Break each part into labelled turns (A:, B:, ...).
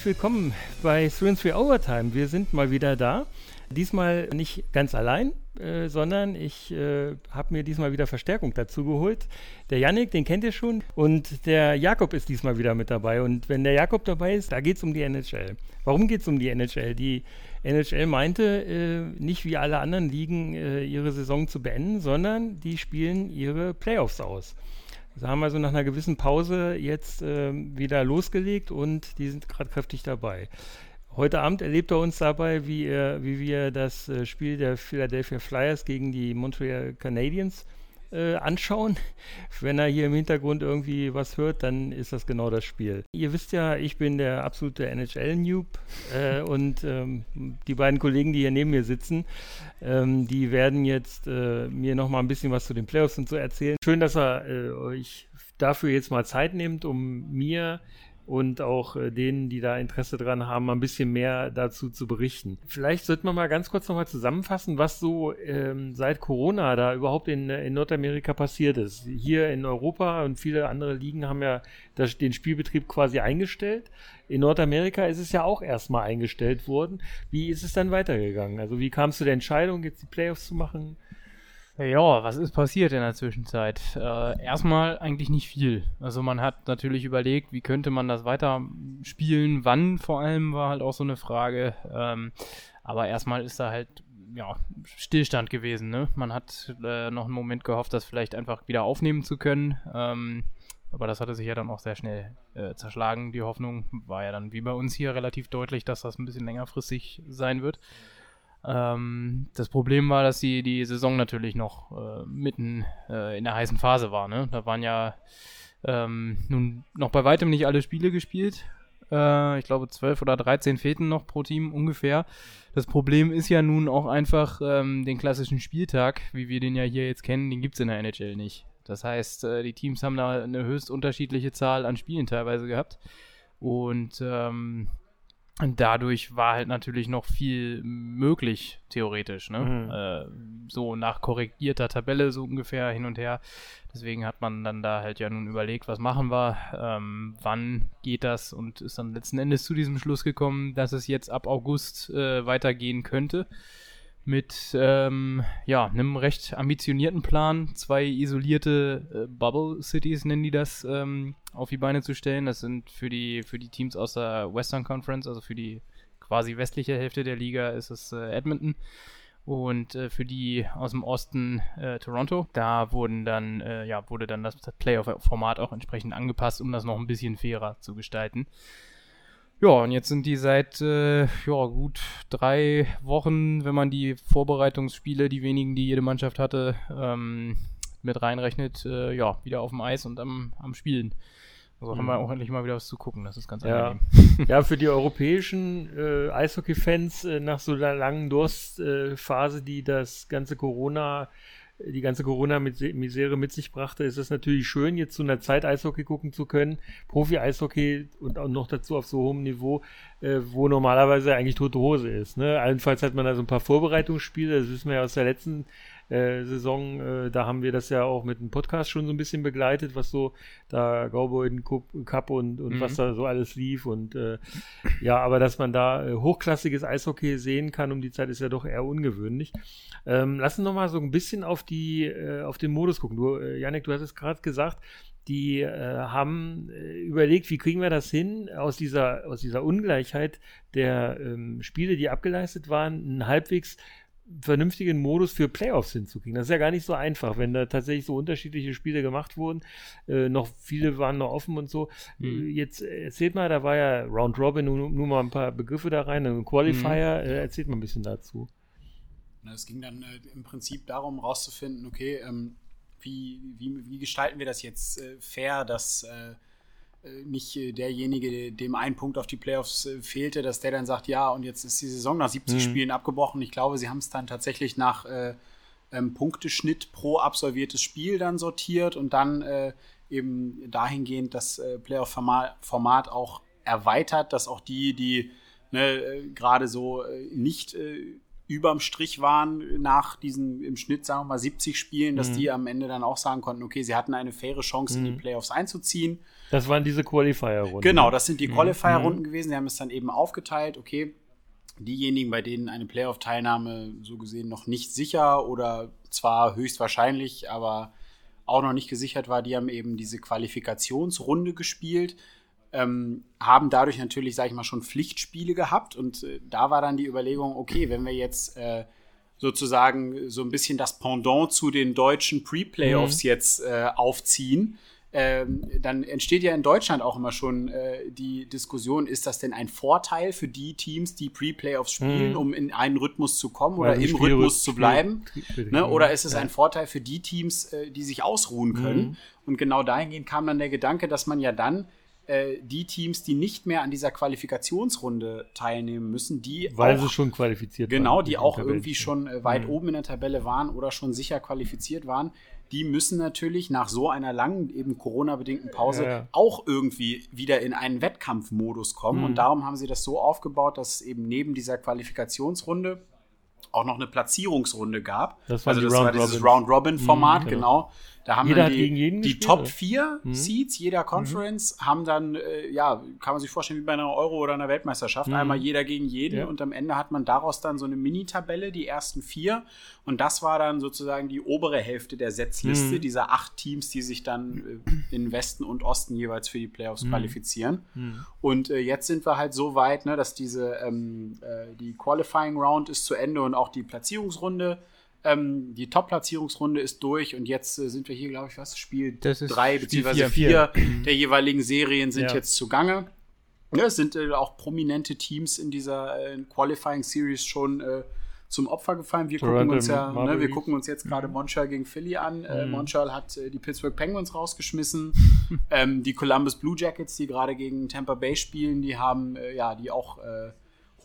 A: herzlich willkommen bei 3 Overtime. Wir sind mal wieder da. Diesmal nicht ganz allein, äh, sondern ich äh, habe mir diesmal wieder Verstärkung dazu geholt. Der Yannick, den kennt ihr schon, und der Jakob ist diesmal wieder mit dabei. Und wenn der Jakob dabei ist, da geht es um die NHL. Warum geht es um die NHL? Die NHL meinte, äh, nicht wie alle anderen Ligen äh, ihre Saison zu beenden, sondern die spielen ihre Playoffs aus. Sie haben also nach einer gewissen Pause jetzt äh, wieder losgelegt und die sind gerade kräftig dabei. Heute Abend erlebt er uns dabei, wie, er, wie wir das äh, Spiel der Philadelphia Flyers gegen die Montreal Canadiens äh, anschauen. Wenn er hier im Hintergrund irgendwie was hört, dann ist das genau das Spiel. Ihr wisst ja, ich bin der absolute NHL-Noob äh, und ähm, die beiden Kollegen, die hier neben mir sitzen, ähm, die werden jetzt äh, mir noch mal ein bisschen was zu den Playoffs und so erzählen. Schön, dass er äh, euch dafür jetzt mal Zeit nimmt, um mir und auch äh, denen, die da Interesse dran haben, mal ein bisschen mehr dazu zu berichten. Vielleicht sollten wir mal ganz kurz nochmal zusammenfassen, was so ähm, seit Corona da überhaupt in, in Nordamerika passiert ist. Hier in Europa und viele andere Ligen haben ja das, den Spielbetrieb quasi eingestellt. In Nordamerika ist es ja auch erstmal eingestellt worden. Wie ist es dann weitergegangen? Also wie kam es zu der Entscheidung, jetzt die Playoffs zu machen?
B: Ja, was ist passiert in der Zwischenzeit? Äh, erstmal eigentlich nicht viel. Also man hat natürlich überlegt, wie könnte man das weiter spielen, wann vor allem war halt auch so eine Frage. Ähm, aber erstmal ist da halt ja, Stillstand gewesen. Ne? Man hat äh, noch einen Moment gehofft, das vielleicht einfach wieder aufnehmen zu können. Ähm, aber das hatte sich ja dann auch sehr schnell äh, zerschlagen. Die Hoffnung war ja dann wie bei uns hier relativ deutlich, dass das ein bisschen längerfristig sein wird. Ähm, das Problem war, dass die, die Saison natürlich noch äh, mitten äh, in der heißen Phase war. Ne? Da waren ja ähm, nun noch bei weitem nicht alle Spiele gespielt. Äh, ich glaube, 12 oder 13 fehlten noch pro Team ungefähr. Das Problem ist ja nun auch einfach ähm, den klassischen Spieltag, wie wir den ja hier jetzt kennen, den gibt es in der NHL nicht. Das heißt, äh, die Teams haben da eine höchst unterschiedliche Zahl an Spielen teilweise gehabt. Und ähm, und dadurch war halt natürlich noch viel möglich, theoretisch. Ne? Mhm. Äh, so nach korrigierter Tabelle so ungefähr hin und her. Deswegen hat man dann da halt ja nun überlegt, was machen wir, ähm, wann geht das und ist dann letzten Endes zu diesem Schluss gekommen, dass es jetzt ab August äh, weitergehen könnte mit ähm, ja, einem recht ambitionierten Plan, zwei isolierte äh, Bubble Cities nennen die das, ähm, auf die Beine zu stellen. Das sind für die, für die Teams aus der Western Conference, also für die quasi westliche Hälfte der Liga, ist es äh, Edmonton. Und äh, für die aus dem Osten äh, Toronto, da wurden dann, äh, ja, wurde dann das Playoff-Format auch entsprechend angepasst, um das noch ein bisschen fairer zu gestalten. Ja, und jetzt sind die seit äh, ja, gut drei Wochen, wenn man die Vorbereitungsspiele, die wenigen, die jede Mannschaft hatte, ähm, mit reinrechnet, äh, ja, wieder auf dem Eis und am, am Spielen. Also mhm. haben wir mhm. auch endlich mal wieder was zu gucken. Das ist ganz
A: ja. angenehm. Ja, für die europäischen äh, Eishockey-Fans äh, nach so einer langen Durstphase, die das ganze Corona die ganze Corona-Misere mit sich brachte, ist es natürlich schön, jetzt zu einer Zeit Eishockey gucken zu können. Profi-Eishockey und auch noch dazu auf so hohem Niveau, äh, wo normalerweise eigentlich tote Hose ist. Ne? Allenfalls hat man da so ein paar Vorbereitungsspiele, das wissen wir ja aus der letzten äh, Saison, äh, da haben wir das ja auch mit dem Podcast schon so ein bisschen begleitet, was so da Cowboy Cup und, und mhm. was da so alles lief und äh, ja, aber dass man da äh, hochklassiges Eishockey sehen kann um die Zeit ist ja doch eher ungewöhnlich. Ähm, lass uns noch mal so ein bisschen auf die auf den Modus gucken. Du, Janik, du hast es gerade gesagt, die äh, haben überlegt, wie kriegen wir das hin, aus dieser, aus dieser Ungleichheit der ähm, Spiele, die abgeleistet waren, einen halbwegs vernünftigen Modus für Playoffs hinzukriegen. Das ist ja gar nicht so einfach, wenn da tatsächlich so unterschiedliche Spiele gemacht wurden. Äh, noch viele waren noch offen und so. Mhm. Äh, jetzt erzählt mal, da war ja Round Robin, nur, nur mal ein paar Begriffe da rein, ein Qualifier. Mhm. Äh, erzählt mal ein bisschen dazu.
C: Es ging dann äh, im Prinzip darum, rauszufinden, okay, ähm, wie, wie, wie gestalten wir das jetzt äh, fair, dass äh, äh nicht äh, derjenige, dem ein Punkt auf die Playoffs äh, fehlte, dass der dann sagt, ja, und jetzt ist die Saison nach 70 mhm. Spielen abgebrochen. Ich glaube, sie haben es dann tatsächlich nach ähm, Punkteschnitt pro absolviertes Spiel dann sortiert und dann eben dahingehend das Playoff-Format auch erweitert, dass auch die, die ne, gerade so nicht überm Strich waren nach diesen im Schnitt, sagen wir mal, 70 Spielen, dass mhm. die am Ende dann auch sagen konnten, okay, sie hatten eine faire Chance, mhm. in die mhm. Playoffs einzuziehen.
A: Das waren diese Qualifier-Runden.
C: Genau, das sind die mhm. Qualifier-Runden mhm. gewesen. Die haben es dann eben aufgeteilt, okay, diejenigen, bei denen eine Playoff-Teilnahme so gesehen noch nicht sicher oder zwar höchstwahrscheinlich, aber auch noch nicht gesichert war, die haben eben diese Qualifikationsrunde gespielt ähm, haben dadurch natürlich, sage ich mal, schon Pflichtspiele gehabt. Und äh, da war dann die Überlegung, okay, wenn wir jetzt äh, sozusagen so ein bisschen das Pendant zu den deutschen Pre-Playoffs mhm. jetzt äh, aufziehen, ähm, dann entsteht ja in Deutschland auch immer schon äh, die Diskussion, ist das denn ein Vorteil für die Teams, die Pre-Playoffs spielen, mhm. um in einen Rhythmus zu kommen oder im Rhythmus zu bleiben? Ne? Oder ist es ja. ein Vorteil für die Teams, äh, die sich ausruhen können? Mhm. Und genau dahingehend kam dann der Gedanke, dass man ja dann äh, die Teams, die nicht mehr an dieser Qualifikationsrunde teilnehmen müssen, die
A: weil auch, sie schon qualifiziert
C: genau, waren, die auch irgendwie schon äh, weit mhm. oben in der Tabelle waren oder schon sicher qualifiziert waren, die müssen natürlich nach so einer langen eben Corona-bedingten Pause ja, ja. auch irgendwie wieder in einen Wettkampfmodus kommen mhm. und darum haben sie das so aufgebaut, dass es eben neben dieser Qualifikationsrunde auch noch eine Platzierungsrunde gab.
A: Das war, also das war
C: dieses Round-Robin-Format, mhm, genau. genau. Da haben
A: jeder
C: dann
A: die,
C: die Top 4 mhm. Seeds jeder mhm. Conference mhm. haben dann, äh, ja, kann man sich vorstellen, wie bei einer Euro- oder einer Weltmeisterschaft, mhm. einmal jeder gegen jeden ja. und am Ende hat man daraus dann so eine Mini-Tabelle, die ersten vier und das war dann sozusagen die obere Hälfte der Setzliste mhm. dieser acht Teams, die sich dann äh, in Westen und Osten jeweils für die Playoffs mhm. qualifizieren. Und äh, jetzt sind wir halt so weit, ne, dass diese, ähm, äh, die Qualifying Round ist zu Ende und auch die Platzierungsrunde ähm, die Top-Platzierungsrunde ist durch und jetzt äh, sind wir hier, glaube ich, was? Spiel drei beziehungsweise vier, vier der jeweiligen Serien sind ja. jetzt zugange. Ja, es sind äh, auch prominente Teams in dieser äh, Qualifying Series schon äh, zum Opfer gefallen. Wir gucken uns ja, ne, wir gucken uns jetzt gerade mhm. Montreal gegen Philly an. Äh, mhm. Montreal hat äh, die Pittsburgh Penguins rausgeschmissen. ähm, die Columbus Blue Jackets, die gerade gegen Tampa Bay spielen, die haben ja die auch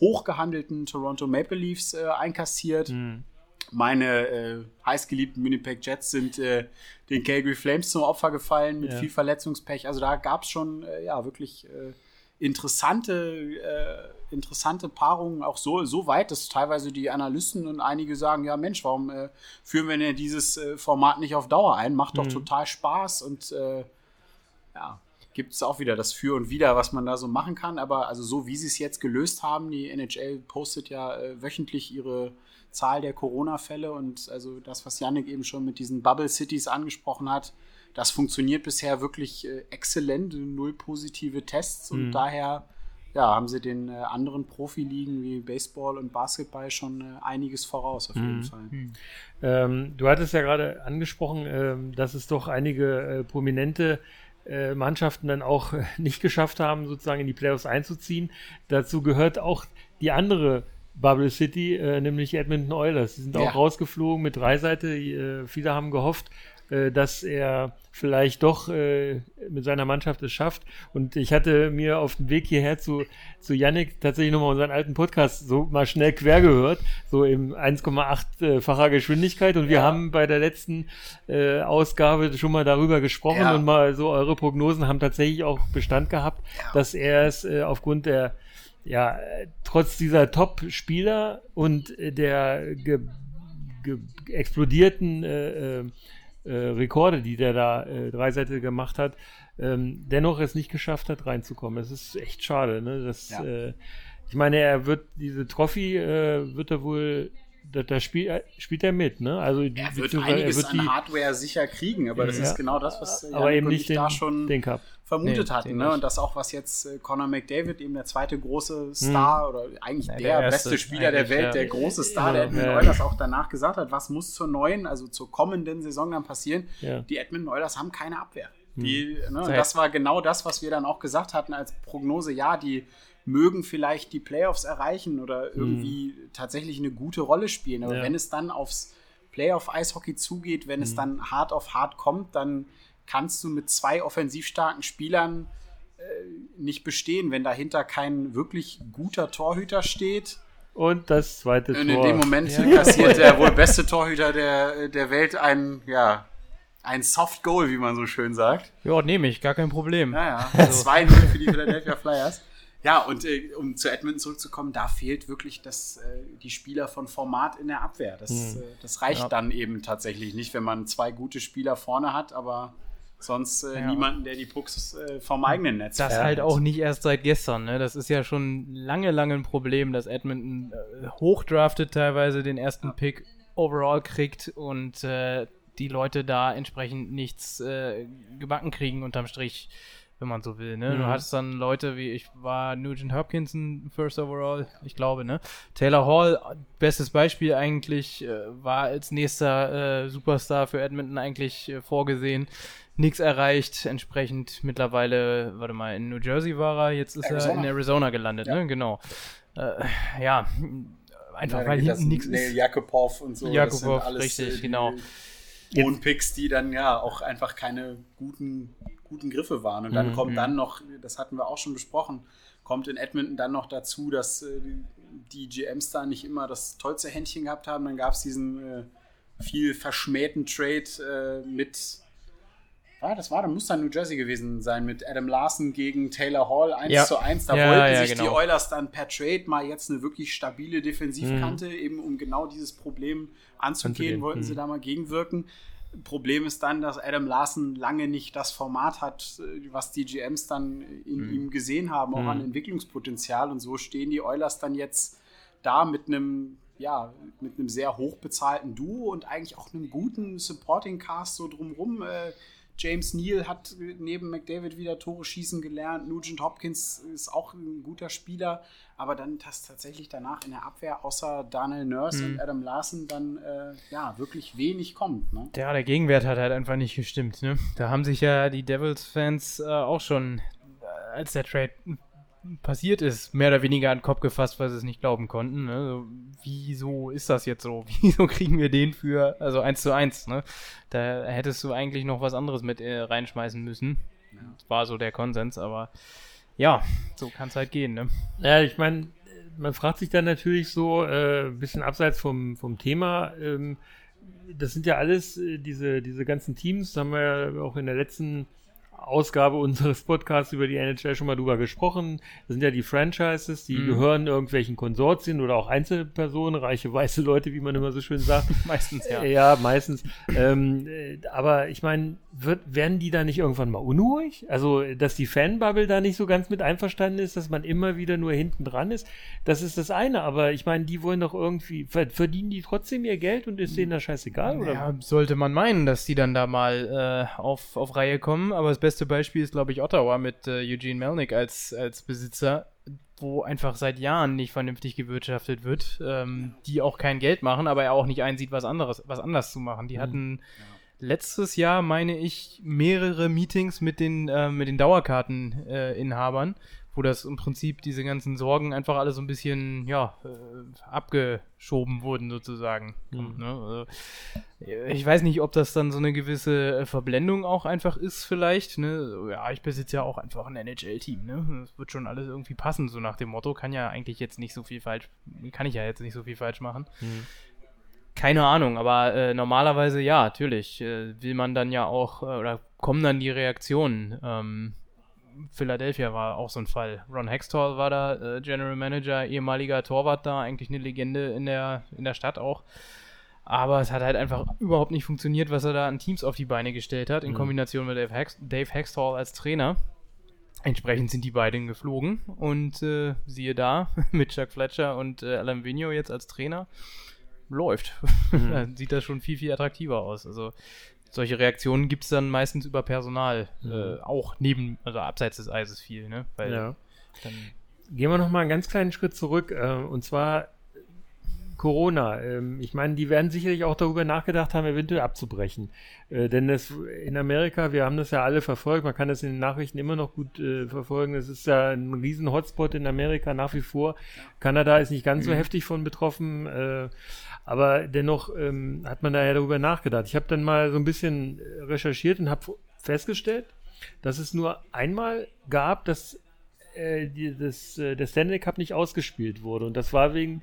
C: hochgehandelten Toronto Maple Leafs einkassiert. Mhm meine äh, heißgeliebten Winnipeg Jets sind äh, den Calgary Flames zum Opfer gefallen mit ja. viel Verletzungspech. Also da gab es schon äh, ja wirklich äh, interessante, äh, interessante Paarungen, auch so, so weit, dass teilweise die Analysten und einige sagen, ja Mensch, warum äh, führen wir denn dieses Format nicht auf Dauer ein? Macht doch mhm. total Spaß und ja, gibt es auch wieder das Für und Wider, was man da so machen kann. Aber also so wie sie es jetzt gelöst haben, die NHL postet ja wöchentlich ihre Zahl der Corona-Fälle und also das, was Yannick eben schon mit diesen Bubble Cities angesprochen hat, das funktioniert bisher wirklich äh, exzellent, null positive Tests und mhm. daher ja, haben sie den äh, anderen Profiligen wie Baseball und Basketball schon äh, einiges voraus auf jeden mhm. Fall. Mhm.
A: Ähm, du hattest ja gerade angesprochen, ähm, dass es doch einige äh, prominente äh, Mannschaften dann auch äh, nicht geschafft haben, sozusagen in die Playoffs einzuziehen. Dazu gehört auch die andere Bubble City, äh, nämlich Edmonton Oilers. Sie sind ja. auch rausgeflogen mit Dreiseite. Äh, viele haben gehofft, äh, dass er vielleicht doch äh, mit seiner Mannschaft es schafft. Und ich hatte mir auf dem Weg hierher zu, zu Yannick tatsächlich nochmal unseren alten Podcast so mal schnell quer gehört, so im 1,8-facher Geschwindigkeit. Und wir ja. haben bei der letzten äh, Ausgabe schon mal darüber gesprochen ja. und mal so eure Prognosen haben tatsächlich auch Bestand gehabt, dass er es äh, aufgrund der ja, trotz dieser Top-Spieler und äh, der ge, ge, explodierten äh, äh, äh, Rekorde, die der da äh, Dreiseitel gemacht hat, ähm, dennoch es nicht geschafft hat, reinzukommen. Es ist echt schade. Ne? Das, ja. äh, ich meine, er wird diese Trophy äh, wird er wohl da, da spiel, äh, spielt er mit, ne?
C: Also er wird einiges er wird die, an Hardware sicher kriegen, aber das ja, ist genau das, was
A: aber eben nicht den, da schon
C: den vermutet nee, hatten. Ne? Und das auch, was jetzt äh, Conor McDavid, eben der zweite große Star hm. oder eigentlich ja, der, der beste Spieler der Welt, ja. der große Star, der Edmund ja. Oilers auch danach gesagt hat, was muss zur neuen, also zur kommenden Saison dann passieren? Die Edmund Oilers haben keine Abwehr. Hm. Die, ne, und das war genau das, was wir dann auch gesagt hatten als Prognose. Ja, die mögen vielleicht die Playoffs erreichen oder irgendwie mhm. tatsächlich eine gute Rolle spielen. Aber ja. wenn es dann aufs Playoff-Eishockey zugeht, wenn mhm. es dann hart auf hart kommt, dann kannst du mit zwei offensiv starken Spielern äh, nicht bestehen, wenn dahinter kein wirklich guter Torhüter steht.
A: Und das zweite
C: Tor. Und in dem Moment ja. kassiert der wohl beste Torhüter der, der Welt ein, ja, ein Soft Goal, wie man so schön sagt.
B: Ja, nehme ich, gar kein Problem.
C: Ja, ja. Also. 2 für die Philadelphia Flyers. Ja, und äh, um zu Edmonton zurückzukommen, da fehlt wirklich das, äh, die Spieler von Format in der Abwehr. Das, hm. äh, das reicht ja. dann eben tatsächlich nicht, wenn man zwei gute Spieler vorne hat, aber sonst äh, ja. niemanden, der die Pucks äh, vom eigenen Netz
B: Das halt auch nicht erst seit gestern. Ne? Das ist ja schon lange, lange ein Problem, dass Edmonton äh, hochdraftet teilweise den ersten ja. Pick overall kriegt und äh, die Leute da entsprechend nichts äh, gebacken kriegen unterm Strich wenn man so will. Ne? Mhm. Du hast dann Leute wie ich war Nugent Hopkinson First Overall, ich glaube, ne? Taylor Hall, bestes Beispiel eigentlich, äh, war als nächster äh, Superstar für Edmonton eigentlich äh, vorgesehen. Nichts erreicht, entsprechend mittlerweile, warte mal, in New Jersey war er, jetzt ist Arizona. er in Arizona gelandet, ja. ne? Genau. Äh, ja, einfach ja, weil hinten nichts
C: ist. Jakubov und so.
B: Jakubov, richtig, genau.
C: Und Picks, die dann ja auch einfach keine guten guten Griffe waren. Und dann mhm. kommt dann noch, das hatten wir auch schon besprochen, kommt in Edmonton dann noch dazu, dass äh, die GMs da nicht immer das tollste Händchen gehabt haben. Dann gab es diesen äh, viel verschmähten Trade äh, mit ja, das war, da muss dann New Jersey gewesen sein, mit Adam Larson gegen Taylor Hall 1 ja. zu 1. Da ja, wollten ja, sich genau. die Oilers dann per Trade mal jetzt eine wirklich stabile Defensivkante, mhm. eben um genau dieses Problem anzugehen, wollten mhm. sie da mal gegenwirken. Problem ist dann, dass Adam Larson lange nicht das Format hat, äh, was die GMs dann in mhm. ihm gesehen haben, auch mhm. an Entwicklungspotenzial. Und so stehen die Oilers dann jetzt da mit einem, ja, mit einem sehr hochbezahlten Duo und eigentlich auch einem guten Supporting Cast so drumrum. Äh, James Neal hat neben McDavid wieder Tore schießen gelernt. Nugent Hopkins ist auch ein guter Spieler. Aber dann, dass tatsächlich danach in der Abwehr außer Daniel Nurse mhm. und Adam Larson dann äh, ja wirklich wenig kommt. Ne?
B: Ja, der Gegenwert hat halt einfach nicht gestimmt. Ne? Da haben sich ja die Devils-Fans äh, auch schon, äh, als der Trade passiert ist, mehr oder weniger an den Kopf gefasst, weil sie es nicht glauben konnten. Ne? So, wieso ist das jetzt so? Wieso kriegen wir den für, also eins zu eins? Ne? Da hättest du eigentlich noch was anderes mit äh, reinschmeißen müssen. Ja. War so der Konsens, aber ja, so kann es halt gehen. Ne?
A: Ja, ich meine, man fragt sich dann natürlich so, äh, ein bisschen abseits vom, vom Thema, ähm, das sind ja alles äh, diese, diese ganzen Teams, da haben wir ja auch in der letzten Ausgabe unseres Podcasts über die NHL schon mal drüber gesprochen. Das sind ja die Franchises, die mhm. gehören irgendwelchen Konsortien oder auch Einzelpersonen, reiche weiße Leute, wie man immer so schön sagt.
B: meistens, ja.
A: Ja, meistens. ähm, äh, aber ich meine, werden die da nicht irgendwann mal unruhig? Also, dass die Fanbubble da nicht so ganz mit einverstanden ist, dass man immer wieder nur hinten dran ist, das ist das eine. Aber ich meine, die wollen doch irgendwie, verdienen die trotzdem ihr Geld und ist denen das scheißegal? Oder? Ja,
B: sollte man meinen, dass die dann da mal äh, auf, auf Reihe kommen. Aber das beste Beispiel ist, glaube ich, Ottawa mit äh, Eugene Melnick als, als Besitzer, wo einfach seit Jahren nicht vernünftig gewirtschaftet wird, ähm, die auch kein Geld machen, aber er auch nicht einsieht, was anderes, was anders zu machen. Die mhm. hatten ja. Letztes Jahr, meine ich, mehrere Meetings mit den, äh, mit den Dauerkarteninhabern, äh, wo das im Prinzip diese ganzen Sorgen einfach alle so ein bisschen, ja, äh, abgeschoben wurden sozusagen. Mhm. Ne? Also, ich weiß nicht, ob das dann so eine gewisse äh, Verblendung auch einfach ist vielleicht. Ne? Ja, ich besitze ja auch einfach ein NHL-Team. Ne? Das wird schon alles irgendwie passen, so nach dem Motto. Kann ja eigentlich jetzt nicht so viel falsch, kann ich ja jetzt nicht so viel falsch machen. Mhm. Keine Ahnung, aber äh, normalerweise ja, natürlich äh, will man dann ja auch, äh, oder kommen dann die Reaktionen. Ähm, Philadelphia war auch so ein Fall. Ron Hextall war da äh, General Manager, ehemaliger Torwart da, eigentlich eine Legende in der, in der Stadt auch. Aber es hat halt einfach überhaupt nicht funktioniert, was er da an Teams auf die Beine gestellt hat, in mhm. Kombination mit Dave, Hex Dave Hextall als Trainer. Entsprechend sind die beiden geflogen und äh, siehe da, mit Chuck Fletcher und äh, Alan Vigno jetzt als Trainer, läuft. Mhm. sieht das schon viel, viel attraktiver aus. Also solche Reaktionen gibt es dann meistens über Personal, mhm. äh, auch neben, also abseits des Eises viel, ne?
A: Weil ja. dann Gehen wir nochmal einen ganz kleinen Schritt zurück, äh, und zwar Corona. Ähm, ich meine, die werden sicherlich auch darüber nachgedacht haben, eventuell abzubrechen. Äh, denn das in Amerika, wir haben das ja alle verfolgt, man kann das in den Nachrichten immer noch gut äh, verfolgen. Es ist ja ein riesen Hotspot in Amerika nach wie vor. Kanada ist nicht ganz so mhm. heftig von betroffen. Äh, Aber dennoch ähm, hat man da ja darüber nachgedacht. Ich habe dann mal so ein bisschen recherchiert und habe festgestellt, dass es nur einmal gab, dass äh, die, das, äh, der Stanley Cup nicht ausgespielt wurde. Und das war wegen äh,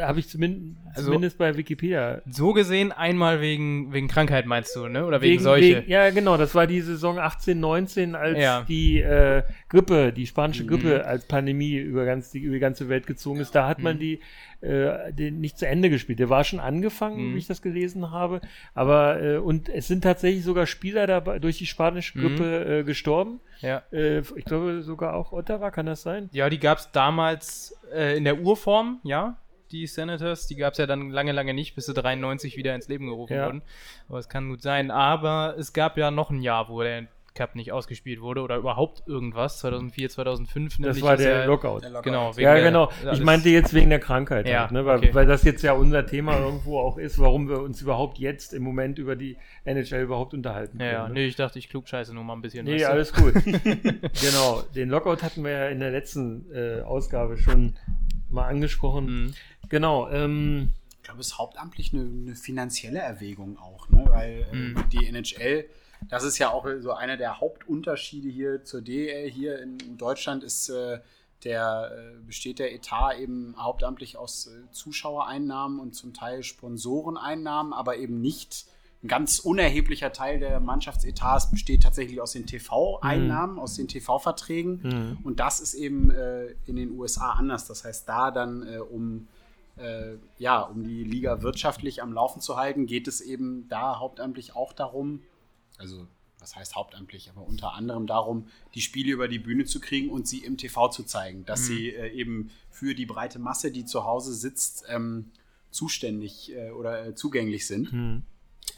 A: habe ich zumindest, also, zumindest bei Wikipedia.
B: So gesehen einmal wegen, wegen Krankheit meinst du, ne? Oder wegen, wegen Seuche? Wegen,
A: ja, genau. Das war die Saison 18, 19, als ja. die äh, Grippe, die spanische Grippe mhm. als Pandemie über, ganz, die, über die ganze Welt gezogen ist. Da hat mhm. man die äh, den nicht zu Ende gespielt. Der war schon angefangen, mhm. wie ich das gelesen habe. Aber äh, und es sind tatsächlich sogar Spieler dabei durch die spanische mhm. Grippe äh, gestorben.
B: Ja.
A: Äh, ich glaube sogar auch Ottawa, kann das sein?
B: Ja, die gab es damals äh, in der Urform, ja die Senators. Die gab es ja dann lange, lange nicht, bis sie 93 wieder ins Leben gerufen ja. wurden. Aber es kann gut sein. Aber es gab ja noch ein Jahr, wo der Cup nicht ausgespielt wurde oder überhaupt irgendwas. 2004, 2005.
A: Das war der, ja, Lockout. der,
B: Lockout. Genau.
A: ja, der, genau. Ich meinte jetzt wegen der Krankheit.
B: Ja,
A: halt, ne? weil, okay. weil das jetzt ja unser Thema irgendwo auch ist, warum wir uns überhaupt jetzt im Moment über die NHL überhaupt unterhalten
B: können. Ja, ne? nee, ich dachte, ich klugscheiße nur mal ein bisschen.
A: Nee, alles gut. genau. Den Lockout hatten wir ja in der letzten äh, Ausgabe schon mal angesprochen. Mhm. Genau. Ähm,
C: ich glaube, es ist hauptamtlich eine, eine finanzielle Erwägung auch, ne? weil äh, mhm. die NHL, das ist ja auch so einer der Hauptunterschiede hier zur DEL hier in Deutschland, ist äh, der äh, besteht der Etat eben hauptamtlich aus äh, Zuschauereinnahmen und zum Teil Sponsoreneinnahmen, aber eben nicht ein ganz unerheblicher Teil der Mannschaftsetats besteht tatsächlich aus den TV-Einnahmen, mhm. aus den TV-Verträgen. Mhm. Und das ist eben äh, in den USA anders. Das heißt, da dann äh, um äh, ja, um die Liga wirtschaftlich am Laufen zu halten, geht es eben da hauptamtlich auch darum, also was heißt hauptamtlich, aber unter anderem darum, die Spiele über die Bühne zu kriegen und sie im TV zu zeigen, dass mhm. sie äh, eben für die breite Masse, die zu Hause sitzt, ähm, zuständig äh, oder äh, zugänglich sind.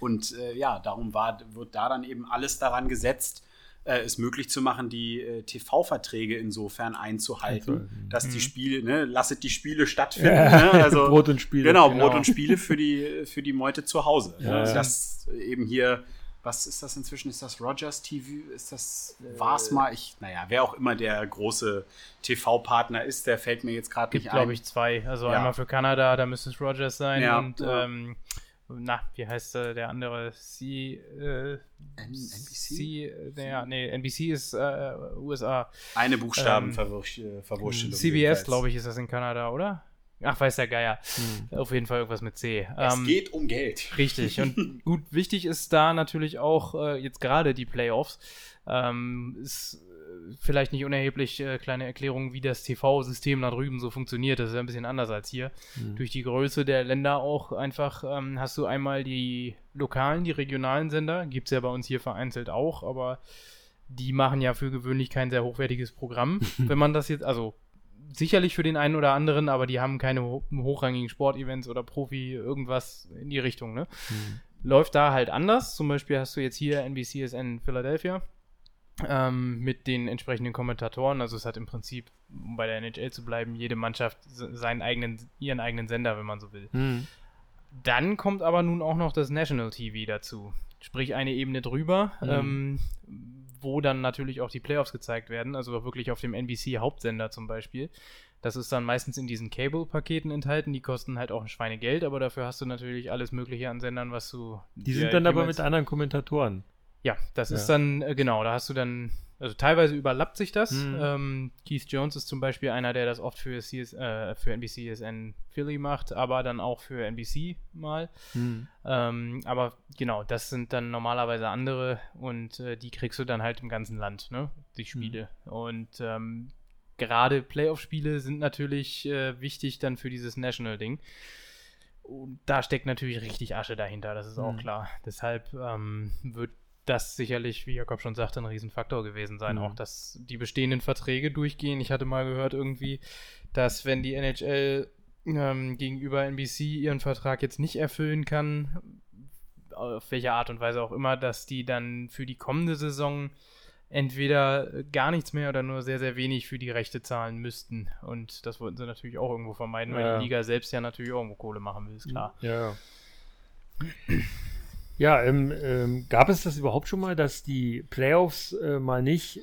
C: Und äh, ja, darum war, wird da dann eben alles daran gesetzt, äh, es möglich zu machen, die äh, TV-Verträge insofern einzuhalten, also, dass die mhm. Spiele, ne, lasset die Spiele stattfinden. Ja,
A: ne? also, Brot und Spiele.
C: Genau, genau, Brot und Spiele für die, für die Meute zu Hause. Ja, also, das eben hier, was ist das inzwischen? Ist das Rogers TV? Ist das, war es mal? Ich, naja, wer auch immer der große TV-Partner ist, der fällt mir jetzt gerade nicht
B: ein. glaube ich, zwei. Also ja. einmal für Kanada, da müsste es Rogers sein und ähm, na, wie heißt äh, der andere? C, äh,
C: NBC?
B: C, äh, ja, nee, NBC ist äh, USA.
C: Eine Buchstaben ähm.
B: CBS, glaube ich, ist das in Kanada, oder? Ach, weiß der Geier. Hm. Auf jeden Fall irgendwas mit C.
C: Es ähm, geht um Geld.
B: Richtig. Und gut, wichtig ist da natürlich auch äh, jetzt gerade die Playoffs. Ähm, ist vielleicht nicht unerheblich äh, kleine Erklärung, wie das TV-System da drüben so funktioniert. Das ist ja ein bisschen anders als hier. Mhm. Durch die Größe der Länder auch einfach ähm, hast du einmal die lokalen, die regionalen Sender. Gibt es ja bei uns hier vereinzelt auch, aber die machen ja für gewöhnlich kein sehr hochwertiges Programm. wenn man das jetzt, also sicherlich für den einen oder anderen, aber die haben keine ho hochrangigen Sportevents oder Profi, irgendwas in die Richtung. Ne? Mhm. Läuft da halt anders. Zum Beispiel hast du jetzt hier NBCSN Philadelphia ähm, mit den entsprechenden Kommentatoren. Also es hat im Prinzip, um bei der NHL zu bleiben, jede Mannschaft seinen eigenen, ihren eigenen Sender, wenn man so will. Mhm. Dann kommt aber nun auch noch das National TV dazu. Sprich eine Ebene drüber, mhm. ähm, wo dann natürlich auch die Playoffs gezeigt werden, also wirklich auf dem NBC-Hauptsender zum Beispiel. Das ist dann meistens in diesen Cable-Paketen enthalten. Die kosten halt auch ein Schweinegeld, aber dafür hast du natürlich alles Mögliche an Sendern, was du.
A: Die sind dann aber mit anderen Kommentatoren.
B: Ja, das ja. ist dann, äh, genau, da hast du dann, also teilweise überlappt sich das. Mhm. Ähm, Keith Jones ist zum Beispiel einer, der das oft für, CS, äh, für NBCSN Philly macht, aber dann auch für NBC mal. Mhm. Ähm, aber genau, das sind dann normalerweise andere und äh, die kriegst du dann halt im ganzen Land, ne? Die Spiele. Mhm. Und ähm, gerade Playoff-Spiele sind natürlich äh, wichtig dann für dieses National-Ding. Und da steckt natürlich richtig Asche dahinter, das ist auch mhm. klar. Deshalb ähm, wird das sicherlich, wie Jakob schon sagte, ein Riesenfaktor gewesen sein. Mhm. Auch, dass die bestehenden Verträge durchgehen. Ich hatte mal gehört irgendwie, dass wenn die NHL ähm, gegenüber NBC ihren Vertrag jetzt nicht erfüllen kann, auf welche Art und Weise auch immer, dass die dann für die kommende Saison entweder gar nichts mehr oder nur sehr, sehr wenig für die Rechte zahlen müssten. Und das wollten sie natürlich auch irgendwo vermeiden, weil die Liga selbst ja natürlich auch irgendwo Kohle machen will, ist klar.
A: Ja. Ja, ähm, ähm, gab es das überhaupt schon mal, dass die Playoffs äh, mal nicht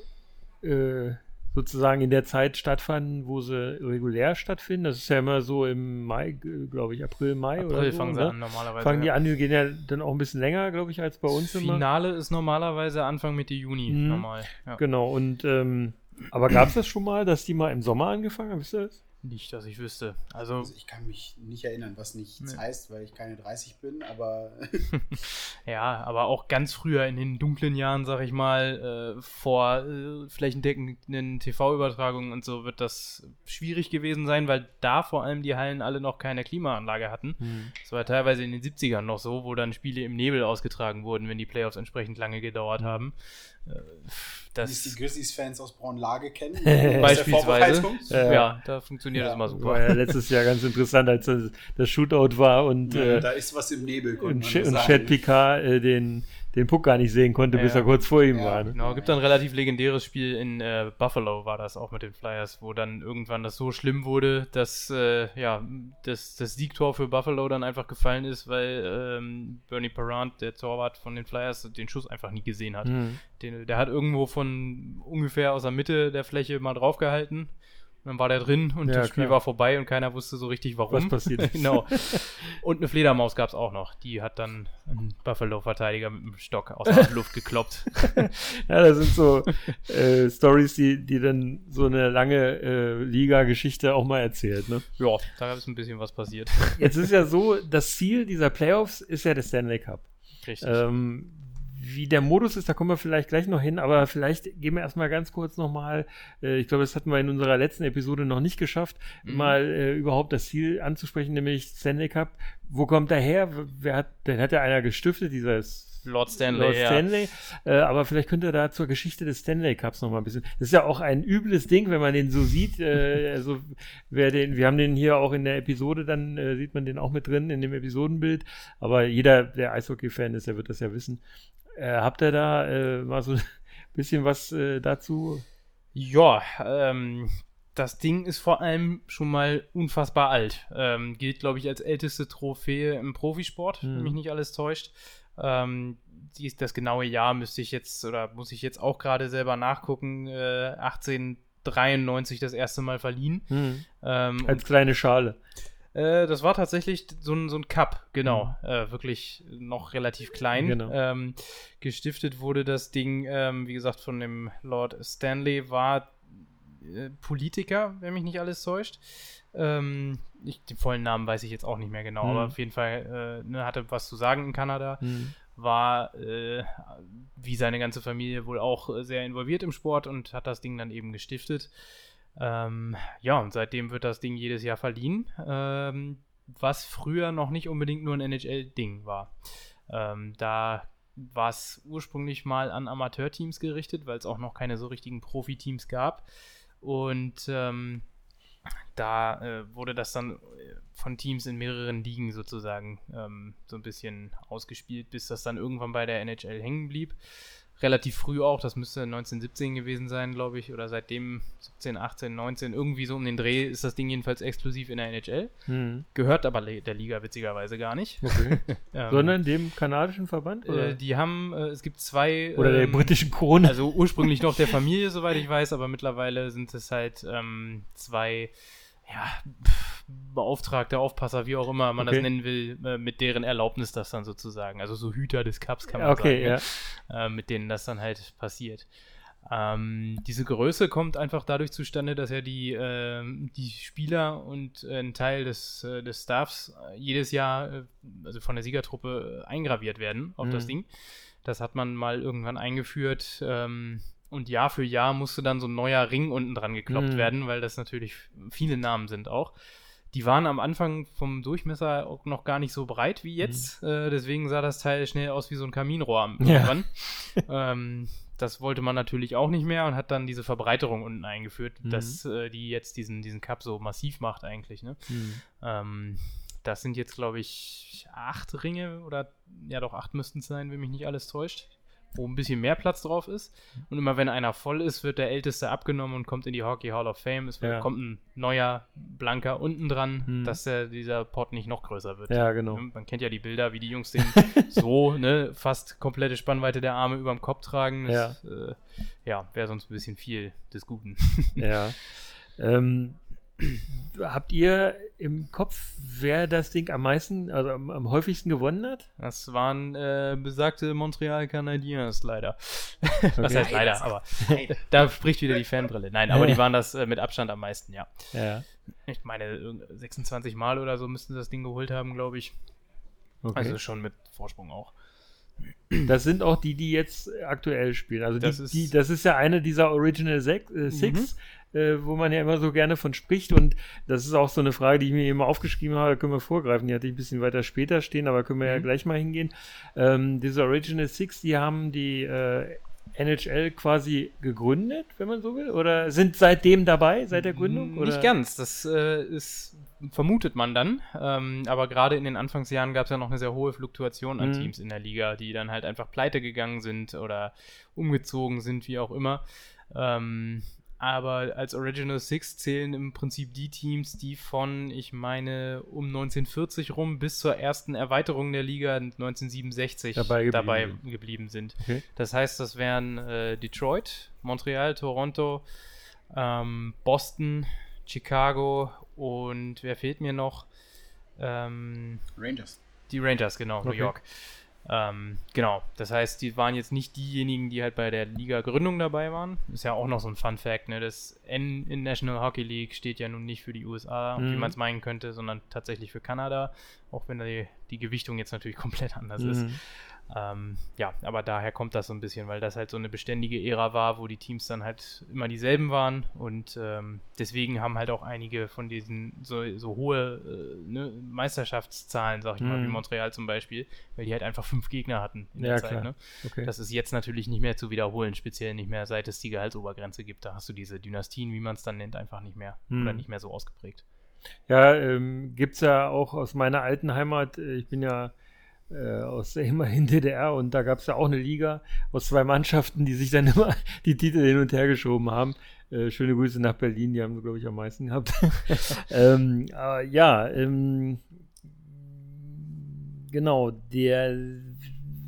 A: äh, sozusagen in der Zeit stattfanden, wo sie regulär stattfinden. Das ist ja immer so im Mai, glaube ich, April, Mai
B: April
A: oder
B: so. fangen sie
A: ne?
B: an normalerweise.
A: Fangen die an, die gehen ja dann auch ein bisschen länger, glaube ich, als bei uns
B: Das
A: immer.
B: Finale ist normalerweise Anfang Mitte Juni
A: Mhm.
B: normal. Ja.
A: Genau, und ähm, aber gab es das schon mal, dass die mal im Sommer angefangen haben? Wisst ihr das?
B: Nicht, dass ich wüsste. Also
C: Also ich kann mich nicht erinnern, was nichts
B: Nee.
C: heißt, weil ich keine 30 bin, aber
B: Ja, aber auch ganz früher in den dunklen Jahren, sag ich mal, äh, vor äh, flächendeckenden TV-Übertragungen und so wird das schwierig gewesen sein, weil da vor allem die Hallen alle noch keine Klimaanlage hatten. Das war teilweise in den 70ern noch so, wo dann Spiele im Nebel ausgetragen wurden, wenn die Playoffs entsprechend lange gedauert haben.
C: Wie es die
B: das
C: Grizzlies-Fans aus Braunlage kennen.
B: beispielsweise.
A: Ja.
B: Ja, da funktioniert
C: Ja.
B: das immer super.
A: War ja letztes Jahr ganz interessant, als das, das Shootout war und,
C: Ja,
A: äh,
C: da ist was im Nebel.
A: und, Ch und. Chad Picard äh, den, den Puck gar nicht sehen konnte,
B: Ja,
A: bis er kurz vor ihm
C: Ja,
A: war. Ne?
B: Genau, gibt dann ein relativ legendäres Spiel in äh, Buffalo, war das auch mit den Flyers, wo dann irgendwann das so schlimm wurde, dass äh, ja, das, das Siegtor für Buffalo dann einfach gefallen ist, weil ähm, Bernie Parent, der Torwart von den Flyers, den Schuss einfach nie gesehen hat.
A: Mhm.
B: Den, der hat irgendwo von ungefähr aus der Mitte der Fläche mal draufgehalten. Dann war der drin und
A: Ja,
B: das Spiel
A: klar.
B: war vorbei und keiner wusste so richtig, warum.
A: Was passiert ist.
B: genau. Und eine Fledermaus gab es auch noch. Die hat dann einen Buffalo-Verteidiger mit dem Stock aus der Luft gekloppt.
A: Ja, das sind so äh, Stories, die, die dann so eine lange äh, Liga-Geschichte auch mal erzählt. Ne?
B: Ja, da ist ein bisschen was passiert.
A: Jetzt ist ja so, das Ziel dieser Playoffs ist ja der Stanley Cup.
B: Richtig.
A: Ähm, wie der Modus ist, da kommen wir vielleicht gleich noch hin, aber vielleicht gehen wir erstmal ganz kurz nochmal, äh, ich glaube, das hatten wir in unserer letzten Episode noch nicht geschafft,
B: Mhm.
A: mal äh, überhaupt das Ziel anzusprechen, nämlich Stanley Cup. Wo kommt der her? Wer hat, den hat ja einer gestiftet, dieses
B: Lord Stanley,
A: Lord
B: ja.
A: Stanley. Äh, aber vielleicht könnt ihr da zur Geschichte des Stanley Cups noch mal ein bisschen. Das ist ja auch ein übles Ding, wenn man den so sieht. Äh, also wer den, wir haben den hier auch in der Episode, dann äh, sieht man den auch mit drin in dem Episodenbild. Aber jeder, der Eishockey-Fan ist, der wird das ja wissen. Äh, habt ihr da äh, mal so ein bisschen was äh, dazu?
B: Ja, ähm, das Ding ist vor allem schon mal unfassbar alt. Ähm, gilt, glaube ich, als älteste Trophäe im Profisport, wenn
A: Mhm.
B: mich nicht alles täuscht. Ähm, die ist das genaue Jahr müsste ich jetzt oder muss ich jetzt auch gerade selber nachgucken. Äh, 1893 das erste Mal verliehen.
A: Hm.
B: Ähm,
A: Als kleine Schale.
B: Äh, das war tatsächlich so ein, so ein Cup, genau. Äh, wirklich noch relativ klein.
A: Genau.
B: Ähm, gestiftet wurde das Ding, ähm, wie gesagt, von dem Lord Stanley, war äh, Politiker, wenn mich nicht alles täuscht. Ähm, ich, den vollen Namen weiß ich jetzt auch nicht mehr genau,
A: Mhm.
B: aber auf jeden Fall äh, ne, hatte was zu sagen in Kanada
A: Hm.
B: war äh, wie seine ganze Familie wohl auch äh, sehr involviert im Sport und hat das Ding dann eben gestiftet. Ähm, ja, und seitdem wird das Ding jedes Jahr verliehen, ähm, was früher noch nicht unbedingt nur ein NHL-Ding war. Ähm, da war es ursprünglich mal an Amateurteams gerichtet, weil es auch noch keine so richtigen Profiteams gab. Und ähm, da äh, wurde das dann äh, von Teams in mehreren Ligen sozusagen ähm, so ein bisschen ausgespielt, bis das dann irgendwann bei der NHL hängen blieb. Relativ früh auch, das müsste 1917 gewesen sein, glaube ich, oder seitdem 17, 18, 19, irgendwie so um den Dreh ist das Ding jedenfalls exklusiv in der NHL.
A: Hm.
B: Gehört aber der Liga witzigerweise gar nicht.
A: Okay.
B: Ähm,
A: Sondern dem kanadischen Verband? Oder,
B: äh, die haben, äh, es gibt zwei.
A: oder der
B: ähm,
A: britischen Krone?
B: also ursprünglich noch der Familie, soweit ich weiß, aber mittlerweile sind es halt ähm, zwei ja, pff, Beauftragte, Aufpasser, wie auch immer man
A: Okay.
B: das nennen will, äh, mit deren Erlaubnis das dann sozusagen, also so Hüter des Cups kann man
A: okay, ja.
B: sagen, äh, mit denen das dann halt passiert. Ähm, diese Größe kommt einfach dadurch zustande, dass ja die, ähm, die Spieler und äh, ein Teil des, äh, des Staffs äh, jedes Jahr, äh, also von der Siegertruppe, äh, eingraviert werden auf das
A: Mhm.
B: Ding. Das hat man mal irgendwann eingeführt. Ähm, und Jahr für Jahr musste dann so ein neuer Ring unten dran gekloppt
A: Mhm.
B: werden, weil das natürlich viele Namen sind auch. Die waren am Anfang vom Durchmesser auch noch gar nicht so breit wie jetzt. Äh, deswegen sah das Teil schnell aus wie so ein Kaminrohr am-
A: Ja.
B: irgendwann. ähm, das wollte man natürlich auch nicht mehr und hat dann diese Verbreiterung unten eingeführt,
A: Mhm.
B: dass äh, die jetzt diesen, diesen Cup so massiv macht eigentlich. Ne?
A: Hm.
B: Ähm, das sind jetzt, glaube ich, acht Ringe oder ja doch acht müssten es sein, wenn mich nicht alles täuscht. Wo ein bisschen mehr Platz drauf ist. Und immer wenn einer voll ist, wird der Älteste abgenommen und kommt in die Hockey Hall of Fame. Es
A: Ja.
B: kommt ein neuer Blanker unten dran,
A: Mhm.
B: dass der, dieser Pot nicht noch größer wird.
A: Ja, genau.
B: Man kennt ja die Bilder, wie die Jungs den so, ne, fast komplette Spannweite der Arme über dem Kopf tragen. Das, ja, äh, ja wäre sonst ein bisschen viel des Guten.
A: Ja. Ähm, habt ihr im Kopf, wer das Ding am meisten, also am, am häufigsten gewonnen hat?
B: Das waren äh, besagte Montreal Canadiens leider. Was
A: Okay.
B: heißt leider, aber da spricht wieder die Fanbrille. Nein, aber die waren das äh, mit Abstand am meisten, ja.
A: Ja.
B: Ich meine, irgend- 26 Mal oder so müssten sie das Ding geholt haben, glaube ich.
A: Okay.
B: Also schon mit Vorsprung auch.
A: das sind auch die, die jetzt aktuell spielen. Also
B: Das
A: die,
B: ist-
A: die, das ist ja eine dieser Original Six, äh, Six äh, wo man ja immer so gerne von spricht. Und das ist auch so eine Frage, die ich mir immer aufgeschrieben habe, da können wir vorgreifen. Die hatte ich ein bisschen weiter später stehen, aber können wir ja
B: Mhm.
A: gleich mal hingehen. Ähm, diese Original Six, die haben die äh, NHL quasi gegründet, wenn man so will? Oder sind seitdem dabei, seit der Gründung? Oder?
B: Nicht ganz, das äh, ist, vermutet man dann. Ähm, aber gerade in den Anfangsjahren gab es ja noch eine sehr hohe Fluktuation an
A: Mhm.
B: Teams in der Liga, die dann halt einfach pleite gegangen sind oder umgezogen sind, wie auch immer. Ähm, aber als Original Six zählen im Prinzip die Teams, die von, ich meine, um 1940 rum bis zur ersten Erweiterung der Liga 1967
A: Dabei geblieben
B: dabei
A: sind.
B: geblieben sind.
A: Okay.
B: Das heißt, das wären äh, Detroit, Montreal, Toronto, ähm, Boston, Chicago und wer fehlt mir noch? Ähm,
C: Rangers.
B: die Rangers, genau, New
A: Okay.
B: York. Ähm, genau, das heißt, die waren jetzt nicht diejenigen, die halt bei der Liga-Gründung dabei waren. Ist ja auch noch so ein Fun-Fact, ne? Das N in National Hockey League steht ja nun nicht für die USA, wie
A: Mhm.
B: man es meinen könnte, sondern tatsächlich für Kanada, auch wenn die, die Gewichtung jetzt natürlich komplett anders ist.
A: Mhm.
B: Ähm, ja, aber daher kommt das so ein bisschen, weil das halt so eine beständige Ära war, wo die Teams dann halt immer dieselben waren und ähm, deswegen haben halt auch einige von diesen so, so hohe äh, ne, Meisterschaftszahlen, sag ich mal,
A: Mhm.
B: wie Montreal zum Beispiel, weil die halt einfach fünf Gegner hatten in
A: Ja,
B: der Zeit. Ne?
A: Okay.
B: Das ist jetzt natürlich nicht mehr zu wiederholen, speziell nicht mehr, seit es die Gehaltsobergrenze gibt. Da hast du diese Dynastien, wie man es dann nennt, einfach nicht mehr
A: Mhm.
B: oder nicht mehr so ausgeprägt.
A: Ja, ähm, gibt es ja auch aus meiner alten Heimat. äh, Ich bin ja äh, aus der immerhin DDR und da gab es ja auch eine Liga aus zwei Mannschaften, die sich dann immer die Titel hin und her geschoben haben. Äh, schöne Grüße nach Berlin, die haben sie, glaube ich, am meisten gehabt. ähm, aber ja, ähm, genau, der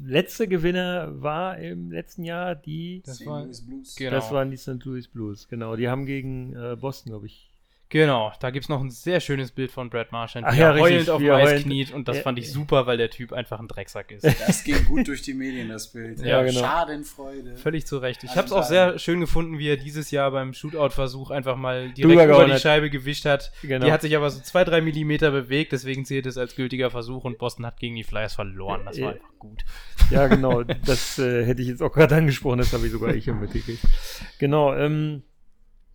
A: letzte Gewinner war im letzten Jahr die.
B: Das
C: St.
B: war-
C: Louis Blues.
B: Genau.
A: Das waren die St. Louis Blues, genau. Die haben gegen äh, Boston, glaube ich.
B: Genau, da gibt es noch ein sehr schönes Bild von Brad Marchand,
A: Ach
B: wie
A: ja,
B: er heulend auf dem Eis
A: heulend-
B: kniet und das
A: Ja.
B: fand ich super, weil der Typ einfach ein Drecksack ist.
C: Das ging gut durch die Medien, das Bild.
B: Ja,
A: genau.
C: Schadenfreude.
B: Völlig zu Recht. Ich
C: Also
B: habe es auch sehr schön gefunden, wie er dieses Jahr beim Shootout-Versuch einfach mal direkt über die. Scheibe gewischt hat.
A: Genau.
B: Die hat sich aber so zwei, drei Millimeter bewegt, deswegen zählt es als gültiger Versuch und Boston hat gegen die Flyers verloren. Das war
A: Ja.
B: einfach gut.
A: Ja, genau. Das äh, hätte ich jetzt auch gerade angesprochen, das habe ich sogar ich mitgekriegt. Genau, ähm,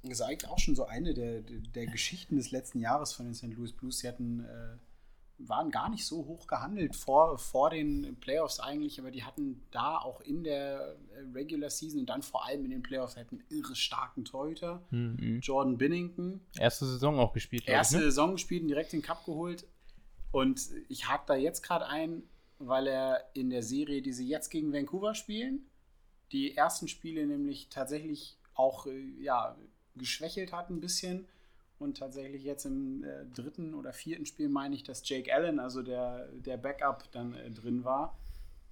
C: Das ist eigentlich auch schon so eine der, der Geschichten des letzten Jahres von den St. Louis Blues. Sie hatten, äh, waren gar nicht so hoch gehandelt vor, vor den Playoffs eigentlich, aber die hatten da auch in der äh, Regular Season und dann vor allem in den Playoffs halt einen irre starken Torhüter.
A: hm,
C: Jordan Binnington.
B: Erste Saison auch gespielt,
C: Erste
B: ich, ne?
C: Saison gespielt und direkt den Cup geholt. Und ich hake da jetzt gerade ein, weil er in der Serie, die sie jetzt gegen Vancouver spielen, die ersten Spiele nämlich tatsächlich auch äh, ja, geschwächelt hat ein bisschen. Und tatsächlich jetzt im äh, dritten oder vierten Spiel meine ich, dass Jake Allen, also der, der Backup, dann äh, drin war.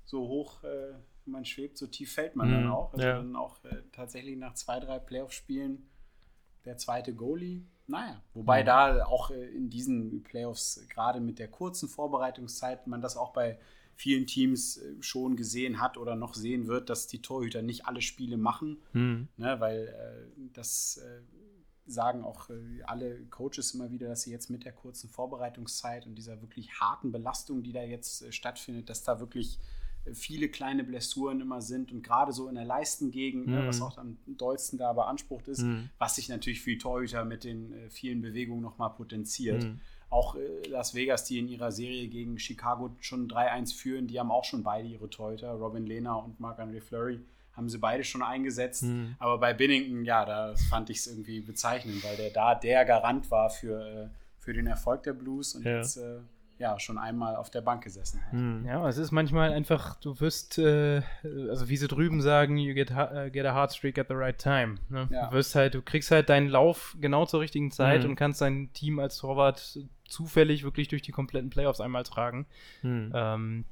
C: So hoch äh, man schwebt, so tief fällt man
A: Mhm,
C: dann auch. Also
A: ja.
C: dann auch äh, tatsächlich nach zwei, drei Playoff-Spielen der zweite Goalie. Naja, wobei
A: Mhm.
C: da auch äh, in diesen Playoffs, gerade mit der kurzen Vorbereitungszeit, man das auch bei vielen Teams äh, schon gesehen hat oder noch sehen wird, dass die Torhüter nicht alle Spiele machen,
A: hm,
C: ne, weil äh, das äh, sagen auch äh, alle Coaches immer wieder, dass sie jetzt mit der kurzen Vorbereitungszeit und dieser wirklich harten Belastung, die da jetzt äh, stattfindet, dass da wirklich äh, viele kleine Blessuren immer sind und gerade so in der Leistengegend, ne,
A: Mhm.
C: was auch am dollsten da beansprucht ist,
A: Mhm.
C: was sich natürlich für die Torhüter mit den vielen Bewegungen nochmal potenziert. Auch äh, Las Vegas, die in ihrer Serie gegen Chicago schon 3-1 führen, die haben auch schon beide ihre Torhüter, Robin Lehner und Marc-André Fleury, haben sie beide schon eingesetzt.
A: Mhm.
C: Aber bei Binnington, ja, da fand ich es irgendwie bezeichnend, weil der da der Garant war für, äh, für den Erfolg der Blues und
A: Ja.
C: jetzt äh, ja schon einmal auf der Bank gesessen hat.
B: Mhm. Ja, es ist manchmal einfach, du wirst, äh, also wie sie drüben sagen, you get, uh, get a hard streak at the right time. Ne? Ja. Du wirst halt, du kriegst halt deinen Lauf genau zur richtigen Zeit mhm. und kannst dein Team als Torwart zufällig wirklich durch die kompletten Playoffs einmal tragen. Mhm. Ähm,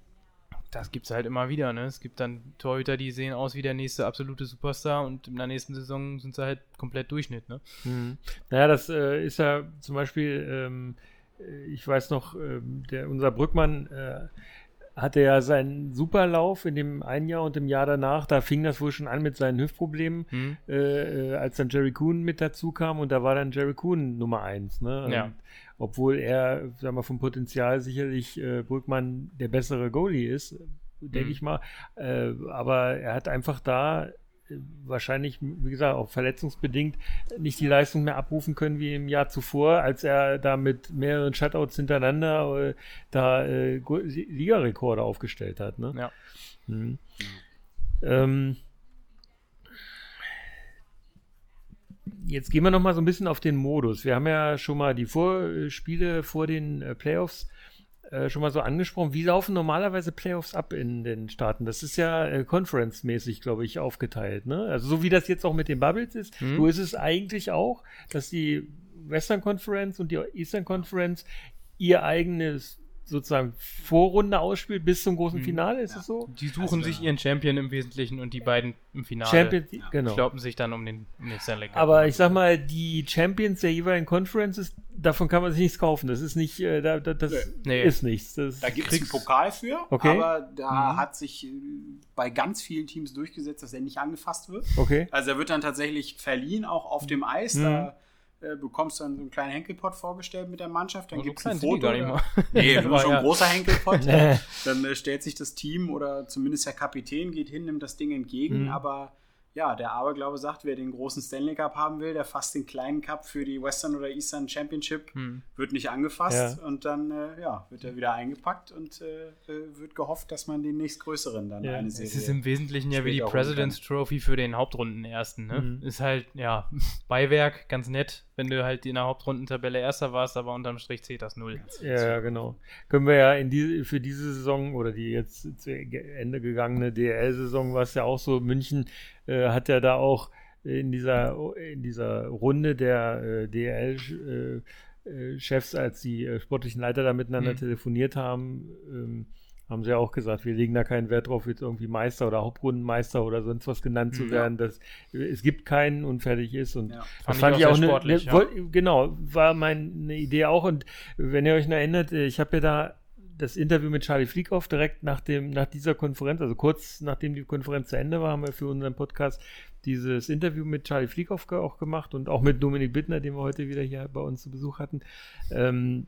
B: das gibt es halt immer wieder. Ne? Es gibt dann Torhüter, die sehen aus wie der nächste absolute Superstar und in der nächsten Saison sind sie halt komplett Durchschnitt. Ne?
A: Mhm. Naja, das äh, ist ja zum Beispiel, ähm, ich weiß noch, äh, der, unser Brückmann äh, hatte ja seinen Superlauf in dem einen Jahr und im Jahr danach, da fing das wohl schon an mit seinen Hüftproblemen, mhm. äh, äh als dann Jerry Kuhn mit dazu kam und da war dann Jerry Kuhn Nummer eins. Ne? Ja. obwohl er, sagen wir, vom Potenzial sicherlich äh, Brückmann der bessere Goalie ist, denke mhm. ich mal. Äh, aber er hat einfach da wahrscheinlich, wie gesagt, auch verletzungsbedingt nicht die Leistung mehr abrufen können wie im Jahr zuvor, als er da mit mehreren Shutouts hintereinander äh, da äh, Ligarekorde aufgestellt hat. Ne? Ja. Mhm. Ähm, jetzt gehen wir noch mal so ein bisschen auf den Modus. Wir haben ja schon mal die Vorspiele vor den äh, Playoffs äh, schon mal so angesprochen. Wie laufen normalerweise Playoffs ab in den Staaten? Das ist ja äh, Conference-mäßig, glaube ich, aufgeteilt. Ne? Also so wie das jetzt auch mit den Bubbles ist, mhm. so ist es eigentlich auch, dass die Western Conference und die Eastern Conference ihr eigenes sozusagen Vorrunde ausspielt bis zum großen mhm. Finale, ist ja. es so?
B: Die suchen also, sich ihren Champion im Wesentlichen und die beiden im Finale Champion, ja. genau. kloppen sich dann um den, um den
A: Stanley Cup. Aber ich sag mal, die Champions der jeweiligen Conferences, davon kann man sich nichts kaufen. Das ist nicht, äh, da, das nee. ist nichts. Das
C: da gibt es einen Pokal für, okay. aber da mhm. hat sich äh, bei ganz vielen Teams durchgesetzt, dass er nicht angefasst wird. Okay. Also er wird dann tatsächlich verliehen, auch auf dem Eis. Mhm. Da äh, bekommst dann so einen kleinen Henkelpott vorgestellt mit der Mannschaft, dann gibt es ein Foto. Gar. Nee, nur schon ein großer Henkelpott. dann äh, stellt sich das Team oder zumindest der Kapitän geht hin, nimmt das Ding entgegen, mhm. aber ja, der Aberglaube sagt, wer den großen Stanley Cup haben will, der fasst den kleinen Cup für die Western oder Eastern Championship, hm. wird nicht angefasst ja. und dann äh, ja, wird er wieder eingepackt und äh, äh, wird gehofft, dass man den nächstgrößeren dann ja. eine Serie.
B: Es ist im Wesentlichen ja wie die President's Trophy für den Hauptrundenersten. Ne? Mhm. Ist halt, ja, Beiwerk, ganz nett, wenn du halt in der Hauptrundentabelle Erster warst, aber unterm Strich zählt das null.
A: Ja, genau. Können wir ja in die, für diese Saison oder die jetzt zu Ende gegangene DL-Saison war es ja auch so, München äh, hat ja da auch in dieser, in dieser Runde der äh, DL-Chefs, äh, als die äh, sportlichen Leiter da miteinander mhm. telefoniert haben, ähm, haben sie ja auch gesagt, wir legen da keinen Wert drauf, jetzt irgendwie Meister oder Hauptrundenmeister oder sonst was genannt zu werden. Ja. Das, es gibt keinen und fertig ist. Und ja, fand das fand ich auch, ich auch eine, eine ja. genau, war meine Idee auch. Und wenn ihr euch noch erinnert, äh, ich habe ja da das Interview mit Charlie Flieghoff direkt nach, dem, nach dieser Konferenz, also kurz nachdem die Konferenz zu Ende war, haben wir für unseren Podcast dieses Interview mit Charlie Flieghoff auch gemacht und auch mit Dominik Bittner, den wir heute wieder hier bei uns zu Besuch hatten. Ähm,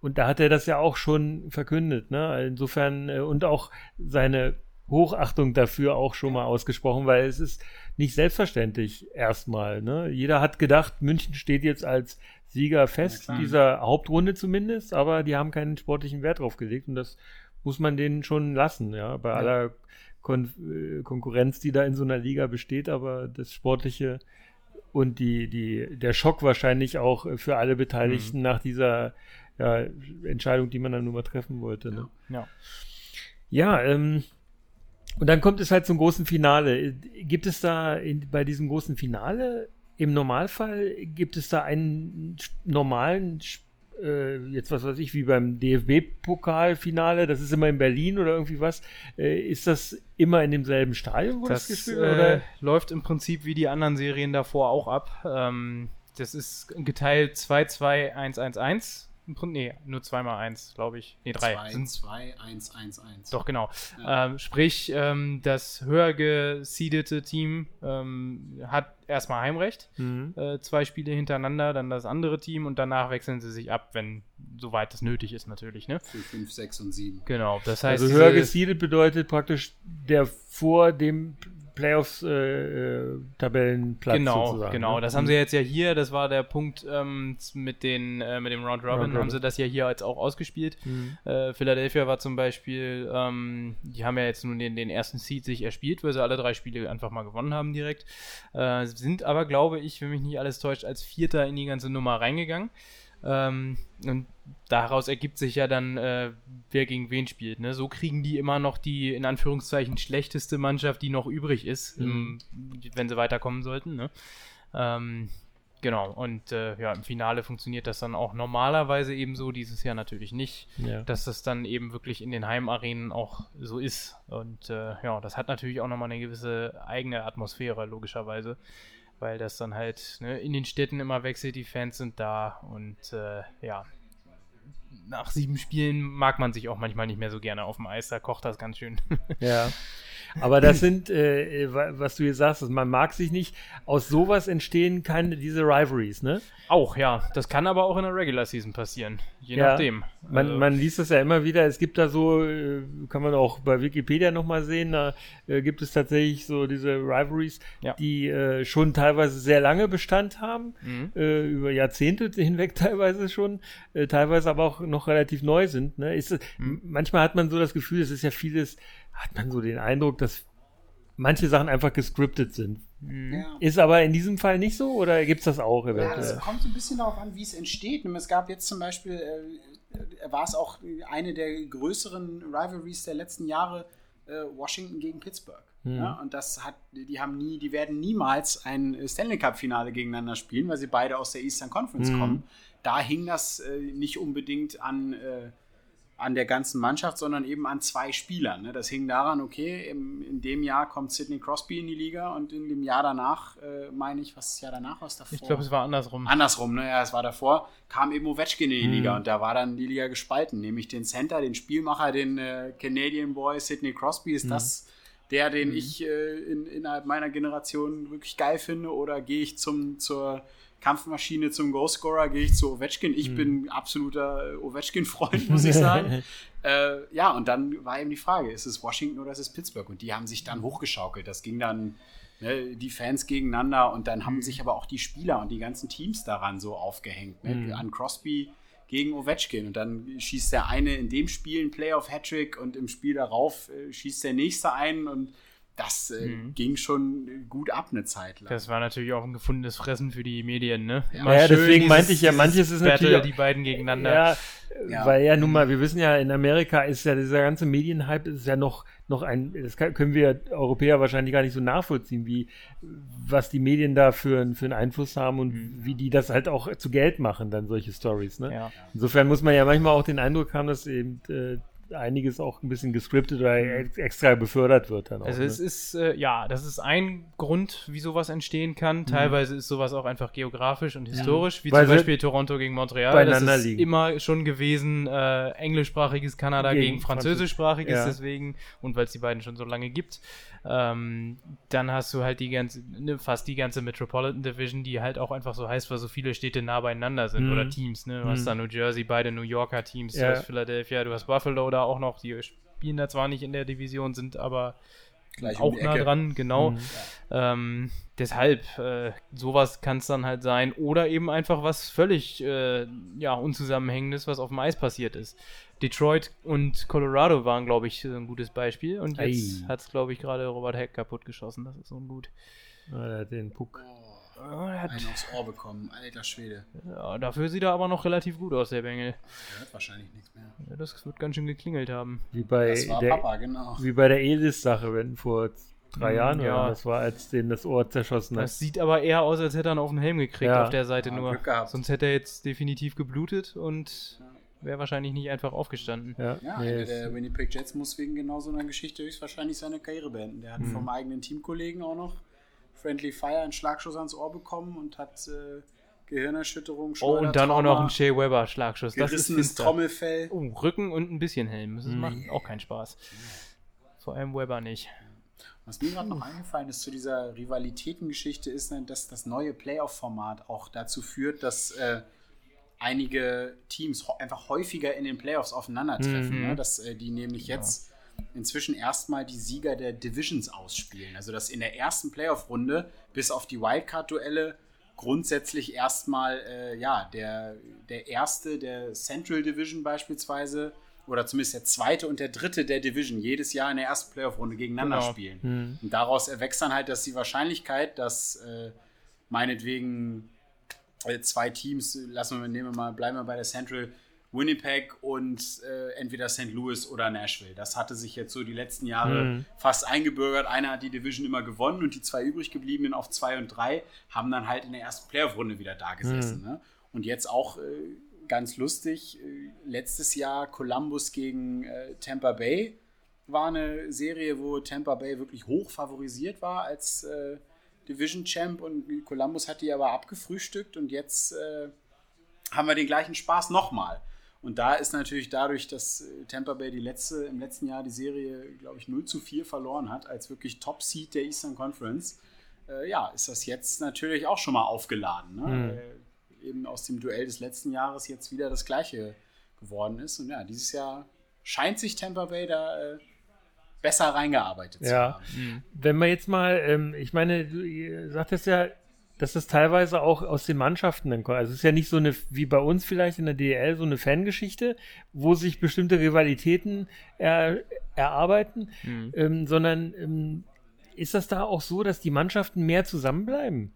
A: und da hat er das ja auch schon verkündet, ne? Insofern, äh, und auch seine Hochachtung dafür auch schon mal ausgesprochen, weil es ist nicht selbstverständlich erstmal. Ne? Jeder hat gedacht, München steht jetzt als Sieger fest, ja, dieser Hauptrunde zumindest, aber die haben keinen sportlichen Wert drauf gelegt und das muss man denen schon lassen, ja, bei ja. aller Kon äh, Konkurrenz, die da in so einer Liga besteht, aber das Sportliche und die, die, der Schock wahrscheinlich auch für alle Beteiligten mhm. nach dieser ja, Entscheidung, die man dann nur mal treffen wollte. Ne? Ja. Ja, ähm, und dann kommt es halt zum großen Finale. Gibt es da in, bei diesem großen Finale im Normalfall gibt es da einen normalen, äh, jetzt was weiß ich, wie beim DFB-Pokalfinale, das ist immer in Berlin oder irgendwie was. Äh, ist das immer in demselben Stadion,
B: wo das, das gespielt wird? Äh, läuft im Prinzip wie die anderen Serien davor auch ab. Ähm, das ist geteilt 2-2-1-1-1 Nee, nur zweimal eins, glaube ich. Nee, drei.
C: 2, 2, 1, 1, 1.
B: Doch, genau. Ja. Ähm, sprich, ähm, das höher gesiedete Team ähm, hat erstmal Heimrecht. Mhm. Äh, zwei Spiele hintereinander, dann das andere Team und danach wechseln sie sich ab, wenn soweit das nötig ist, natürlich. Ne?
C: Für 5, 6 und 7.
B: Genau, das heißt.
A: Also höher gesiedelt bedeutet praktisch der vor dem Playoffs-Tabellenplatz. Äh,
B: genau, sozusagen, genau. Ne? Das haben sie jetzt ja hier, das war der Punkt ähm, mit, den, äh, mit dem Round Robin, Round haben sie das ja hier jetzt auch ausgespielt. Mhm. Äh, Philadelphia war zum Beispiel, ähm, die haben ja jetzt nun den, den ersten Seed sich erspielt, weil sie alle drei Spiele einfach mal gewonnen haben direkt. Äh, sind aber, glaube ich, wenn mich nicht alles täuscht, als Vierter in die ganze Nummer reingegangen. Ähm, und daraus ergibt sich ja dann, äh, wer gegen wen spielt. Ne? So kriegen die immer noch die, in Anführungszeichen, schlechteste Mannschaft, die noch übrig ist, mhm. im, wenn sie weiterkommen sollten. Ne? Ähm, Genau, und äh, ja, im Finale funktioniert das dann auch normalerweise eben so, dieses Jahr natürlich nicht, ja. dass das dann eben wirklich in den Heimarenen auch so ist. Und äh, ja, das hat natürlich auch nochmal eine gewisse eigene Atmosphäre, logischerweise, weil das dann halt ne, in den Städten immer wechselt, die Fans sind da und äh, ja, nach sieben Spielen mag man sich auch manchmal nicht mehr so gerne auf dem Eis, da kocht das ganz schön.
A: Ja. Aber das sind, äh, was du hier sagst, man mag sich nicht. Aus sowas entstehen keine diese Rivalries, ne?
B: Auch, ja. Das kann aber auch in der Regular Season passieren. Je ja, nachdem.
A: Man, also. man liest das ja immer wieder. Es gibt da so, äh, kann man auch bei Wikipedia nochmal sehen, da äh, gibt es tatsächlich so diese Rivalries, ja. die äh, schon teilweise sehr lange Bestand haben, mhm. Äh, über Jahrzehnte hinweg teilweise schon, äh, teilweise aber auch noch relativ neu sind. Ne? Ist, mhm. Manchmal hat man so das Gefühl, es ist ja vieles hat man so den Eindruck, dass manche Sachen einfach gescriptet sind. Mhm. Ja. Ist aber in diesem Fall nicht so oder gibt es das auch
C: eventuell? Ja, es kommt so ein bisschen darauf an, wie es entsteht. Es gab jetzt zum Beispiel, äh, war es auch eine der größeren Rivalries der letzten Jahre, äh, Washington gegen Pittsburgh. Mhm. Ja, und das hat, die haben nie, die werden niemals ein Stanley Cup-Finale gegeneinander spielen, weil sie beide aus der Eastern Conference mhm. kommen. Da hing das äh, nicht unbedingt an äh, an der ganzen Mannschaft, sondern eben an zwei Spielern. Ne? Das hing daran, okay, im, in dem Jahr kommt Sidney Crosby in die Liga und in dem Jahr danach, äh, meine ich, was ist das Jahr danach, was davor?
B: Ich glaube, es war andersrum.
C: Andersrum, ne? Ja, es war davor, kam eben Ovechkin in die mhm. Liga und da war dann die Liga gespalten, nämlich den Center, den Spielmacher, den äh, Canadian Boy Sidney Crosby. Ist mhm. das der, den mhm. ich äh, in, innerhalb meiner Generation wirklich geil finde oder gehe ich zum, zur Kampfmaschine zum Goalscorer gehe ich zu Ovechkin. Ich mhm. bin absoluter äh, Ovechkin-Freund, muss ich sagen. äh, ja, und dann war eben die Frage, ist es Washington oder ist es Pittsburgh? Und die haben sich dann hochgeschaukelt. Das ging dann ne, die Fans gegeneinander und dann haben mhm. sich aber auch die Spieler und die ganzen Teams daran so aufgehängt. Ne? Mhm. An Crosby gegen Ovechkin und dann schießt der eine in dem Spiel ein Playoff-Hattrick und im Spiel darauf äh, schießt der nächste ein und das äh, mhm. ging schon gut ab eine Zeit lang.
B: Das war natürlich auch ein gefundenes Fressen für die Medien, ne?
A: Ja, ja deswegen meinte ich ja, manches ist Battle, natürlich
B: die beiden gegeneinander.
A: Ja, ja, weil ja nun mal, wir wissen ja, in Amerika ist ja dieser ganze Medienhype ist ja noch noch ein, das können wir Europäer wahrscheinlich gar nicht so nachvollziehen, wie was die Medien da für, für einen Einfluss haben und mhm. wie die das halt auch zu Geld machen, dann solche Stories. Ne? Ja. Insofern muss man ja manchmal auch den Eindruck haben, dass eben äh, einiges auch ein bisschen gescriptet oder mhm. extra befördert wird dann
B: auch. Also es ne? ist, äh, ja, das ist ein Grund, wie sowas entstehen kann. Mhm. Teilweise ist sowas auch einfach geografisch und historisch, ja. wie Weil zum Beispiel Toronto gegen Montreal. Das ist liegen. immer schon gewesen, äh, englischsprachiges Kanada gegen, gegen französischsprachiges, ja. deswegen, und weil es die beiden schon so lange gibt. Ähm, dann hast du halt die ganze, ne, fast die ganze Metropolitan Division, die halt auch einfach so heißt, weil so viele Städte nah beieinander sind mhm. oder Teams. Ne? Du mhm. hast da New Jersey, beide New Yorker Teams, ja. du hast Philadelphia, du hast Buffalo da auch noch, die spielen da zwar nicht in der Division, sind aber Gleich auch um nah dran, genau. Mhm. Ähm, deshalb, äh, sowas kann es dann halt sein. Oder eben einfach was völlig äh, ja, Unzusammenhängendes, was auf dem Eis passiert ist. Detroit und Colorado waren, glaube ich, ein gutes Beispiel. Und jetzt hat es, glaube ich, gerade Robert Heck kaputt geschossen. Das ist ungut.
A: Ah, er hat den Puck.
C: Oh, hat einen aufs Ohr bekommen, alter Schwede.
B: Ja, dafür sieht er aber noch relativ gut aus, der Bengel.
C: Der hört wahrscheinlich nichts mehr.
B: Ja, das wird ganz schön geklingelt haben.
A: Wie bei das war der, Papa, genau. Wie bei der Elis-Sache, wenn vor drei mhm, Jahren, ja. Oder? Das war, als den das Ohr zerschossen hat.
B: Das sieht aber eher aus, als hätte er einen auf den Helm gekriegt ja. auf der Seite ja, nur. Sonst hätte er jetzt definitiv geblutet und wäre wahrscheinlich nicht einfach aufgestanden.
C: Ja, ja nee, der Winnipeg Jets muss wegen genau so einer Geschichte höchstwahrscheinlich seine Karriere beenden. Der hat mhm. vom eigenen Teamkollegen auch noch Friendly Fire einen Schlagschuss ans Ohr bekommen und hat äh, Gehirnerschütterung,
B: Oh, und dann auch noch ein Shea Weber Schlagschuss.
C: Das ist Trommelfell.
B: Oh, Rücken und ein bisschen Helm. Das mhm. macht auch keinen Spaß. Vor allem Weber nicht.
C: Was mir gerade noch eingefallen ist zu dieser Rivalitätengeschichte, ist, ne, dass das neue Playoff-Format auch dazu führt, dass äh, einige Teams einfach häufiger in den Playoffs aufeinandertreffen. Mhm. Ne? Dass äh, die nämlich ja. jetzt inzwischen erstmal die Sieger der Divisions ausspielen. Also dass in der ersten Playoff-Runde bis auf die Wildcard-Duelle grundsätzlich erstmal äh, ja, der, der erste der Central Division beispielsweise oder zumindest der zweite und der dritte der Division jedes Jahr in der ersten Playoff-Runde gegeneinander genau. spielen. Mhm. Und daraus erwächst dann halt, dass die Wahrscheinlichkeit, dass äh, meinetwegen äh, zwei Teams, lassen wir, nehmen wir mal, bleiben wir bei der Central, Winnipeg und äh, entweder St. Louis oder Nashville. Das hatte sich jetzt so die letzten Jahre mhm. fast eingebürgert. Einer hat die Division immer gewonnen und die zwei übrig gebliebenen auf zwei und drei haben dann halt in der ersten Playoff-Runde wieder da gesessen. Mhm. Ne? Und jetzt auch äh, ganz lustig, äh, letztes Jahr Columbus gegen äh, Tampa Bay war eine Serie, wo Tampa Bay wirklich hoch favorisiert war als äh, Division Champ und Columbus hat die aber abgefrühstückt und jetzt äh, haben wir den gleichen Spaß nochmal. Und da ist natürlich dadurch, dass äh, Tampa Bay die letzte, im letzten Jahr die Serie, glaube ich, 0 zu 4 verloren hat, als wirklich Top-Seed der Eastern Conference, äh, ja, ist das jetzt natürlich auch schon mal aufgeladen. Ne? Mhm. Äh, eben aus dem Duell des letzten Jahres jetzt wieder das gleiche geworden ist. Und ja, dieses Jahr scheint sich Tampa Bay da äh, besser reingearbeitet
A: ja. zu haben. Mhm. Wenn man jetzt mal, ähm, ich meine, du sagtest ja, dass das teilweise auch aus den Mannschaften dann kommt. Also es ist ja nicht so eine, wie bei uns vielleicht in der DL, so eine Fangeschichte, wo sich bestimmte Rivalitäten er, erarbeiten, mhm. ähm, sondern ähm, ist das da auch so, dass die Mannschaften mehr zusammenbleiben?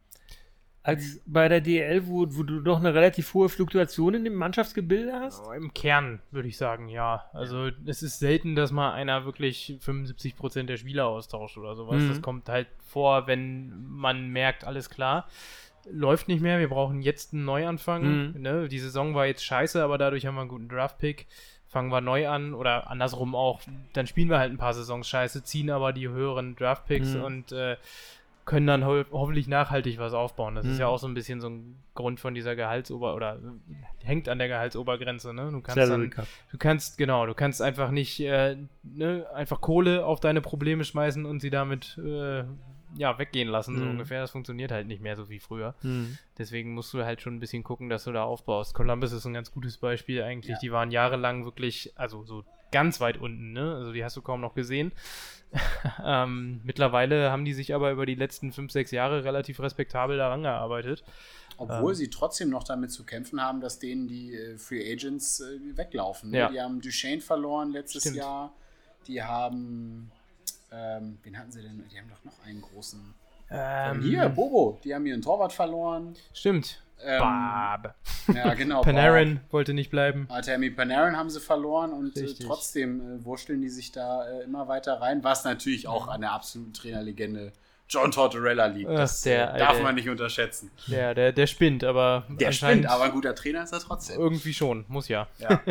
A: Als bei der DL, wo, wo du doch eine relativ hohe Fluktuation in dem Mannschaftsgebilde hast?
B: Oh, Im Kern würde ich sagen, ja. Also es ist selten, dass mal einer wirklich 75 Prozent der Spieler austauscht oder sowas. Mhm. Das kommt halt vor, wenn man merkt, alles klar, läuft nicht mehr, wir brauchen jetzt einen Neuanfang. Mhm. Ne? Die Saison war jetzt scheiße, aber dadurch haben wir einen guten Draft-Pick. Fangen wir neu an oder andersrum auch, dann spielen wir halt ein paar Saisons scheiße, ziehen aber die höheren Draft-Picks mhm. und äh, können dann ho hoffentlich nachhaltig was aufbauen. Das mhm. ist ja mhm. auch so ein bisschen so ein Grund von dieser Gehaltsober oder äh, hängt an der Gehaltsobergrenze. Ne? Du kannst dann, du kannst genau, du kannst einfach nicht äh, ne, einfach Kohle auf deine Probleme schmeißen und sie damit äh, ja weggehen lassen mhm. so ungefähr. Das funktioniert halt nicht mehr so wie früher. Mhm. Deswegen musst du halt schon ein bisschen gucken, dass du da aufbaust. Columbus ist ein ganz gutes Beispiel eigentlich. Ja. Die waren jahrelang wirklich, also so ganz weit unten. Ne? Also die hast du kaum noch gesehen. ähm, mittlerweile haben die sich aber über die letzten fünf, sechs Jahre relativ respektabel daran gearbeitet.
C: Obwohl ähm, sie trotzdem noch damit zu kämpfen haben, dass denen die äh, Free Agents äh, weglaufen. Ne? Ja. Die haben Duchesne verloren letztes Stimmt. Jahr. Die haben, ähm, wen hatten sie denn? Die haben doch noch einen großen. Ähm, hier, Bobo. Die haben ihren Torwart verloren.
B: Stimmt.
C: Ähm,
B: Bob.
C: Ja, genau.
B: Panarin Bob. wollte nicht bleiben.
C: Artemi Panarin haben sie verloren und äh, trotzdem äh, wurschteln die sich da äh, immer weiter rein, was natürlich auch an der absoluten Trainerlegende John Tortorella liegt. Das der, äh, darf der, man nicht unterschätzen.
B: Der, der, der spinnt, aber.
C: Der spinnt, aber ein guter Trainer ist er trotzdem.
B: Irgendwie schon, muss ja. Ja.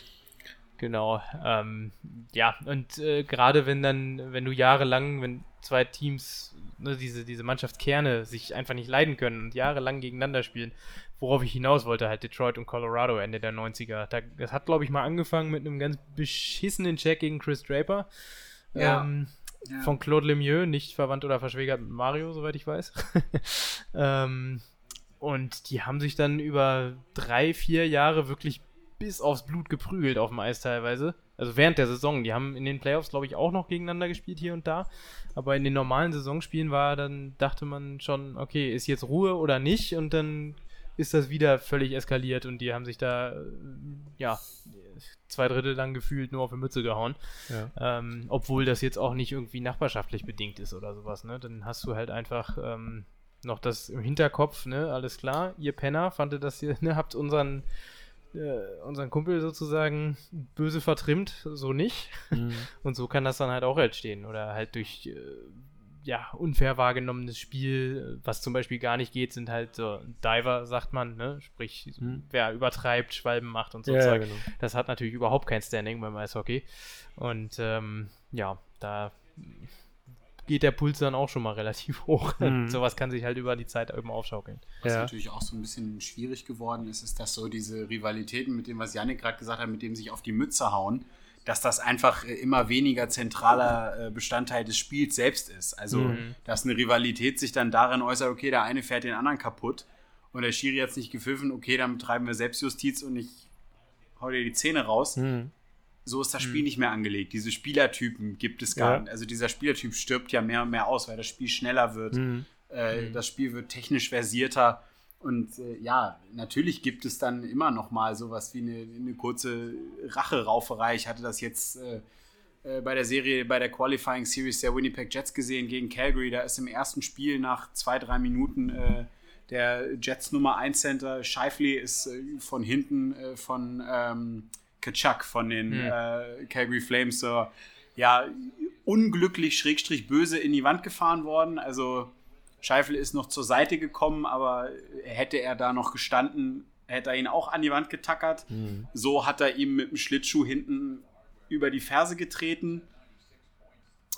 B: genau. Ähm, ja, und äh, gerade wenn dann, wenn du jahrelang, wenn zwei Teams ne, diese, diese Mannschaftskerne sich einfach nicht leiden können und jahrelang gegeneinander spielen. Worauf ich hinaus wollte, halt Detroit und Colorado Ende der 90er. Da, das hat, glaube ich, mal angefangen mit einem ganz beschissenen Check gegen Chris Draper. Ja. Ähm, ja. Von Claude Lemieux, nicht verwandt oder verschwägert mit Mario, soweit ich weiß. ähm, und die haben sich dann über drei, vier Jahre wirklich bis aufs Blut geprügelt auf dem Eis teilweise. Also während der Saison. Die haben in den Playoffs, glaube ich, auch noch gegeneinander gespielt hier und da. Aber in den normalen Saisonspielen war dann, dachte man schon, okay, ist jetzt Ruhe oder nicht? Und dann ist das wieder völlig eskaliert und die haben sich da, ja, zwei Drittel lang gefühlt nur auf die Mütze gehauen. Ja. Ähm, obwohl das jetzt auch nicht irgendwie nachbarschaftlich bedingt ist oder sowas, ne? Dann hast du halt einfach ähm, noch das im Hinterkopf, ne? Alles klar, ihr Penner, fandet das ihr, ne? Habt unseren äh, unseren Kumpel sozusagen böse vertrimmt, so nicht. Mhm. Und so kann das dann halt auch entstehen. Oder halt durch äh, ja, unfair wahrgenommenes Spiel, was zum Beispiel gar nicht geht, sind halt so Diver, sagt man, ne? Sprich, mhm. wer übertreibt, Schwalben macht und so. Ja, genau. Das hat natürlich überhaupt kein Standing beim Eishockey. Und ähm, ja, da geht der Puls dann auch schon mal relativ hoch. Mhm. Sowas kann sich halt über die Zeit eben aufschaukeln.
C: Was ja. natürlich auch so ein bisschen schwierig geworden ist, ist, dass so diese Rivalitäten mit dem, was Janik gerade gesagt hat, mit dem sich auf die Mütze hauen, dass das einfach äh, immer weniger zentraler äh, Bestandteil des Spiels selbst ist. Also, mhm. dass eine Rivalität sich dann darin äußert, okay, der eine fährt den anderen kaputt und der Schiri hat es nicht gepfiffen, okay, dann betreiben wir Selbstjustiz und ich hau dir die Zähne raus. Mhm so ist das Spiel hm. nicht mehr angelegt. Diese Spielertypen gibt es gar ja. nicht. Also dieser Spielertyp stirbt ja mehr und mehr aus, weil das Spiel schneller wird. Hm. Äh, hm. Das Spiel wird technisch versierter. Und äh, ja, natürlich gibt es dann immer noch mal sowas wie eine, eine kurze Rache-Rauferei. Ich hatte das jetzt äh, äh, bei der Serie, bei der Qualifying Series der Winnipeg Jets gesehen gegen Calgary. Da ist im ersten Spiel nach zwei, drei Minuten äh, der Jets Nummer 1 Center Scheifele ist äh, von hinten von ähm, Kachuk von den hm. äh, Calgary Flames so, ja, unglücklich, schrägstrich böse in die Wand gefahren worden. Also Scheifel ist noch zur Seite gekommen, aber hätte er da noch gestanden, hätte er ihn auch an die Wand getackert. Mhm. So hat er ihm mit dem Schlittschuh hinten über die Ferse getreten.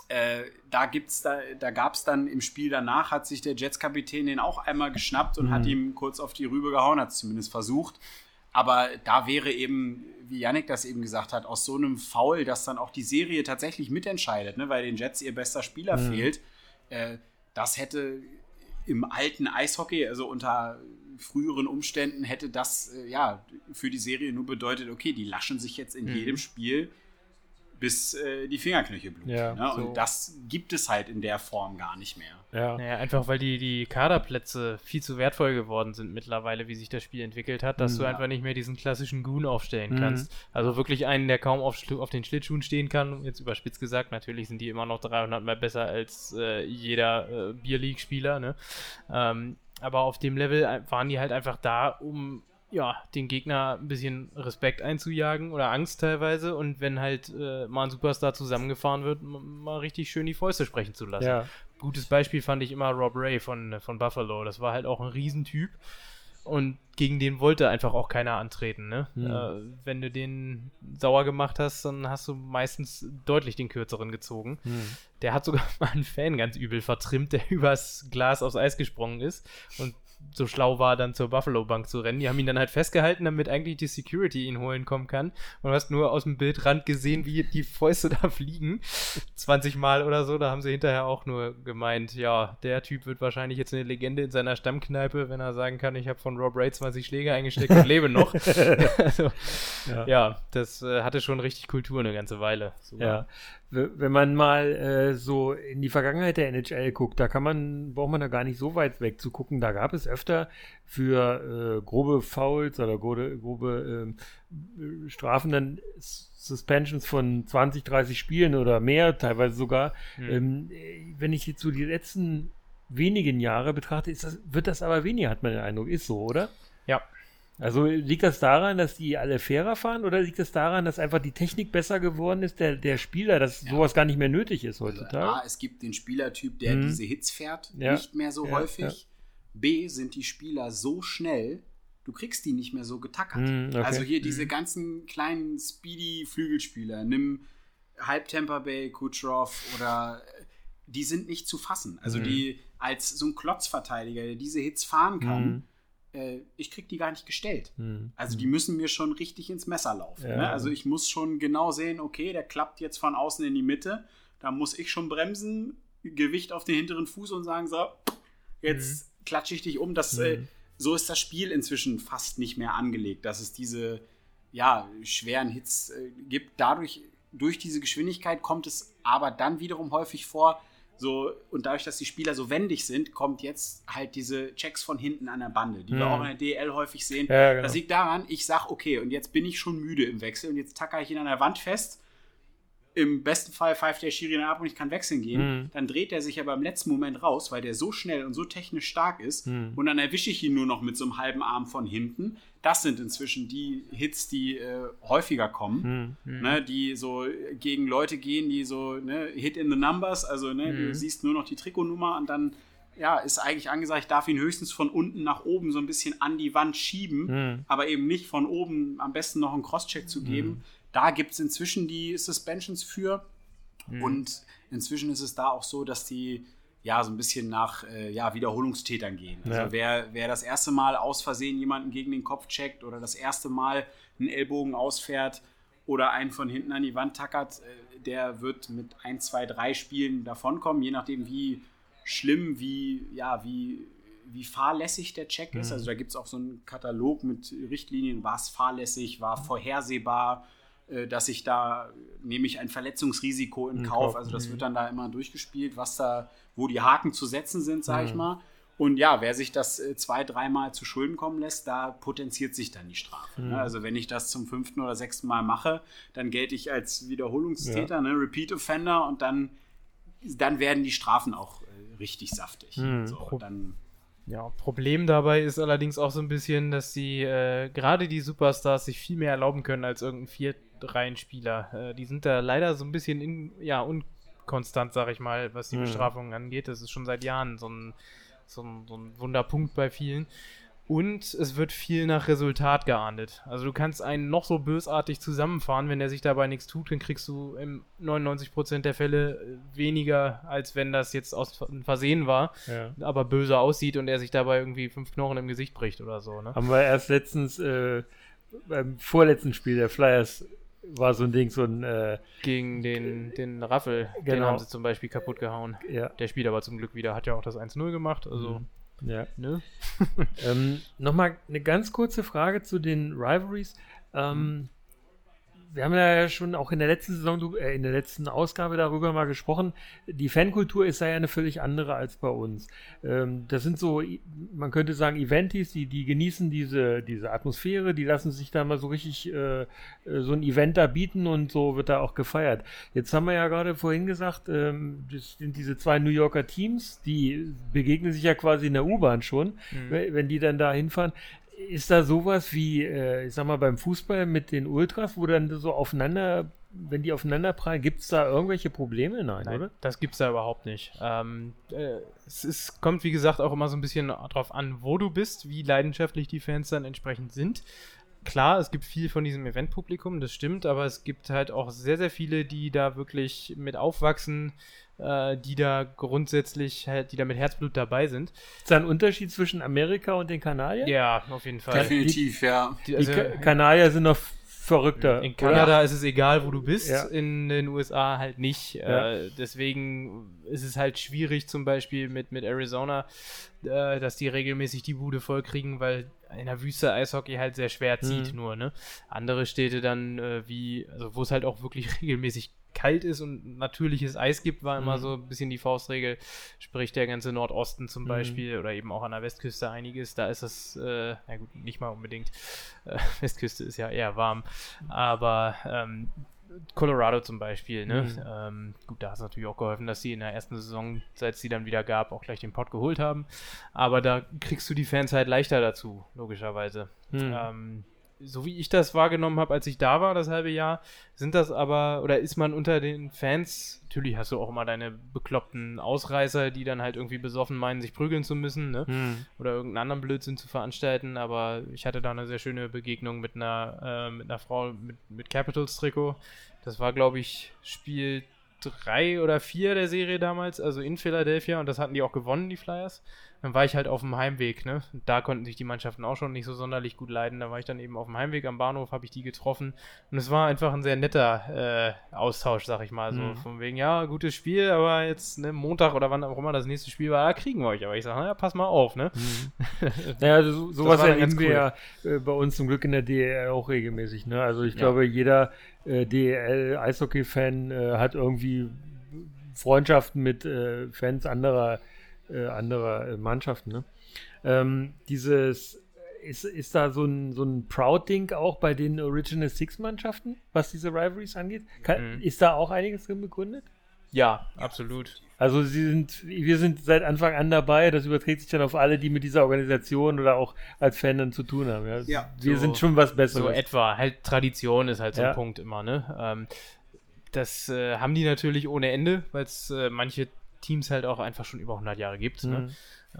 C: Äh, da gibt's da, da gab es dann im Spiel danach, hat sich der Jets-Kapitän den auch einmal geschnappt und mhm. hat ihm kurz auf die Rübe gehauen, hat es zumindest versucht. Aber da wäre eben, wie Yannick das eben gesagt hat, aus so einem Foul, dass dann auch die Serie tatsächlich mitentscheidet, ne, weil den Jets ihr bester Spieler mhm. fehlt, äh, das hätte im alten Eishockey, also unter früheren Umständen, hätte das äh, ja für die Serie nur bedeutet, okay, die laschen sich jetzt in mhm. jedem Spiel bis äh, die Fingerknöchel bluten. Ja, ne? Und das gibt es halt in der Form gar nicht mehr.
B: Ja. Naja, einfach weil die, die Kaderplätze viel zu wertvoll geworden sind mittlerweile, wie sich das Spiel entwickelt hat, dass mhm. du einfach nicht mehr diesen klassischen Goon aufstellen mhm. kannst. Also wirklich einen, der kaum auf, auf den Schlittschuhen stehen kann. Jetzt überspitzt gesagt, natürlich sind die immer noch 300 Mal besser als äh, jeder äh, Bierleague-Spieler. Ne? Ähm, aber auf dem Level waren die halt einfach da, um ja, den Gegner ein bisschen Respekt einzujagen oder Angst teilweise und wenn halt äh, mal ein Superstar zusammengefahren wird, mal richtig schön die Fäuste sprechen zu lassen. Ja. Gutes Beispiel fand ich immer Rob Ray von, von Buffalo. Das war halt auch ein Riesentyp und gegen den wollte einfach auch keiner antreten. Ne? Mhm. Äh, wenn du den sauer gemacht hast, dann hast du meistens deutlich den kürzeren gezogen. Mhm. Der hat sogar mal einen Fan ganz übel vertrimmt, der übers Glas aufs Eis gesprungen ist und so schlau war, dann zur Buffalo Bank zu rennen. Die haben ihn dann halt festgehalten, damit eigentlich die Security ihn holen kommen kann. Und du hast nur aus dem Bildrand gesehen, wie die Fäuste da fliegen. 20 Mal oder so. Da haben sie hinterher auch nur gemeint, ja, der Typ wird wahrscheinlich jetzt eine Legende in seiner Stammkneipe, wenn er sagen kann, ich habe von Rob Ray 20 Schläge eingesteckt und lebe noch. also, ja. ja. das äh, hatte schon richtig Kultur eine ganze Weile.
A: Sogar. Ja wenn man mal äh, so in die Vergangenheit der NHL guckt, da kann man, braucht man da gar nicht so weit weg zu gucken. Da gab es öfter für äh, grobe Fouls oder grobe, grobe äh, Strafen dann Suspensions von 20, 30 Spielen oder mehr, teilweise sogar. Hm. Ähm, wenn ich jetzt so die letzten wenigen Jahre betrachte, das, wird das aber weniger, hat man den Eindruck. Ist so, oder?
B: Ja,
A: also liegt das daran, dass die alle fairer fahren oder liegt es das daran, dass einfach die Technik besser geworden ist, der, der Spieler, dass ja. sowas gar nicht mehr nötig ist heutzutage? Also,
C: A, es gibt den Spielertyp, der mhm. diese Hits fährt, ja. nicht mehr so ja, häufig. B, sind die Spieler so schnell, du kriegst die nicht mehr so getackert. Mhm, okay. Also hier diese mhm. ganzen kleinen Speedy-Flügelspieler, nimm Halbtemper Bay, Kucherov oder die sind nicht zu fassen. Also mhm. die als so ein Klotzverteidiger, der diese Hits fahren kann mhm äh, ich krieg die gar nicht gestellt. Mhm. Also die müssen mir schon richtig ins Messer laufen. Ja. Ne? Also ich muss schon genau sehen, okay, der klappt jetzt von außen in die Mitte. Da muss ich schon bremsen, Gewicht auf den hinteren Fuß und sagen, so, jetzt mhm. klatsche ich dich um. Das, äh, mhm. so ist das Spiel inzwischen fast nicht mehr angelegt, dass es diese ja, schweren Hits äh, gibt. Dadurch, durch diese Geschwindigkeit kommt es aber dann wiederum häufig vor, so, und dadurch, dass die Spieler so wendig sind, kommt jetzt halt diese Checks von hinten an der Bande, die mhm. wir auch in der DL häufig sehen. Ja, genau. Das liegt daran, ich sag, okay, und jetzt bin ich schon müde im Wechsel und jetzt tacker ich ihn an der Wand fest. Im besten Fall pfeift der Schiri ab und ich kann wechseln gehen. Mhm. Dann dreht er sich aber im letzten Moment raus, weil der so schnell und so technisch stark ist. Mhm. Und dann erwische ich ihn nur noch mit so einem halben Arm von hinten das sind inzwischen die Hits, die äh, häufiger kommen, mhm. ne, die so gegen Leute gehen, die so ne, Hit in the Numbers, also ne, mhm. du siehst nur noch die Trikotnummer und dann ja, ist eigentlich angesagt, ich darf ihn höchstens von unten nach oben so ein bisschen an die Wand schieben, mhm. aber eben nicht von oben am besten noch einen Crosscheck zu geben. Da gibt es inzwischen die Suspensions für mhm. und inzwischen ist es da auch so, dass die ja, so ein bisschen nach äh, ja, Wiederholungstätern gehen. Also ja. wer, wer das erste Mal aus Versehen jemanden gegen den Kopf checkt oder das erste Mal einen Ellbogen ausfährt oder einen von hinten an die Wand tackert, äh, der wird mit ein, zwei, drei Spielen davonkommen, je nachdem, wie schlimm, wie, ja, wie, wie fahrlässig der Check ist. Mhm. Also da gibt es auch so einen Katalog mit Richtlinien, war es fahrlässig, war vorhersehbar, dass ich da nehme ich ein Verletzungsrisiko in Kauf. Also das mhm. wird dann da immer durchgespielt, was da wo die Haken zu setzen sind, sage mhm. ich mal. Und ja, wer sich das äh, zwei, dreimal zu Schulden kommen lässt, da potenziert sich dann die Strafe. Ne? Mhm. Also wenn ich das zum fünften oder sechsten Mal mache, dann gelte ich als Wiederholungstäter, ja. ne? Repeat Offender und dann, dann werden die Strafen auch äh, richtig saftig. Mhm. So, dann
B: Ja, Problem dabei ist allerdings auch so ein bisschen, dass die äh, gerade die Superstars sich viel mehr erlauben können als irgendein Vierreihenspieler. Äh, die sind da leider so ein bisschen in, ja, unkonstant, sag ich mal, was die mhm. Bestrafungen angeht. Das ist schon seit Jahren so ein, so ein, so ein Wunderpunkt bei vielen. Und es wird viel nach Resultat geahndet. Also du kannst einen noch so bösartig zusammenfahren, wenn der sich dabei nichts tut, dann kriegst du im 99% der Fälle äh, weniger, als wenn das jetzt aus Versehen war, ja. aber böse aussieht und er sich dabei irgendwie fünf Knochen im Gesicht bricht oder so. Ne?
A: Haben wir erst letztens äh, beim vorletzten Spiel der Flyers war so ein Ding, so ein äh,
B: gegen den, den Raffel, genau. den haben sie zum Beispiel kaputt gehauen. Ja. Der spielt aber zum Glück wieder, hat ja auch das 1-0 gemacht, also mhm.
A: Ja. Ne? ähm, Nochmal eine ganz kurze Frage zu den Rivalries. Ähm, wir haben ja schon auch in der letzten Saison, äh, in der letzten Ausgabe darüber mal gesprochen. Die Fankultur ist da ja eine völlig andere als bei uns. Ähm, das sind so, man könnte sagen, Eventis, die, die genießen diese, diese Atmosphäre, die lassen sich da mal so richtig äh, äh, so ein Event da bieten und so wird da auch gefeiert. Jetzt haben wir ja gerade vorhin gesagt, ähm, das sind diese zwei New Yorker Teams, die begegnen sich ja quasi in der U-Bahn schon, mhm. wenn die dann da hinfahren ist da sowas wie, äh, ich sag mal, beim Fußball mit den Ultras, wo dann so aufeinander, wenn die aufeinander prallen, gibt es da irgendwelche Probleme? Nein, Nein oder?
B: Das gibt es da überhaupt nicht. Ähm, äh, es ist, kommt, wie gesagt, auch immer so ein bisschen darauf an, wo du bist, wie leidenschaftlich die Fans dann entsprechend sind. Klar, es gibt viel von diesem Eventpublikum, das stimmt, aber es gibt halt auch sehr, sehr viele, die da wirklich mit aufwachsen, äh, die da grundsätzlich halt, die da mit Herzblut dabei sind.
A: Ist da ein Unterschied zwischen Amerika und den Kanadiern?
B: Ja, auf jeden Fall.
C: Definitiv,
A: die,
C: ja.
A: Die, also, die Kanadier sind noch verrückter.
B: In Kanada oder? ist es egal, wo du bist, ja. in den USA halt nicht. Ja. Äh, deswegen ist es halt schwierig, zum Beispiel mit, mit Arizona, äh, dass die regelmäßig die Bude voll kriegen, weil in der Wüste Eishockey halt sehr schwer zieht mhm. nur, ne? Andere Städte dann äh, wie, also wo es halt auch wirklich regelmäßig kalt ist und natürliches Eis gibt, war immer mhm. so ein bisschen die Faustregel. Sprich, der ganze Nordosten zum mhm. Beispiel oder eben auch an der Westküste einiges. Da ist es, äh, na gut, nicht mal unbedingt. Äh, Westküste ist ja eher warm. Aber ähm, Colorado zum Beispiel, ne? Mhm. Ähm, gut, da hat es natürlich auch geholfen, dass sie in der ersten Saison, seit es sie dann wieder gab, auch gleich den Pot geholt haben. Aber da kriegst du die Fans halt leichter dazu, logischerweise. Mhm. Ähm, so wie ich das wahrgenommen habe, als ich da war, das halbe Jahr, sind das aber, oder ist man unter den Fans, natürlich hast du auch immer deine bekloppten Ausreißer, die dann halt irgendwie besoffen meinen, sich prügeln zu müssen, ne? Hm. Oder irgendeinen anderen Blödsinn zu veranstalten, aber ich hatte da eine sehr schöne Begegnung mit einer, äh, mit einer Frau mit, mit Capitals-Trikot. Das war, glaube ich, Spiel drei oder vier der Serie damals, also in Philadelphia, und das hatten die auch gewonnen, die Flyers dann war ich halt auf dem Heimweg, ne? Da konnten sich die Mannschaften auch schon nicht so sonderlich gut leiden. Da war ich dann eben auf dem Heimweg am Bahnhof, habe ich die getroffen. Und es war einfach ein sehr netter äh, Austausch, sag ich mal. So mhm. von wegen, ja, gutes Spiel, aber jetzt ne, Montag oder wann auch immer das nächste Spiel war, da kriegen wir euch. Aber ich sage, naja, pass mal auf, ne?
A: Mhm. naja, also so, sowas erleben wir ja äh, bei uns zum Glück in der DEL auch regelmäßig, ne? Also ich ja. glaube, jeder äh, DEL-Eishockey-Fan äh, hat irgendwie Freundschaften mit äh, Fans anderer äh, anderer äh, Mannschaften. Ne? Ähm, dieses ist, ist da so ein, so ein Proud-Ding auch bei den Original Six-Mannschaften, was diese Rivalries angeht? Kann, mhm. Ist da auch einiges drin begründet?
B: Ja, absolut.
A: Also sie sind, wir sind seit Anfang an dabei, das überträgt sich dann auf alle, die mit dieser Organisation oder auch als Fan dann zu tun haben. Ja, ja wir so, sind schon was Besseres.
B: So etwa, halt Tradition ist halt so ja. ein Punkt immer, ne? Ähm, das äh, haben die natürlich ohne Ende, weil es äh, manche Teams halt auch einfach schon über 100 Jahre gibt. Ne? Mhm. Ne?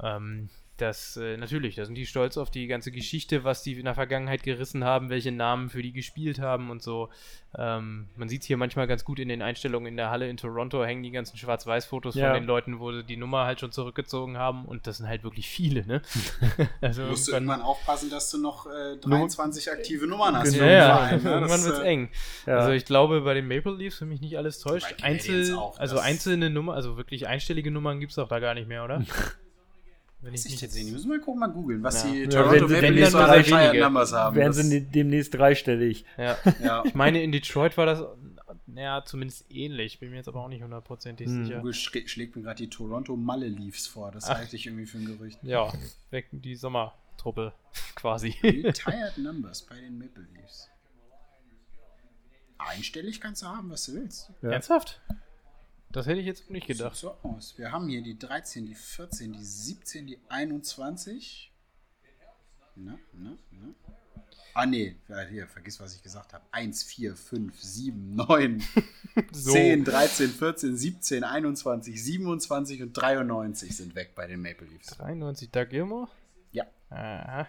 B: Ähm, das äh, natürlich, da sind die stolz auf die ganze Geschichte, was die in der Vergangenheit gerissen haben, welche Namen für die gespielt haben und so. Ähm, man sieht es hier manchmal ganz gut in den Einstellungen in der Halle in Toronto, hängen die ganzen Schwarz-Weiß-Fotos ja. von den Leuten, wo sie die Nummer halt schon zurückgezogen haben und das sind halt wirklich viele, ne?
C: also du musst irgendwann aufpassen, dass du noch äh, 23 Num aktive Nummern hast.
B: Genau. Ja, ja. Ne? irgendwann wird es äh, eng. Ja. Also ich glaube, bei den Maple Leafs, wenn mich nicht alles täuscht, Einzel, auch, also einzelne Nummern, also wirklich einstellige Nummern gibt es auch da gar nicht mehr, oder?
C: Wenn ich nicht jetzt sehen. Die müssen wir gucken, mal googeln, was ja. die
A: Toronto ja, Maple Leafs für drei Numbers haben. Werden sie demnächst dreistellig.
B: Ja. ja. Ich meine, in Detroit war das ja, zumindest ähnlich. Bin mir jetzt aber auch nicht hundertprozentig hm. sicher.
C: Google schlägt mir gerade die Toronto Malle Leafs vor. Das halte ich irgendwie für ein Gerücht.
B: Ja, weg die Sommertruppe quasi.
C: Retired Numbers bei den Maple Leafs. Einstellig kannst du haben, was du willst.
B: Ja. Ernsthaft? Das hätte ich jetzt nicht gedacht.
C: Sieht so aus. Wir haben hier die 13, die 14, die 17, die 21. Na, na, na. Ah, nee, hier, vergiss, was ich gesagt habe. 1, 4, 5, 7, 9, so. 10, 13, 14, 17, 21, 27 und 93 sind weg bei den Maple Leafs.
B: 93, Doug Gilmore?
C: Ja.
B: Aha.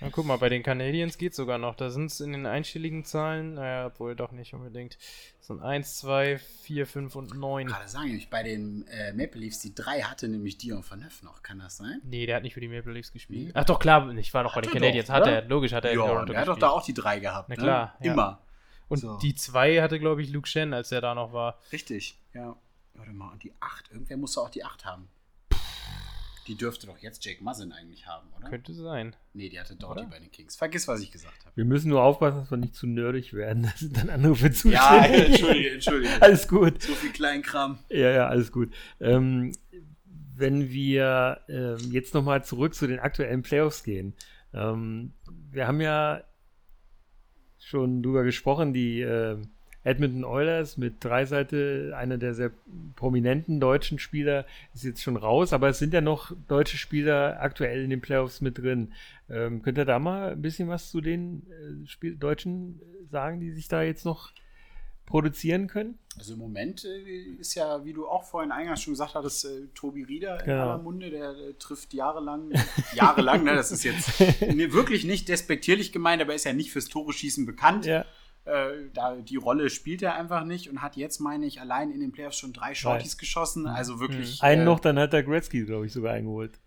B: Na, guck mal, bei den Canadiens geht sogar noch. Da sind es in den einstelligen Zahlen, naja, obwohl doch nicht unbedingt. Das sind 1, 2, 4, 5 und 9.
C: Gerade sagen, nämlich bei den äh, Maple Leafs, die 3 hatte nämlich Dion Phaneuf noch. Kann das sein?
B: Nee, der hat nicht für die Maple Leafs gespielt. Nee. Ach doch, klar, ich war noch bei den Canadiens. Hat er, logisch hat er
C: ja, Der hat doch da auch die 3 gehabt.
B: Na klar.
C: Ne? Immer.
B: Und so. die 2 hatte, glaube ich, Luke Shen, als er da noch war.
C: Richtig, ja. Warte mal, und die 8, irgendwer muss auch die 8 haben. Die dürfte doch jetzt Jake Muzzin eigentlich haben, oder?
B: Könnte sein.
C: Nee, die hatte Doughty bei den Kings. Vergiss, was ich gesagt habe.
A: Wir müssen nur aufpassen, dass wir nicht zu nerdig werden. Das sind dann andere für zuständig.
C: Ja, entschuldige, entschuldige.
A: alles gut.
C: So viel Kleinkram.
A: Ja, ja, alles gut. Ähm, wenn wir ähm, jetzt nochmal zurück zu den aktuellen Playoffs gehen. Ähm, wir haben ja schon drüber gesprochen, die äh, Edmonton Oilers mit Dreiseite, einer der sehr prominenten deutschen Spieler, ist jetzt schon raus, aber es sind ja noch deutsche Spieler aktuell in den Playoffs mit drin. Ähm, könnt ihr da mal ein bisschen was zu den äh, Spiel Deutschen sagen, die sich da jetzt noch produzieren können?
C: Also im Moment äh, ist ja, wie du auch vorhin eingangs schon gesagt hattest, äh, Tobi Rieder in genau. aller Munde, der äh, trifft jahrelang, jahrelang, ne, das ist jetzt wirklich nicht despektierlich gemeint, aber ist ja nicht fürs Tore schießen bekannt. Ja. Äh, da, die Rolle spielt er einfach nicht und hat jetzt, meine ich, allein in den Playoffs schon drei Shorties geschossen. Mhm. Also wirklich.
A: Einen äh, noch, dann hat der Gretzky, glaube ich, sogar eingeholt.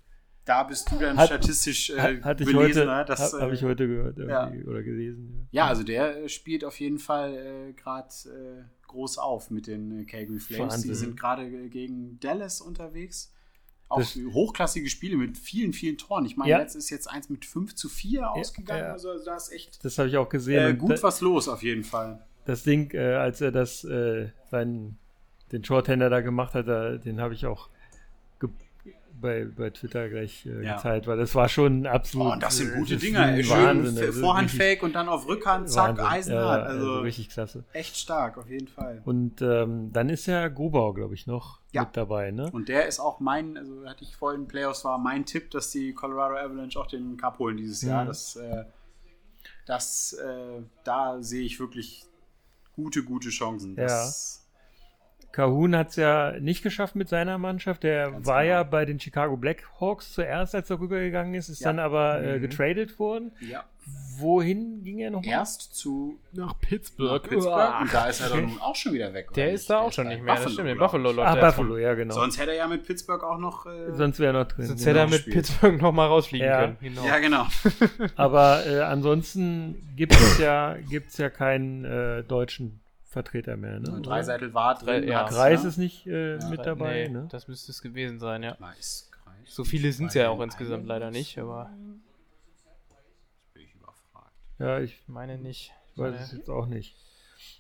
C: Da bist du dann hat, statistisch äh,
A: hat, ich heute, Habe hab ich heute gehört ja. oder gelesen.
C: Ja. ja. also der äh, spielt auf jeden Fall äh, gerade äh, groß auf mit den Calgary Flames. Wahnsinn. Die sind gerade gegen Dallas unterwegs. Auch das, hochklassige Spiele mit vielen, vielen Toren. Ich meine, ja. jetzt ist jetzt eins mit 5 zu 4 ausgegangen. Ja, Also da ist echt.
A: Das habe ich auch gesehen.
C: Äh, gut da, was los auf jeden Fall.
A: Das Ding, äh, als er das, äh, seinen, den Shorthander da gemacht hat, da, den habe ich auch bei, bei Twitter gleich äh, ja. gezeigt, weil das war schon absolut. Oh,
C: und das sind gute Dinger. Schön also Vorhandfake und dann auf Rückhand, zack, Wahnsinn. Eisenhart. Ja, also, also,
A: richtig klasse.
C: Echt stark, auf jeden Fall.
A: Und ähm, dann ist ja Grubau, glaube ich, noch ja. mit dabei, ne?
C: Und der ist auch mein, also hatte ich vorhin Playoffs, war mein Tipp, dass die Colorado Avalanche auch den Cup holen dieses Jahr. Mhm. Das, äh, das äh, da sehe ich wirklich gute, gute Chancen. Das,
A: ja Kahun hat es ja nicht geschafft mit seiner Mannschaft. Der Ganz war genau. ja bei den Chicago Blackhawks zuerst, als er rübergegangen ist, ist ja. dann aber äh, mhm. getradet worden.
C: Ja.
A: Wohin ging er nochmal?
C: Erst zu
B: nach Pittsburgh. Nach
C: Pittsburgh. Und da ist er dann auch schon wieder weg.
B: Der ist da auch schon nicht mehr. Buffalo, das stimmt, Buffalo
A: läuft Ah, Buffalo, ja, genau.
C: Sonst hätte er ja mit Pittsburgh auch noch. Äh,
A: Sonst wäre er noch drin.
B: Sonst hätte er mit gespielt. Pittsburgh noch mal rausfliegen
C: ja.
B: können.
C: Genau. Ja, genau.
A: Aber äh, ansonsten gibt es ja, gibt's ja keinen äh, deutschen Vertreter mehr. Ne?
C: Dreiseitel war drin.
A: Ja. Kreis ist nicht äh, ja, mit dabei. Nee, ne?
B: Das müsste es gewesen sein, ja.
C: Kreis,
B: so viele sind es ja auch insgesamt leider nicht, aber.
C: Jetzt bin ich überfragt.
A: Ja, ich
B: meine nicht.
A: Ich weiß es jetzt auch nicht.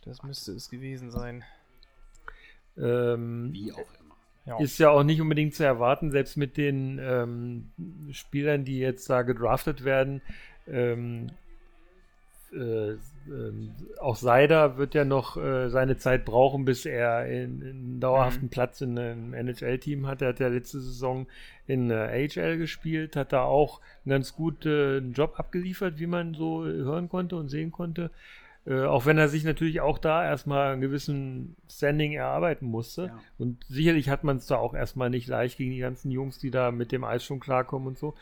B: Das müsste es gewesen sein.
A: Ähm,
C: Wie auch immer.
A: Ja. Ist ja auch nicht unbedingt zu erwarten, selbst mit den ähm, Spielern, die jetzt da gedraftet werden. Ähm, äh, ähm, auch Seider wird ja noch äh, seine Zeit brauchen, bis er in, in einen dauerhaften mhm. Platz in einem NHL-Team hat. Er hat ja letzte Saison in äh, AHL gespielt, hat da auch einen ganz guten Job abgeliefert, wie man so hören konnte und sehen konnte. Äh, auch wenn er sich natürlich auch da erstmal einen gewissen Standing erarbeiten musste. Ja. Und sicherlich hat man es da auch erstmal nicht leicht gegen die ganzen Jungs, die da mit dem Eis schon klarkommen und so.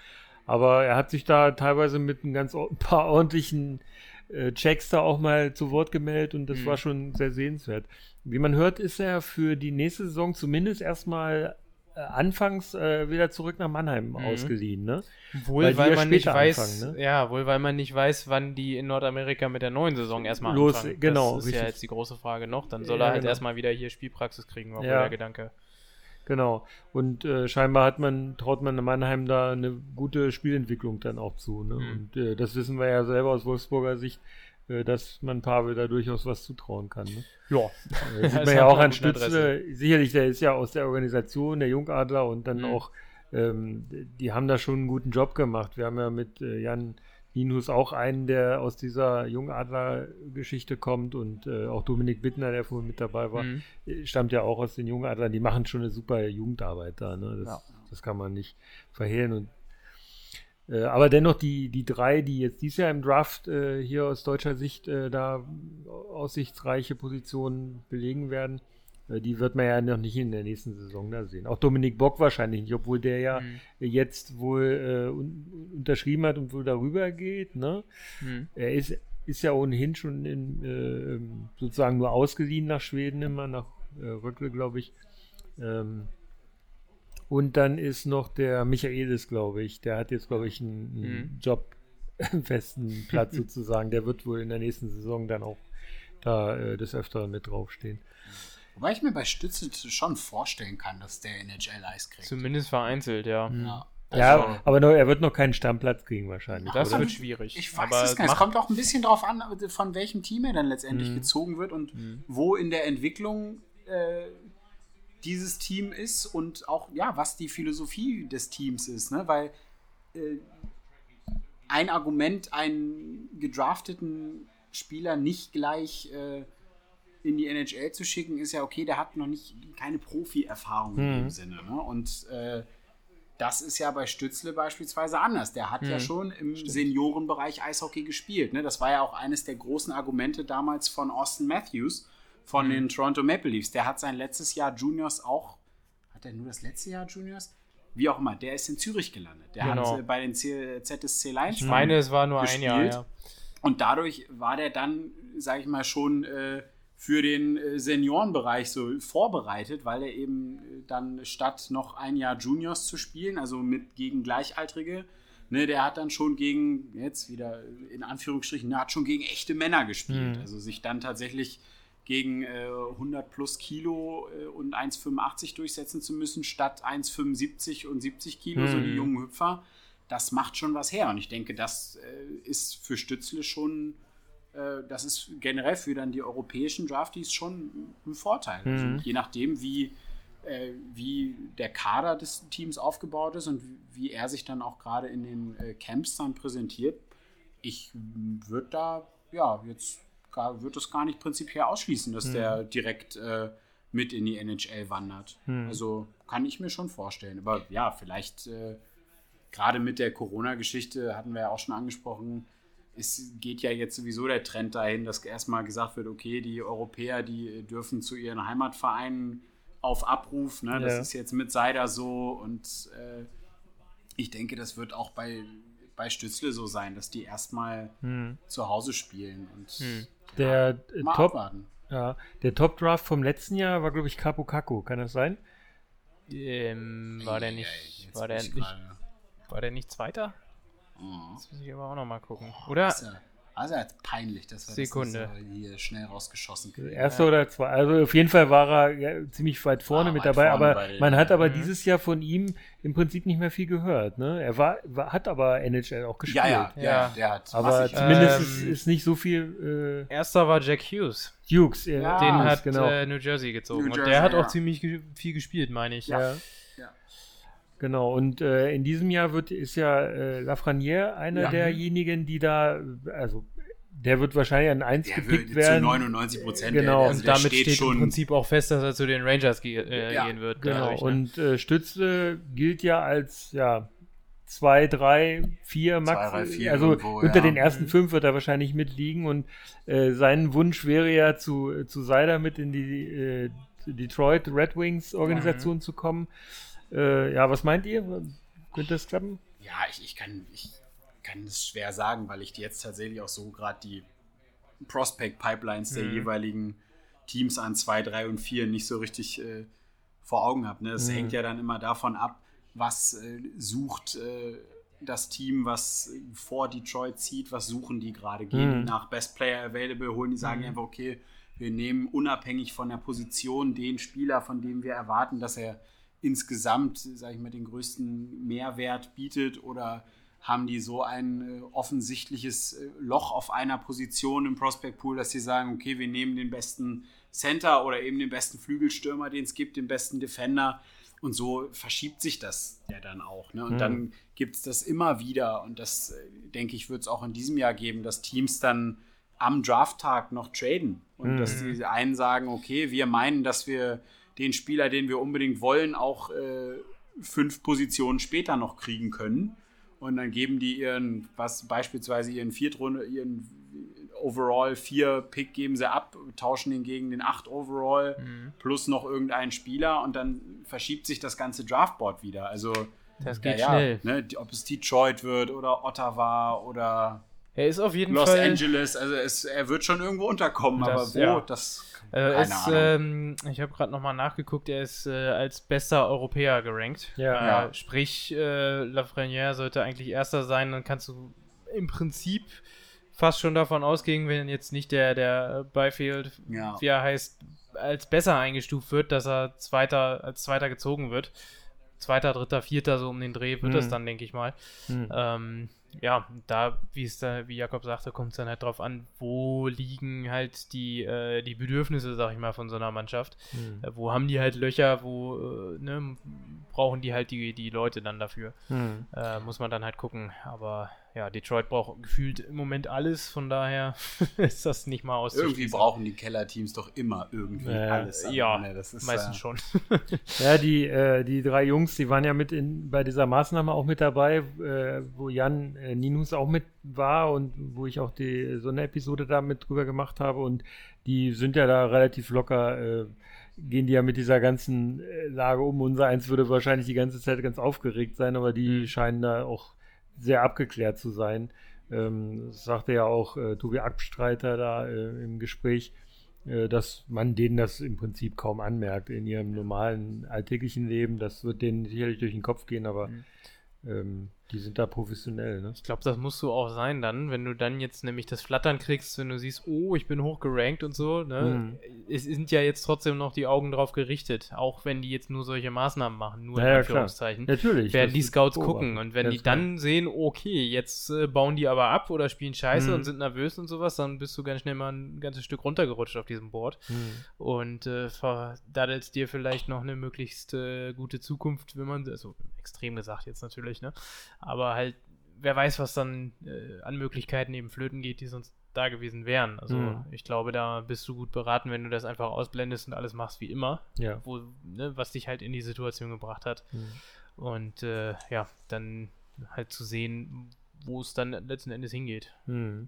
A: Aber er hat sich da teilweise mit ein ganz ein paar ordentlichen äh, Checks da auch mal zu Wort gemeldet und das mhm. war schon sehr sehenswert. Wie man hört, ist er für die nächste Saison zumindest erstmal äh, anfangs äh, wieder zurück nach Mannheim mhm. ausgeliehen, ne?
B: Wohl, weil, weil man nicht weiß, anfangen, ne? ja, wohl, weil man nicht weiß, wann die in Nordamerika mit der neuen Saison erstmal Los, anfangen.
A: Genau,
B: das ist richtig. ja jetzt die große Frage noch. Dann soll ja, er halt genau. erstmal wieder hier Spielpraxis kriegen, war ja. der Gedanke.
A: Genau. Und äh, scheinbar hat man, traut man Mannheim da eine gute Spielentwicklung dann auch zu. Ne? Mhm. Und äh, das wissen wir ja selber aus Wolfsburger Sicht, äh, dass man Pavel da durchaus was zutrauen kann. Ne?
B: Ja.
A: Äh, sieht man ja auch an Stützle. Sicherlich, der ist ja aus der Organisation, der Jungadler und dann mhm. auch, ähm, die haben da schon einen guten Job gemacht. Wir haben ja mit äh, Jan Ninus auch einen, der aus dieser Jungadler-Geschichte kommt und äh, auch Dominik Bittner, der vorhin mit dabei war, mhm. Äh, stammt ja auch aus den Jungadlern. Die machen schon eine super Jugendarbeit da. Ne? Das, ja. das kann man nicht verhehlen. Und äh, aber dennoch die, die drei, die jetzt dieses Jahr im Draft äh, hier aus deutscher Sicht äh, da aussichtsreiche Positionen belegen werden, die wird man ja noch nicht in der nächsten Saison da sehen. Auch Dominik Bock wahrscheinlich nicht, obwohl der ja mhm. jetzt wohl äh, un unterschrieben hat und wohl darüber geht. Ne? Mhm. Er ist, ist ja ohnehin schon in, äh, sozusagen nur ausgeliehen nach Schweden immer, nach äh, Röckle, glaube ich. Ähm, und dann ist noch der Michaelis, glaube ich. Der hat jetzt, glaube ich, einen, einen mhm. Job festen Platz sozusagen. Der wird wohl in der nächsten Saison dann auch da äh, des Öfteren mit draufstehen.
C: Wobei ich mir bei Stütze schon vorstellen kann, dass der NHL Eis kriegt.
B: Zumindest vereinzelt, ja.
A: Mhm. Ja. Also, ja, aber noch, er wird noch keinen Stammplatz kriegen wahrscheinlich.
B: Das oder? wird schwierig.
C: Ich weiß aber es gar nicht. Es kommt auch ein bisschen darauf an, von welchem Team er dann letztendlich mhm. gezogen wird und mhm. wo in der Entwicklung äh, dieses Team ist und auch, ja, was die Philosophie des Teams ist, ne? Weil äh, ein Argument, einen gedrafteten Spieler nicht gleich äh, in die NHL zu schicken, ist ja okay, der hat noch nicht keine Profi-Erfahrung mhm. in dem Sinne. Ne? Und äh, das ist ja bei Stützle beispielsweise anders. Der hat mhm. ja schon im Stimmt. Seniorenbereich Eishockey gespielt. Ne? Das war ja auch eines der großen Argumente damals von Austin Matthews, von mhm. den Toronto Maple Leafs. Der hat sein letztes Jahr Juniors auch, hat er nur das letzte Jahr Juniors? Wie auch immer, der ist in Zürich gelandet. Der genau. hat äh, bei den C ZSC Lions.
B: Ich meine, es war nur gespielt. ein Jahr, ja.
C: Und dadurch war der dann, sage ich mal, schon äh, für den äh, Seniorenbereich so vorbereitet, weil er eben äh, dann statt noch ein Jahr Juniors zu spielen, also mit gegen Gleichaltrige, ne, der hat dann schon gegen, jetzt wieder in Anführungsstrichen, hat schon gegen echte Männer gespielt. Mhm. Also sich dann tatsächlich gegen äh, 100 plus Kilo äh, und 1,85 durchsetzen zu müssen, statt 1,75 und 70 Kilo, mhm. so die mhm. jungen Hüpfer, das macht schon was her. Und ich denke, das äh, ist für Stützle schon, äh, das ist generell für dann die europäischen Draftees schon ein Vorteil. Also mhm. Also, je nachdem, wie, äh, wie der Kader des Teams aufgebaut ist und wie er sich dann auch gerade in den äh, Camps dann präsentiert, ich würde da ja jetzt gar, würde es gar nicht prinzipiell ausschließen, dass hm. der direkt äh, mit in die NHL wandert. Hm. Also kann ich mir schon vorstellen. Aber ja, vielleicht äh, gerade mit der Corona-Geschichte hatten wir ja auch schon angesprochen, es geht ja jetzt sowieso der Trend dahin, dass erstmal gesagt wird, okay, die Europäer, die dürfen zu ihren Heimatvereinen auf Abruf. Ne? Das ja. ist jetzt mit Seider so und äh, ich denke, das wird auch bei, bei Stützle so sein, dass die erstmal hm. zu Hause spielen und hm.
A: Der ja, Top, ja, der Top Draft vom letzten Jahr war, glaube ich, Capo Caco. Kann das sein?
B: Ähm, war der nicht, war der nicht, war der nicht Zweiter? Mhm. Das muss ich aber auch noch mal gucken. Oder?
C: Also peinlich, dass wir
B: Sekunde.
C: das hier schnell rausgeschossen
A: kriegen. Erste ja. oder zwei. Also auf jeden Fall war er ja, ziemlich weit vorne ah, mit weit dabei, vorne aber man hat aber dieses Jahr von ihm im Prinzip nicht mehr viel gehört. Ne? Er war, war hat aber NHL auch gespielt.
C: Ja, ja, ja. der hat.
A: Aber zumindest ähm, ist, ist, nicht so viel.
B: Äh, Erster war Jack Hughes.
A: Hughes,
B: ja. Den hat genau. äh, New Jersey gezogen. New Jersey, und der hat auch ziemlich viel gespielt, meine ich.
A: ja. Genau, und äh, in diesem Jahr wird, ist ja äh, Lafreniere einer ja. derjenigen, die da, also der wird wahrscheinlich an 1 der gepickt werden. Zu
C: 99 Prozent.
B: Genau, der, also und damit steht, steht im Prinzip auch fest, dass er zu den Rangers ge äh, ja, gehen wird.
A: Genau, dadurch, ne? und äh, Stützle gilt ja als, ja, zwei, drei, vier Max. Zwei, drei, vier also irgendwo, unter ja. den ersten mhm. fünf wird er wahrscheinlich mitliegen und äh, sein Wunsch wäre ja zu, zu Seider mit in die äh, Detroit Red Wings Organisation mhm. zu kommen. Äh, ja, was meint ihr? Könnte das klappen?
C: Ja, ich, ich kann, ich kann es schwer sagen, weil ich jetzt tatsächlich auch so gerade die Prospect-Pipelines der mhm. jeweiligen Teams an 2, 3 und 4 nicht so richtig äh, vor Augen habe. Ne? Das mhm. hängt ja dann immer davon ab, was äh, sucht äh, das Team, was vor Detroit zieht, was suchen die gerade. Gehen mhm. nach Best Player Available, holen die, sagen mhm. einfach, okay, wir nehmen unabhängig von der Position den Spieler, von dem wir erwarten, dass er insgesamt, sage ich mal, den größten Mehrwert bietet oder haben die so ein äh, offensichtliches äh, Loch auf einer Position im Prospect Pool, dass sie sagen, okay, wir nehmen den besten Center oder eben den besten Flügelstürmer, den es gibt, den besten Defender Und so verschiebt sich das ja dann auch. Ne? Und
A: Mhm.
C: dann gibt es das immer wieder. Und das, äh, denke ich, wird es auch in diesem Jahr geben, dass Teams dann am Drafttag noch traden. Und
A: Mhm.
C: dass die einen sagen, okay, wir meinen, dass wir den Spieler, den wir unbedingt wollen, auch äh, fünf Positionen später noch kriegen können. Und dann geben die ihren, was beispielsweise ihren Viertrunde, ihren Overall 4 Pick geben sie ab, tauschen ihn gegen den 8 Overall plus noch irgendeinen Spieler und dann verschiebt sich das ganze Draftboard wieder. Also
B: Das geht
C: ja,
B: schnell.
C: Ne, ob es Detroit wird oder Ottawa oder
B: Er ist auf jeden
C: Los
B: Fall.
C: Angeles, also es, er wird schon irgendwo unterkommen,
B: Das-
C: aber wo,
B: ja.
C: das
B: Äh,
C: keine
B: ist,
C: Ahnung.
B: ähm, ich habe gerade nochmal nachgeguckt, er ist äh, als bester Europäer gerankt.
A: Ja.
B: Äh,
C: Ja.
B: Sprich, äh, Lafreniere sollte eigentlich erster sein, dann kannst du im Prinzip fast schon davon ausgehen, wenn jetzt nicht der, der Byfield,
C: Ja.
B: wie er heißt, als besser eingestuft wird, dass er zweiter, als zweiter gezogen wird. Zweiter, dritter, vierter, so um den Dreh wird
A: Mhm.
B: es dann, denke ich mal.
A: Mhm.
B: Ähm, ja, da, wie es da, wie Jakob sagte, kommt es dann halt drauf an, wo liegen halt die, äh, die Bedürfnisse, sag ich mal, von so einer Mannschaft.
A: Mhm.
B: Äh, wo haben die halt Löcher, wo äh, ne, brauchen die halt die, die Leute dann dafür.
A: Mhm.
B: Muss man dann halt gucken. Aber ja, Detroit braucht gefühlt im Moment alles, von daher ist das nicht mal auszuschließen.
C: Irgendwie brauchen die Kellerteams doch immer irgendwie
A: Ja.
C: alles.
B: Ja,
C: Ne, das ist,
B: Meistens
C: äh,
B: schon.
A: Ja, die, äh, die drei Jungs, die waren ja mit in, bei dieser Maßnahme auch mit dabei, äh, wo Jan äh, Ninus auch mit war und wo ich auch die, so eine Episode da mit drüber gemacht habe und die sind ja da relativ locker, äh, gehen die ja mit dieser ganzen äh, Lage um. Unser eins würde wahrscheinlich die ganze Zeit ganz aufgeregt sein, aber die
B: Mhm.
A: scheinen da auch sehr abgeklärt zu sein. Ähm, das sagte ja auch äh, Tobi Abstreiter da äh, im Gespräch, äh, dass man denen das im Prinzip kaum anmerkt in ihrem normalen alltäglichen Leben. Das wird denen sicherlich durch den Kopf gehen, aber
B: Mhm.
A: ähm, die sind da professionell. Ne?
B: Ich glaube, das musst du auch sein dann, wenn du dann jetzt nämlich das Flattern kriegst, wenn du siehst, oh, ich bin hochgerankt und so. Ne?
A: Mhm.
B: Es sind ja jetzt trotzdem noch die Augen drauf gerichtet, auch wenn die jetzt nur solche Maßnahmen machen, nur
A: Ja,
B: in Anführungszeichen.
A: Natürlich.
B: werden die Scouts gucken und wenn die dann sehen, okay, jetzt äh, bauen die aber ab oder spielen Scheiße
A: Mhm.
B: und sind nervös und sowas, dann bist du ganz schnell mal ein ganzes Stück runtergerutscht auf diesem Board
A: klar. Mhm.
B: und äh, verdaddelst dir vielleicht noch eine möglichst äh, gute Zukunft, wenn man, also extrem gesagt jetzt natürlich, ne, aber halt, wer weiß, was dann äh, an Möglichkeiten eben flöten geht, die sonst da gewesen wären. Also
A: Mhm.
B: ich glaube, da bist du gut beraten, wenn du das einfach ausblendest und alles machst wie immer,
A: Ja.
B: wo, ne, was dich halt in die Situation gebracht hat.
A: Mhm.
B: Und äh, ja, dann halt zu sehen, wo es dann letzten Endes hingeht.
A: Mhm.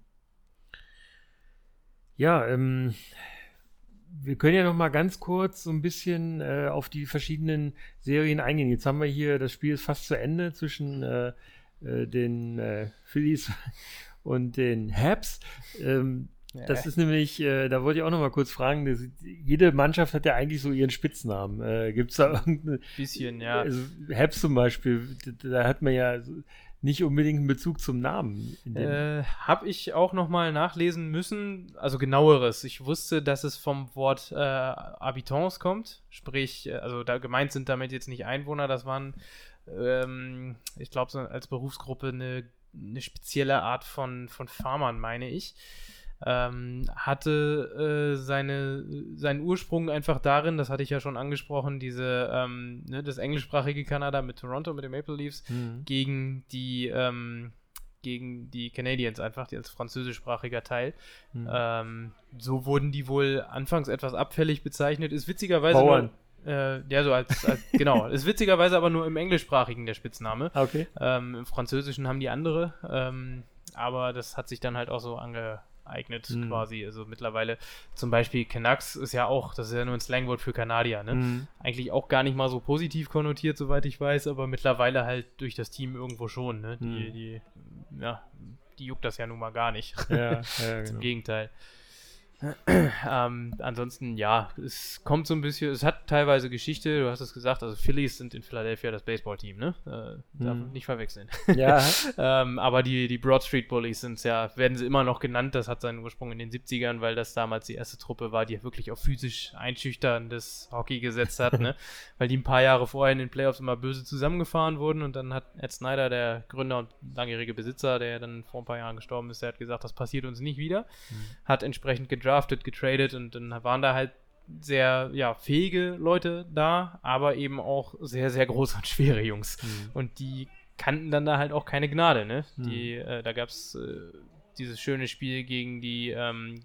A: Ja, ähm, wir können ja noch mal ganz kurz so ein bisschen äh, auf die verschiedenen Serien eingehen. Jetzt haben wir hier, das Spiel ist fast zu Ende zwischen äh, äh, den äh, Phillies und den Habs. Ähm, das ist nämlich, äh, da wollte ich auch noch mal kurz fragen, das, jede Mannschaft hat ja eigentlich so ihren Spitznamen. Äh, Gibt es da irgendeine,
B: bisschen, ja.
A: also Habs zum Beispiel, da, da hat man ja so nicht unbedingt einen Bezug zum Namen.
B: Äh, Habe ich auch nochmal nachlesen müssen, also genaueres. Ich wusste, dass es vom Wort äh, Habitants kommt, sprich, äh, also da gemeint sind damit jetzt nicht Einwohner, das waren, ähm, ich glaube, so als Berufsgruppe eine, eine spezielle Art von, von Farmern, meine ich. Ähm, hatte äh, seine, seinen Ursprung einfach darin, das hatte ich ja schon angesprochen, diese, ähm, ne, das englischsprachige Kanada mit Toronto, mit den Maple Leafs,
A: Mhm.
B: gegen die ähm, gegen die Canadiens einfach, die als französischsprachiger Teil.
A: Mhm.
B: Ähm, so wurden die wohl anfangs etwas abfällig bezeichnet. Ist witzigerweise
A: Bauern.
B: nur, äh, ja so als, als genau, ist witzigerweise aber nur im englischsprachigen der Spitzname.
A: Okay.
B: Ähm, Im Französischen haben die andere, ähm, aber das hat sich dann halt auch so angeeignet
A: Mhm.
B: quasi. Also mittlerweile zum Beispiel Canucks ist ja auch, das ist ja nur ein Slangwort für Kanadier, ne?
A: Mhm.
B: eigentlich auch gar nicht mal so positiv konnotiert, soweit ich weiß, aber mittlerweile halt durch das Team irgendwo schon. Ne? Die,
A: Hm.
B: die, ja, die juckt das ja nun mal gar nicht.
A: Ja, ja,
B: Im
A: genau.
B: Gegenteil. ähm, ansonsten, ja, es kommt so ein bisschen, es hat teilweise Geschichte, du hast es gesagt, also Phillies sind in Philadelphia das Baseballteam, ne? Äh, darf
A: Hm.
B: nicht verwechseln.
A: Ja,
B: ähm, aber die, die Broad Street Bullies sind ja, werden sie immer noch genannt. Das hat seinen Ursprung in den 70ern, weil das damals die erste Truppe war, die wirklich auf physisch einschüchterndes Hockey gesetzt hat, ne? Weil die ein paar Jahre vorher in den Playoffs immer böse zusammengefahren wurden und dann hat Ed Snyder, der Gründer und langjährige Besitzer, der dann vor ein paar Jahren gestorben ist, der hat gesagt, das passiert uns nicht wieder. Hat entsprechend gedraftet, getradet und dann waren da halt sehr ja, fähige Leute da, aber eben auch sehr, sehr große und schwere Jungs. Mhm. Und die kannten dann da halt auch keine Gnade, ne? Mhm. Die, äh, da gab es äh, dieses schöne Spiel gegen die, ähm,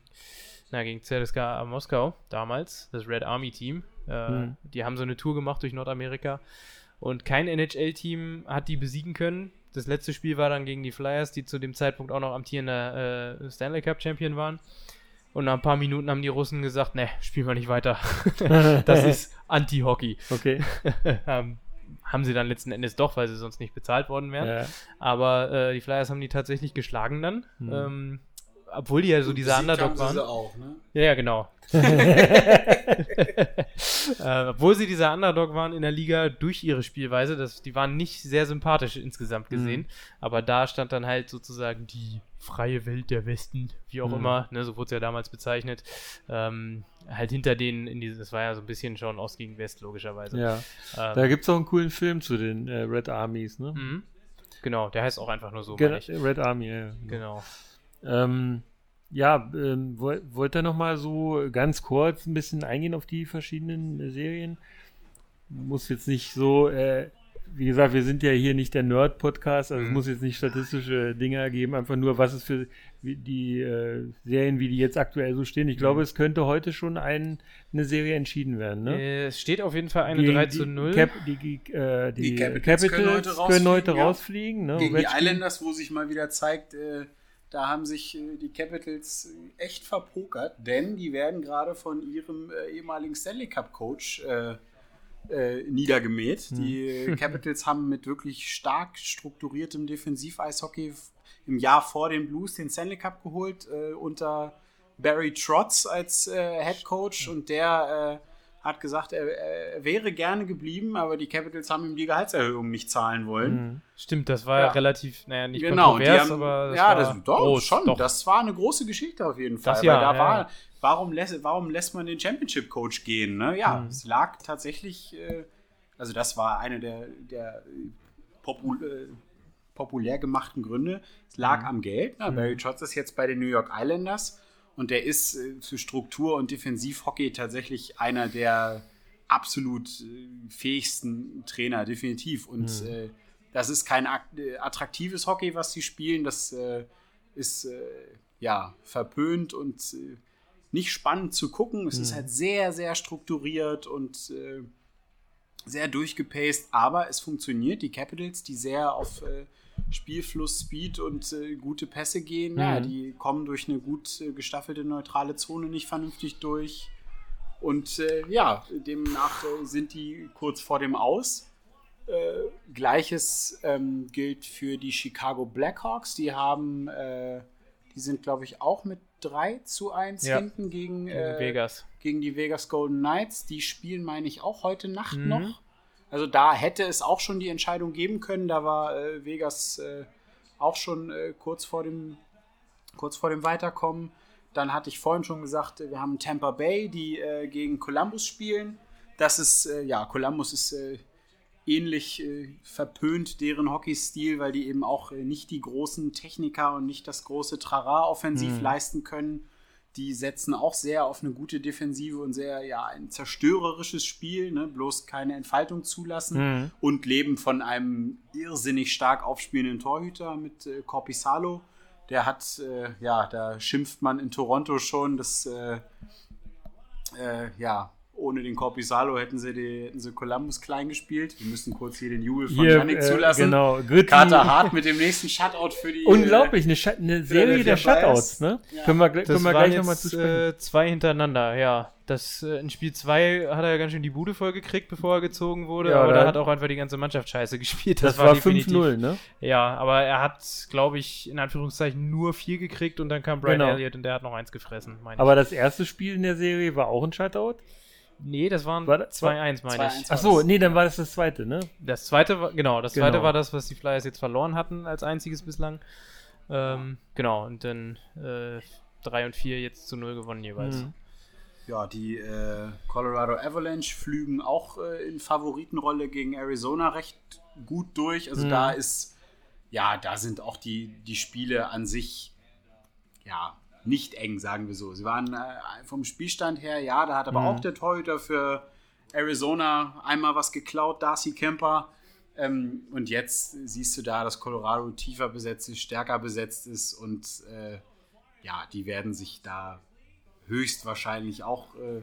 B: na, gegen ZSKA Moskau damals, das Red Army Team. Äh, mhm. Die haben so eine Tour gemacht durch Nordamerika und kein NHL-Team hat die besiegen können. Das letzte Spiel war dann gegen die Flyers, die zu dem Zeitpunkt auch noch amtierender äh, Stanley Cup Champion waren. Und nach ein paar Minuten haben die Russen gesagt, ne, spielen wir nicht weiter. das ist Anti-Hockey.
A: Okay.
B: ähm, haben sie dann letzten Endes doch, weil sie sonst nicht bezahlt worden wären. Ja. Aber äh, die Flyers haben die tatsächlich geschlagen dann. Mhm. Ähm, obwohl die ja so dieser Underdog waren. Sie auch, ne? Ja, ja, genau. äh, obwohl sie dieser Underdog waren in der Liga durch ihre Spielweise, das, die waren nicht sehr sympathisch insgesamt gesehen. Mhm. Aber da stand dann halt sozusagen die freie Welt der Westen, wie auch mhm. immer, ne, so wurde es ja damals bezeichnet. Ähm, halt hinter denen in dieses, das war ja so ein bisschen schon Ost gegen West, logischerweise.
A: Ja. Ähm, da gibt es auch einen coolen Film zu den äh, Red Armies, ne?
B: Mhm. Genau, der heißt auch einfach nur so.
A: Gen Red Army, ja.
B: Genau.
A: Ähm, ja, ähm, wollt ihr noch mal so ganz kurz ein bisschen eingehen auf die verschiedenen äh, Serien? Muss jetzt nicht so, äh, wie gesagt, wir sind ja hier nicht der Nerd-Podcast, also mhm. es muss jetzt nicht statistische Dinge ergeben, einfach nur, was es für die äh, Serien, wie die jetzt aktuell so stehen. Ich glaube, mhm. es könnte heute schon ein, eine Serie entschieden werden. Ne?
B: Äh, es steht auf jeden Fall eine Gegen 3 zu 0.
A: Die, Cap, die, äh, die, die Capitals, Capitals, können heute rausfliegen. Können heute rausfliegen
C: ne? Gegen die Islanders, wo sich mal wieder zeigt, äh, da haben sich äh, die Capitals äh, echt verpokert, denn die werden gerade von ihrem äh, ehemaligen Stanley Cup Coach äh, äh, niedergemäht. Hm. Die Capitals haben mit wirklich stark strukturiertem Defensiv-Eishockey im Jahr vor den Blues den Stanley Cup geholt äh, unter Barry Trotz als Head Coach und der hat gesagt, er, er, wäre gerne geblieben, aber die Capitals haben ihm die Gehaltserhöhung nicht zahlen wollen. Mhm.
B: Stimmt, das war ja. relativ, naja, nicht genau, kontrovers, haben, aber
C: das ja, das, doch, groß, schon. Doch. Das war eine große Geschichte auf jeden Fall. Das ja, da ja. war, warum lässt, warum lässt man den Championship Coach gehen? Ne? Ja, mhm. es lag tatsächlich, äh, also das war eine der, der popul äh, populär gemachten Gründe. Es lag mhm. am Geld. Ne? Barry Trotz ist jetzt bei den New York Islanders und der ist äh, für Struktur- und Defensivhockey tatsächlich einer der absolut äh, fähigsten Trainer, definitiv. Und mhm. äh, das ist kein äh, attraktives Hockey, was sie spielen. Das äh, ist äh, ja verpönt und nicht spannend zu gucken. Es mhm. ist halt sehr, sehr strukturiert und sehr durchgepaced, aber es funktioniert. Die Capitals, die sehr auf Spielfluss, Speed und äh, gute Pässe gehen. Mhm. Ja, die kommen durch eine gut äh, gestaffelte neutrale Zone nicht vernünftig durch. Und äh, ja, demnach äh, sind die kurz vor dem Aus. Äh, Gleiches ähm, gilt für die Chicago Blackhawks. Die haben, die sind, glaube ich, auch mit 3 zu 1 ja. hinten gegen,
B: gegen Vegas.
C: Gegen die Vegas Golden Knights. Die spielen, meine ich, auch heute Nacht mhm. noch. Also da hätte es auch schon die Entscheidung geben können. Da war äh, Vegas äh, auch schon äh, kurz, vor dem, kurz vor dem Weiterkommen. Dann hatte ich vorhin schon gesagt, wir haben Tampa Bay, die äh, gegen Columbus spielen. Das ist, äh, ja, Columbus ist äh, ähnlich verpönt, deren Hockeystil, weil die eben auch nicht die großen Techniker und nicht das große Trara offensiv mhm. leisten können die setzen auch sehr auf eine gute Defensive und sehr, ja, ein zerstörerisches Spiel, ne? bloß keine Entfaltung zulassen mhm. und leben von einem irrsinnig stark aufspielenden Torhüter mit äh, Corpisalo. Der hat, äh, ja, da schimpft man in Toronto schon, dass, äh, äh ja, ohne den Corpisalo hätten sie, die, hätten sie Columbus klein gespielt. Wir müssen kurz hier den Jubel von hier, Janik äh, zulassen.
A: Genau.
C: Gritti. Carter Hart mit dem nächsten Shutout für die.
A: Unglaublich, eine, eine Serie der Shutouts, ne?
B: Ja. Können wir, können wir gleich nochmal zu äh, zwei hintereinander, ja. Das, äh, in Spiel 2 hat er ja ganz schön die Bude voll gekriegt, bevor er gezogen wurde, ja, aber da hat auch einfach die ganze Mannschaft scheiße gespielt.
A: Das, das war, war 5-0, ne?
B: Ja, aber er hat, glaube ich, in Anführungszeichen nur vier gekriegt und dann kam Brian genau. Elliott und der hat noch eins gefressen,
A: Aber ich. das erste Spiel in der Serie war auch ein Shutout?
B: Nee, das waren 2-1, meine ich.
A: Achso, nee, dann war das das zweite, ne?
B: Das zweite war, genau, das genau. zweite war das, was die Flyers jetzt verloren hatten als einziges bislang. Ähm, genau, und dann äh, 3 und 4 jetzt zu 0 gewonnen jeweils. Mhm.
C: Ja, die äh, Colorado Avalanche flügen auch äh, in Favoritenrolle gegen Arizona recht gut durch. Also mhm. da ist, ja, da sind auch die, die Spiele an sich, ja, nicht eng, sagen wir so. Sie waren äh, vom Spielstand her, ja, da hat aber mhm. auch der Torhüter für Arizona einmal was geklaut, Darcy Kemper. Ähm, und jetzt siehst du da, dass Colorado tiefer besetzt ist, stärker besetzt ist und äh, ja, die werden sich da höchstwahrscheinlich auch äh,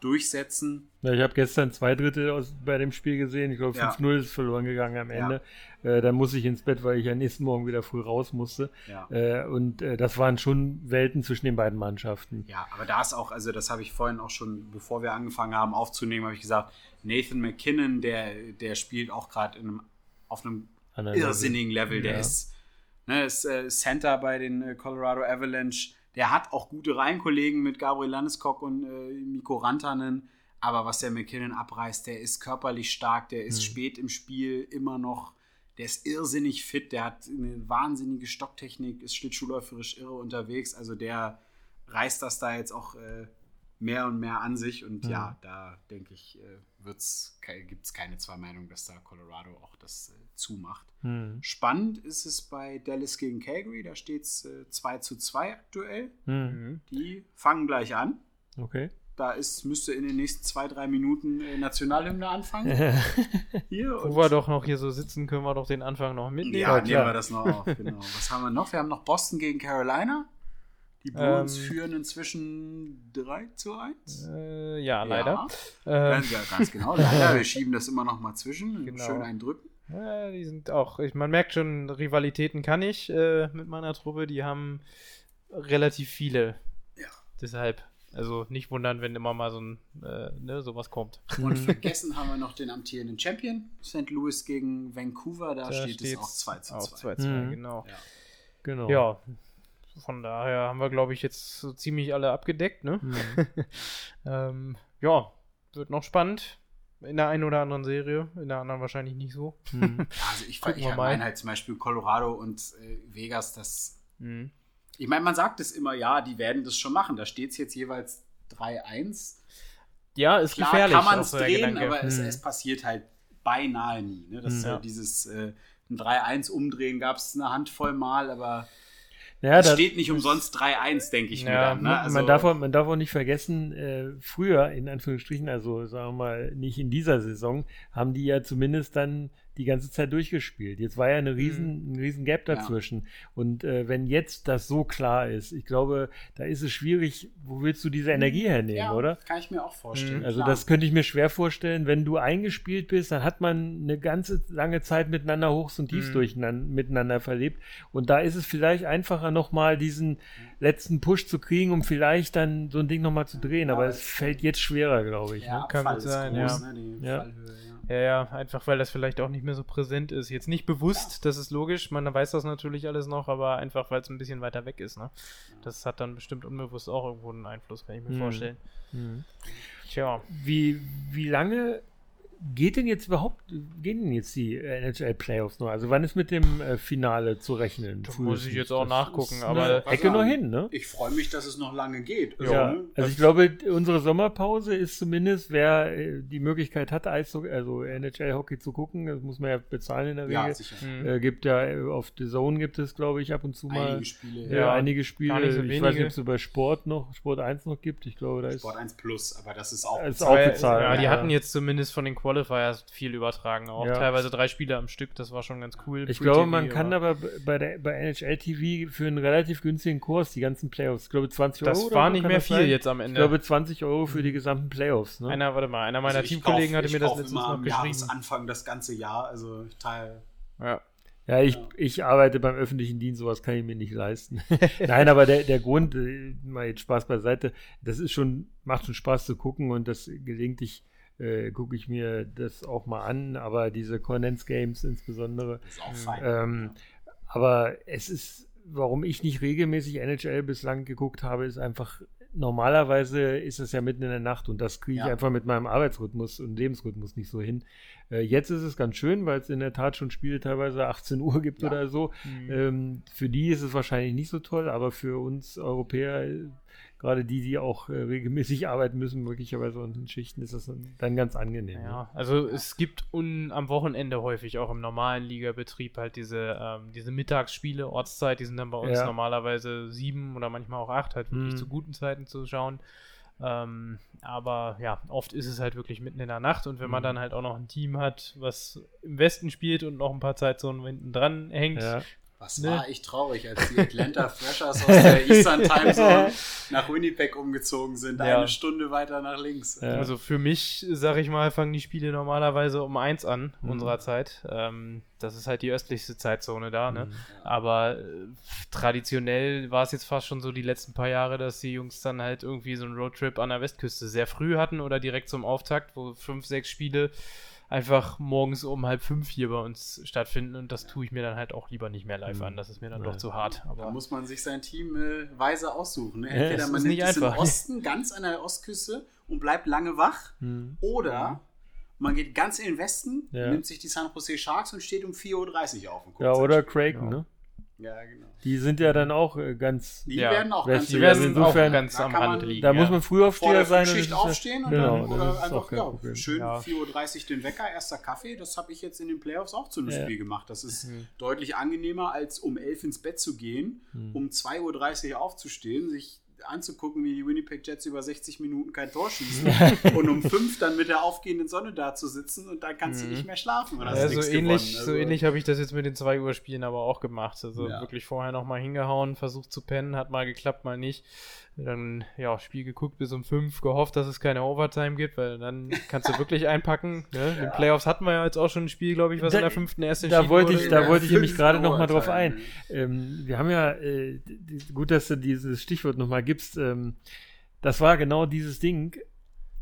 C: durchsetzen.
A: Ja, ich habe gestern zwei Drittel aus, bei dem Spiel gesehen. Ich glaube, 5-0 ja. ist verloren gegangen am Ende. Ja. Äh, dann muss ich ins Bett, weil ich ja nächsten Morgen wieder früh raus musste. Ja. Äh, und äh, das waren schon Welten zwischen den beiden Mannschaften.
C: Ja, aber da ist auch, also das habe ich vorhin auch schon, bevor wir angefangen haben aufzunehmen, habe ich gesagt, Nathan McKinnon, der, der spielt auch gerade auf einem irrsinnigen Level. Der ist, ne, ist äh, Center bei den äh, Colorado Avalanche der hat auch gute Reihenkollegen mit Gabriel Landeskog und äh, Mikko Rantanen. Aber was der McKinnon abreißt, der ist körperlich stark, der ist mhm. spät im Spiel immer noch, der ist irrsinnig fit, der hat eine wahnsinnige Stocktechnik, ist schlittschuhläuferisch irre unterwegs. Also der reißt das da jetzt auch äh, mehr und mehr an sich. Und mhm. ja, da denke ich, äh, gibt es keine zwei Meinungen, dass da Colorado auch das äh, zumacht. Mhm. Spannend ist es bei Dallas gegen Calgary, da steht es äh, 2 zu 2 aktuell. Mhm. Die fangen gleich an.
A: Okay.
C: Da ist, müsste in den nächsten zwei, drei Minuten äh, Nationalhymne anfangen.
B: hier Wo wir doch noch hier so sitzen, können wir doch den Anfang noch mitnehmen.
C: Ja, nehmen wir das noch auf. Genau. Was haben wir noch? Wir haben noch Boston gegen Carolina. Die Bruins ähm, führen inzwischen 3 zu 1.
B: Äh, ja, leider.
C: Ja, ähm. ganz, ganz, genau. Leider, wir schieben das immer noch mal zwischen. Genau. Schön eindrücken.
B: Ja, die sind auch, ich, man merkt schon, Rivalitäten kann ich äh, mit meiner Truppe. Die haben relativ viele.
C: Ja.
B: Deshalb, also nicht wundern, wenn immer mal so ein, äh, ne, sowas kommt.
C: Und vergessen haben wir noch den amtierenden Champion, St. Louis gegen Vancouver. Da, da steht es auch 2 zu 2. Auch 2
B: 2, mhm. genau.
C: Ja.
B: genau. Ja, von daher haben wir, glaube ich, jetzt so ziemlich alle abgedeckt. Ne? Mhm. ähm, ja, wird noch spannend. In der einen oder anderen Serie, in der anderen wahrscheinlich nicht so.
C: Mhm. also ich, ich meine halt zum Beispiel Colorado und äh, Vegas, das. Mhm. Ich meine, man sagt es immer, ja, die werden das schon machen. Da steht es jetzt jeweils 3-1.
B: Ja, ist Klar, gefährlich.
C: kann man es drehen, aber es, mhm. es, passiert halt beinahe nie. Ne? Das mhm. ja. dieses äh, 3-1 umdrehen gab es eine Handvoll Mal, aber
A: ja,
C: es steht nicht umsonst 3-1, denke ich
A: ja, mir dann. Ne? Also, man, darf auch, man darf auch nicht vergessen, äh, früher, in Anführungsstrichen, also sagen wir mal, nicht in dieser Saison, haben die ja zumindest dann die ganze Zeit durchgespielt. Jetzt war ja eine riesen, mhm. ein riesen Gap dazwischen. Ja. Und äh, wenn jetzt das so klar ist, ich glaube, da ist es schwierig, wo willst du diese Energie mhm. hernehmen, ja, oder?
C: Kann ich mir auch vorstellen.
A: Also klar. das könnte ich mir schwer vorstellen. Wenn du eingespielt bist, dann hat man eine ganze lange Zeit miteinander Hochs und Tiefs mhm. durcheinander, miteinander verlebt. Und da ist es vielleicht einfacher, nochmal diesen letzten Push zu kriegen, um vielleicht dann so ein Ding nochmal zu drehen. Ja, Aber es fällt jetzt schwerer, glaube ich.
C: Ja,
A: ne?
C: kann sein, groß, ja.
B: Ne, ja. Fallhöhe, ja, ja, einfach weil das vielleicht auch nicht mehr so präsent ist. Jetzt nicht bewusst, das ist logisch, man weiß das natürlich alles noch, aber einfach weil es ein bisschen weiter weg ist. Ne? Das hat dann bestimmt unbewusst auch irgendwo einen Einfluss, kann ich mir mhm. vorstellen. Mhm.
A: Tja. Wie, wie lange geht denn jetzt überhaupt, gehen denn jetzt die NHL Playoffs noch? Also wann ist mit dem äh, Finale zu rechnen?
B: Das muss ich jetzt auch nachgucken, aber
A: Ecke noch hin, ne?
C: Ich freue mich, dass es noch lange geht.
A: Also, ja, also ich glaube, unsere Sommerpause ist zumindest, wer äh, die Möglichkeit hat, Eishockey, also NHL Hockey zu gucken, das muss man ja bezahlen in der Regel. Ja, sicher. Mhm. Äh, gibt ja äh, auf The Zone gibt es, glaube ich, ab und zu mal
C: einige Spiele.
A: Ja, ja einige Spiele. So ich weiß nicht, ob es bei Sport noch, Sport 1 noch gibt. Ich glaube, da
C: ist Sport 1 Plus, aber das ist auch,
A: ist auch bezahlt.
B: Ja, die hatten jetzt zumindest von den Qualifiers viel übertragen, auch ja. teilweise drei Spiele am Stück, das war schon ganz cool.
A: Ich glaube, man kann aber bei, der, bei NHL TV für einen relativ günstigen Kurs die ganzen Playoffs, ich glaube 20
B: Euro. Das war nicht mehr viel sein? jetzt am Ende.
A: Ich glaube 20 Euro für die gesamten Playoffs. Ne?
B: Einer, warte mal, einer meiner also Teamkollegen kauf, hatte mir das letztens noch geschrieben.
C: Anfang das ganze Jahr, also ich teile.
A: Ja. Ja, ich, ja. ich arbeite beim öffentlichen Dienst, sowas kann ich mir nicht leisten. Nein, aber der, der Grund, äh, mal jetzt Spaß beiseite, das ist schon, macht schon Spaß zu gucken und das gelegentlich äh, gucke ich mir das auch mal an, aber diese Kondens-Games insbesondere.
C: Ist auch fein.
A: Ähm, aber es ist, warum ich nicht regelmäßig NHL bislang geguckt habe, ist einfach, normalerweise ist es ja mitten in der Nacht und das kriege ich ja. einfach mit meinem Arbeitsrhythmus und Lebensrhythmus nicht so hin. Äh, jetzt ist es ganz schön, weil es in der Tat schon Spiele teilweise 18 Uhr gibt ja. oder so. Mhm. Ähm, für die ist es wahrscheinlich nicht so toll, aber für uns Europäer gerade die, die auch äh, regelmäßig arbeiten müssen, möglicherweise in Schichten, ist das dann ganz angenehm.
B: Ja, ne? also es gibt un, am Wochenende häufig auch im normalen Ligabetrieb halt diese, ähm, diese Mittagsspiele, Ortszeit, die sind dann bei uns ja. normalerweise sieben oder manchmal auch acht, halt wirklich mhm. zu guten Zeiten zu schauen. Ähm, aber ja, oft ist es halt wirklich mitten in der Nacht und wenn man mhm. dann halt auch noch ein Team hat, was im Westen spielt und noch ein paar Zeitzonen hinten dran hängt,
C: ja. Was ne? war echt traurig, als die Atlanta Thrashers aus der Eastern Time Zone nach Winnipeg umgezogen sind, ja. eine Stunde weiter nach links.
B: Ja. Also für mich, sag ich mal, fangen die Spiele normalerweise um eins an, mhm. unserer Zeit. Ähm, das ist halt die östlichste Zeitzone da, ne? Mhm. Aber äh, traditionell war es jetzt fast schon so die letzten paar Jahre, dass die Jungs dann halt irgendwie so einen Roadtrip an der Westküste sehr früh hatten oder direkt zum Auftakt, wo fünf, sechs Spiele einfach morgens um halb fünf hier bei uns stattfinden und das tue ich mir dann halt auch lieber nicht mehr live mhm. an. Das ist mir dann ja. doch zu hart.
C: Aber da muss man sich sein Team äh, weise aussuchen. Ne? Entweder ja, man nimmt es im Osten, ganz an der Ostküste und bleibt lange wach mhm. oder man geht ganz in den Westen, ja. nimmt sich die San Jose Sharks und steht um 4.30 Uhr auf.
A: Ja, oder Kraken, ne? Ja, genau. Die sind ja dann auch äh, ganz.
C: Die ja, werden auch ganz,
B: die werden insofern, auch ganz am Rand liegen.
A: Da ja. muss man früher aufstehen sein.
C: Schicht aufstehen und genau, dann oder einfach ja, schön ja. 4.30 Uhr den Wecker, erster Kaffee. Das habe ich jetzt in den Playoffs auch zu einem Spiel gemacht. Das ist mhm. deutlich angenehmer, als um 11 ins Bett zu gehen, mhm. um 2.30 Uhr aufzustehen, sich anzugucken, wie die Winnipeg Jets über 60 Minuten kein Tor schießen und um fünf dann mit der aufgehenden Sonne da zu sitzen und dann kannst mhm. du nicht mehr schlafen.
B: Ja, so ähnlich, also. so ähnlich habe ich das jetzt mit den 2 Uhr Spielen aber auch gemacht. Also ja. wirklich vorher nochmal hingehauen, versucht zu pennen, hat mal geklappt, mal nicht dann ja Spiel geguckt bis um fünf, gehofft, dass es keine Overtime gibt, weil dann kannst du wirklich einpacken. Ne? In den Playoffs hatten wir ja jetzt auch schon ein Spiel, glaube ich, was da, in der fünften ersten
A: Da wollte ich, da wollte ich nämlich gerade noch mal drauf ein. Ähm, wir haben ja äh, gut, dass du dieses Stichwort noch mal gibst. Ähm, das war genau dieses Ding.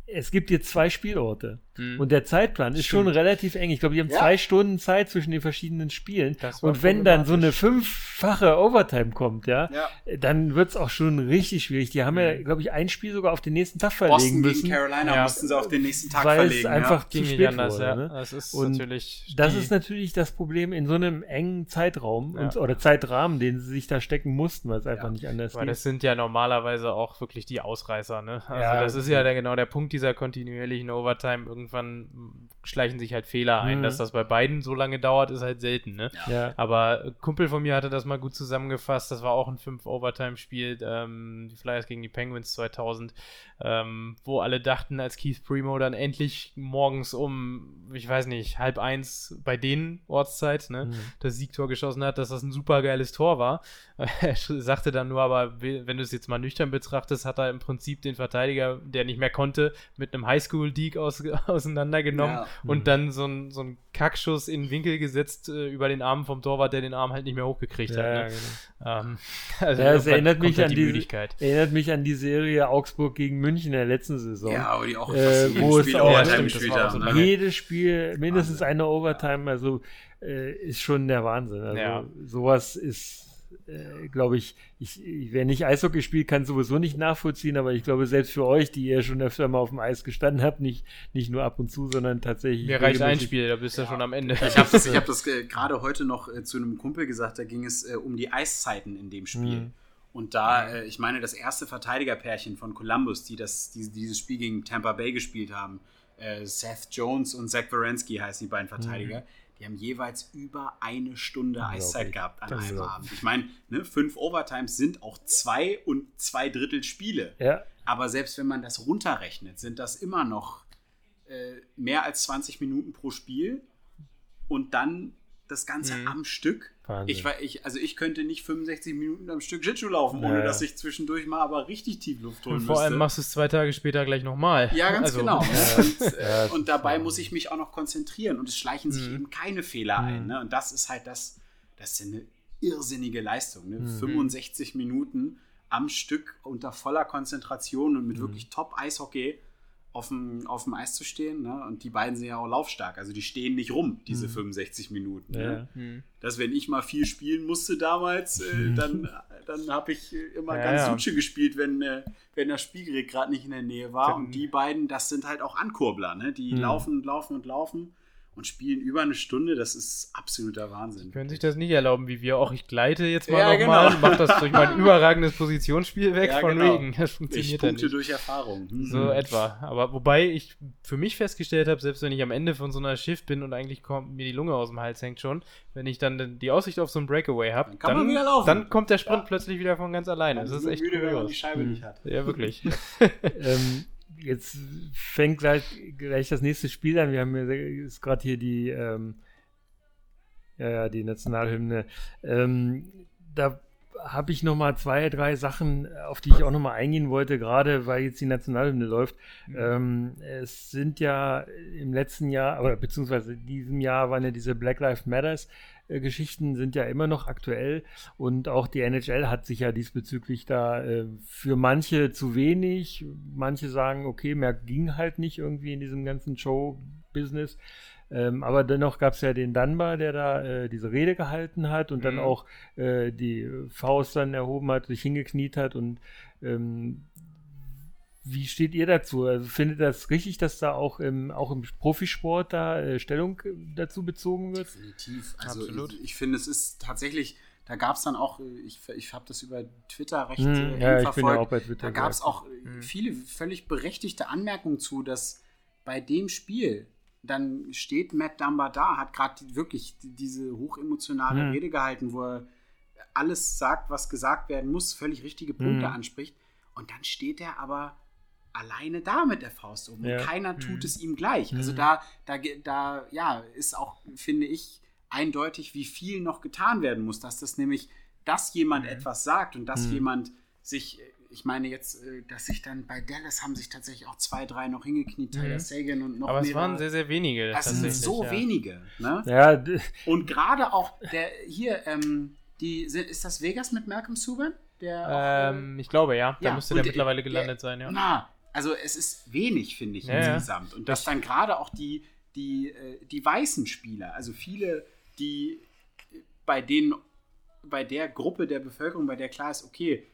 A: Es gibt jetzt zwei Spielorte. Mhm. Und der Zeitplan ist Stimmt. schon relativ eng. Ich glaube, die haben ja. zwei Stunden Zeit zwischen den verschiedenen Spielen. Und wenn dann so eine fünffache Overtime kommt, ja, ja. dann wird's auch schon richtig schwierig. Die haben mhm. ja, glaube ich, ein Spiel sogar auf den nächsten Tag verlegen Boston müssen. Gegen
C: Carolina
A: ja.
C: mussten sie auf den nächsten Tag
A: weil
C: verlegen.
A: Es einfach zu spät anders, wurde, ne?
B: Das ist
A: und
B: natürlich
A: das ist natürlich das Problem in so einem engen Zeitraum und, oder Zeitrahmen, den sie sich da stecken mussten, weil es einfach nicht anders
B: weil geht. das sind ja normalerweise auch wirklich die Ausreißer, ne? Also das ist ja der, genau der Punkt dieser kontinuierlichen Overtime irgendwann schleichen sich halt Fehler ein. Mhm. Dass das bei beiden so lange dauert, ist halt selten, ne? Ja. Aber Kumpel von mir hatte das mal gut zusammengefasst. Das war auch ein 5-Overtime-Spiel, ähm, die Flyers gegen die Penguins 2000, ähm, wo alle dachten, als Keith Primo dann endlich morgens um, ich weiß nicht, halb eins bei denen Ortszeit, ne, mhm. das Siegtor geschossen hat, dass das ein super geiles Tor war. er sagte dann nur, aber wenn du es jetzt mal nüchtern betrachtest, hat er im Prinzip den Verteidiger, der nicht mehr konnte, mit einem Highschool-Deek aus, auseinandergenommen ja. Und mhm. dann so ein, so ein Kackschuss in den Winkel gesetzt äh, über den Arm vom Torwart, der den Arm halt nicht mehr hochgekriegt ja, hat. Ne? Genau. Ähm,
A: also ja, es erinnert mich, an die, erinnert mich an die Serie Augsburg gegen München in der letzten Saison.
C: Ja, aber die auch
A: äh, wo es auch Overtime gespielt haben. So jedes Spiel mindestens Wahnsinn. eine Overtime, also äh, ist schon der Wahnsinn. Also ja. sowas ist äh, glaube ich, ich, wer nicht Eishockey spielt, kann sowieso nicht nachvollziehen, aber ich glaube, selbst für euch, die ihr schon öfter mal auf dem Eis gestanden habt, nicht, nicht nur ab und zu, sondern tatsächlich.
B: Mir reicht ein Spiel, da bist du ja. schon am Ende.
C: Ich habe das, hab das äh, gerade heute noch äh, zu einem Kumpel gesagt, da ging es äh, um die Eiszeiten in dem Spiel. Mhm. Und da, äh, ich meine, das erste Verteidigerpärchen von Columbus, die das, die, dieses Spiel gegen Tampa Bay gespielt haben, äh, Seth Jones und Zach Wierenski heißen die beiden Verteidiger. Mhm die haben jeweils über eine Stunde Eiszeit gehabt an einem Abend. Ich meine, ne, fünf Overtimes sind auch zwei und zwei Drittel Spiele.
A: Ja.
C: Aber selbst wenn man das runterrechnet, sind das immer noch äh, mehr als 20 Minuten pro Spiel. Und dann das Ganze mhm. am Stück. Ich, ich, also ich könnte nicht 65 Minuten am Stück Jitsu laufen, ohne ja. dass ich zwischendurch mal aber richtig tief Luft holen
B: und Vor
C: müsste.
B: allem machst du es zwei Tage später gleich nochmal.
C: Ja, ganz also, genau. Ja. Und, und, dabei muss ich mich auch noch konzentrieren und es schleichen sich mhm. eben keine Fehler mhm. ein. Ne? Und das ist halt das, das ist eine irrsinnige Leistung. Ne? 65 mhm. Minuten am Stück unter voller Konzentration und mit mhm. wirklich Top-Eishockey auf dem, auf dem Eis zu stehen. Ne? Und die beiden sind ja auch laufstark. Also die stehen nicht rum, diese mhm. 65 Minuten. Ne? Ja. Mhm. Dass wenn ich mal viel spielen musste damals, äh, mhm. dann, dann habe ich immer ja, ganz ja. Suche gespielt, wenn, äh, wenn das Spielgerät gerade nicht in der Nähe war. Und die beiden, das sind halt auch Ankurbler. Ne? Die mhm. laufen und laufen und laufen. Und spielen über eine Stunde. Das ist absoluter Wahnsinn.
B: Die können sich das nicht erlauben, wie wir auch. Ich gleite jetzt mal
C: Ja,
B: nochmal
C: genau.
B: und mache das durch mein überragendes Positionsspiel weg
C: Ja,
B: von
C: genau.
B: wegen. Das
C: Ich
B: funktioniert ja
C: punkte
B: nicht.
C: durch Erfahrung. Mhm.
B: So etwa. Aber wobei ich für mich festgestellt habe, selbst wenn ich am Ende von so einer Shift bin und eigentlich kommt mir die Lunge aus dem Hals hängt schon, wenn ich dann die Aussicht auf so ein Breakaway habe,
C: Dann
B: dann, dann kommt der Sprint
C: Ja.
B: plötzlich wieder von ganz alleine. Das ist echt
C: müde, wenn man die Scheibe
A: Mhm.
C: nicht hat.
B: Ja, wirklich.
A: ähm, jetzt fängt gleich, gleich das nächste Spiel an. Wir haben ist gerade hier die, ähm, ja, ja, die Nationalhymne. Ähm, da habe ich noch mal zwei, drei Sachen, auf die ich auch noch mal eingehen wollte, gerade weil jetzt die Nationalhymne läuft. Ähm, es sind ja im letzten Jahr, oder beziehungsweise in diesem Jahr waren ja diese Black Lives Matters äh, Geschichten sind ja immer noch aktuell und auch die NHL hat sich ja diesbezüglich da äh, für manche zu wenig, manche sagen, okay, mehr ging halt nicht irgendwie in diesem ganzen Show-Business. Ähm, aber dennoch gab es ja den Dunbar, der da äh, diese Rede gehalten hat und dann
B: Mhm.
A: auch äh, die Faust dann erhoben hat, sich hingekniet hat und ähm, wie steht ihr dazu? Also findet ihr das richtig, dass da auch im, auch im Profisport da äh, Stellung äh, dazu bezogen wird?
C: Definitiv. Also
B: Absolut.
C: Ich, ich finde, es ist tatsächlich, da gab es dann auch, äh, ich, ich habe das über Twitter recht
A: Hm,
C: äh,
A: ja, ich bin ja
C: verfolgt.
A: auch bei Twitter.
C: Da gab es auch
B: Mhm.
C: viele völlig berechtigte Anmerkungen zu, dass bei dem Spiel dann steht Matt Dumba da, hat gerade wirklich die- diese hochemotionale
A: Mhm.
C: Rede gehalten, wo er alles sagt, was gesagt werden muss, völlig richtige Punkte
A: Mhm.
C: anspricht. Und dann steht er aber alleine da mit der Faust oben.
A: Ja.
C: Und keiner tut
B: Mhm.
C: es ihm gleich. Also
A: Mhm.
C: da, da, da, ja, ist auch, finde ich, eindeutig, wie viel noch getan werden muss. Dass das nämlich, dass jemand
B: Mhm.
C: etwas sagt und dass
A: Mhm.
C: jemand sich, ich meine jetzt, äh, dass sich dann bei Dallas haben sich tatsächlich auch zwei, drei noch hingekniet, Tyler
B: Mhm.
C: Sagan und noch
B: Aber es
C: mehrere.
B: waren sehr, sehr wenige.
C: das sind so
B: ja.
C: wenige. Ne?
A: Ja,
C: Und gerade auch der hier, ähm, die, ist das Vegas mit Malcolm Subban? Der auch, äh,
B: Ähm, ich glaube, ja. Da
C: Ja,
B: müsste
C: und
B: der
C: der-
B: mittlerweile
C: der-
B: gelandet sein, ja.
C: Na, also es ist wenig, finde ich,
B: Ja, ja.
C: insgesamt. Und dass dann gerade auch die, die, äh, die weißen Spieler, also viele, die bei denen, bei der Gruppe der Bevölkerung, bei der klar ist, okay,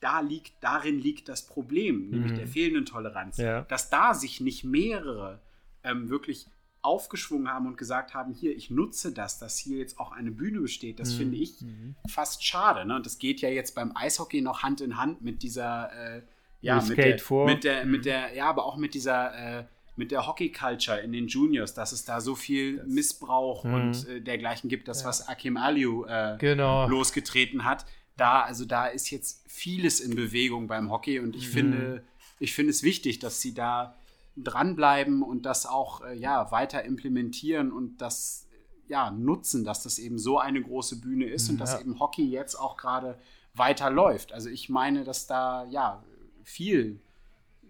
C: da liegt, darin liegt das Problem, nämlich
A: Mhm.
C: der fehlenden Toleranz,
A: Ja.
C: dass da sich nicht mehrere ähm, wirklich aufgeschwungen haben und gesagt haben, hier, ich nutze das, dass hier jetzt auch eine Bühne besteht, das
A: Mhm.
C: finde ich fast schade. Ne? Und das geht ja jetzt beim Eishockey noch Hand in Hand mit dieser, äh, ja,
A: Mit Skate
C: der,
A: vor.
C: mit der, mit der, ja, aber auch mit dieser, äh, mit der Hockey-Culture in den Juniors, dass es da so viel Missbrauch
A: Mhm.
C: und äh, dergleichen gibt, das,
B: Ja.
C: was Akim Aliu äh,
B: Genau.
C: losgetreten hat. Da, also da ist jetzt vieles in Bewegung beim Hockey und ich finde, ich finde es wichtig, dass sie da dranbleiben und das auch äh, ja, weiter implementieren und das ja, nutzen, dass das eben so eine große Bühne ist und dass
B: Ja.
C: eben Hockey jetzt auch gerade weiter läuft. Also ich meine, dass da ja viel,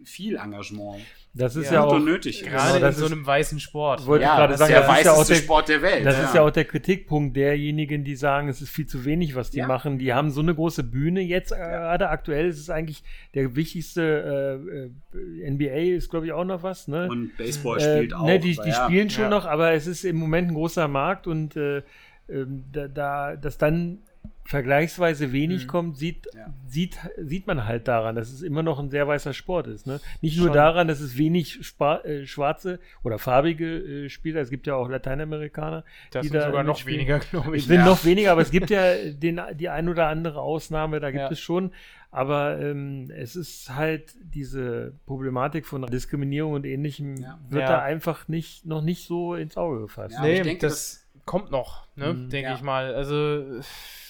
C: viel Engagement
A: das ist
B: Ja,
A: ja, auch
C: nötig ist.
B: Gerade
A: Genau,
B: in
A: das
B: so
A: ist-
B: einem weißen Sport.
A: wollte ich
C: ja,
A: gerade
C: das
A: sagen,
C: ist der
A: das ist ja auch
C: weißeste
A: der,
C: Sport der Welt.
A: Das ist ja auch der Kritikpunkt derjenigen, die sagen, es ist viel zu wenig, was die
C: Ja.
A: machen. Die haben so eine große Bühne. Jetzt äh, gerade aktuell ist es eigentlich der wichtigste äh, äh, NBA ist, glaube ich, auch noch was. Ne?
C: Und Baseball
A: Äh,
C: spielt auch.
A: Ne, die, die
C: ja.
A: spielen schon
B: Ja.
A: noch, aber es ist im Moment ein großer Markt und äh, ähm, da, da, dass dann vergleichsweise wenig
B: Mhm.
A: kommt, sieht,
C: Ja.
A: sieht, sieht man halt daran, dass es immer noch ein sehr weißer Sport ist. Ne? Nicht nur
B: Schon.
A: daran, dass es wenig Spa äh, schwarze oder farbige äh, Spieler, es gibt ja auch Lateinamerikaner,
B: Das
A: die
B: sind
A: da
B: sogar noch
A: mitspielen.
B: weniger, glaube
A: es
B: ich.
A: sind
C: Ja.
A: noch weniger, aber es gibt ja den, die ein oder andere Ausnahme, da gibt
B: Ja.
A: es schon. Aber ähm, es ist halt diese Problematik von Diskriminierung und ähnlichem
C: Ja.
A: wird
B: Ja.
A: da einfach nicht, noch nicht so ins Auge gefasst.
C: Ja,
B: nee,
C: ich denke,
B: das kommt noch, ne,
A: Mhm.
B: denke
C: Ja.
B: ich mal. Also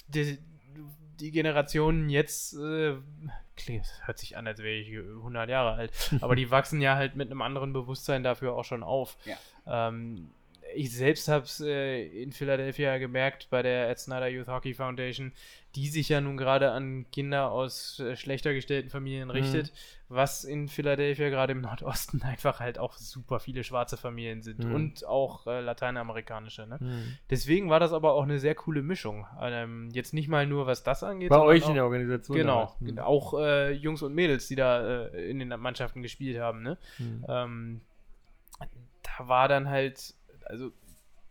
B: die, die Generationen jetzt äh, klingt, hört sich an, als wäre ich 100 Jahre alt, aber die wachsen ja halt mit einem anderen Bewusstsein dafür auch schon auf.
C: Ja.
B: Ähm, ich selbst habe es äh, in Philadelphia gemerkt bei der Ed Snyder Youth Hockey Foundation, die sich ja nun gerade an Kinder aus äh, schlechter gestellten Familien richtet, was in Philadelphia gerade im Nordosten einfach halt auch super viele schwarze Familien sind
A: Mhm.
B: und auch äh, lateinamerikanische. Ne?
A: Hm.
B: Deswegen war das aber auch eine sehr coole Mischung. Ähm, jetzt nicht mal nur, was das angeht.
A: Bei euch
B: auch,
A: in der Organisation.
B: Genau,
A: damals. Hm.
B: genau. auch äh, Jungs und Mädels, die da äh, in den Mannschaften gespielt haben. Ne?
A: Hm.
B: Ähm, da war dann halt, also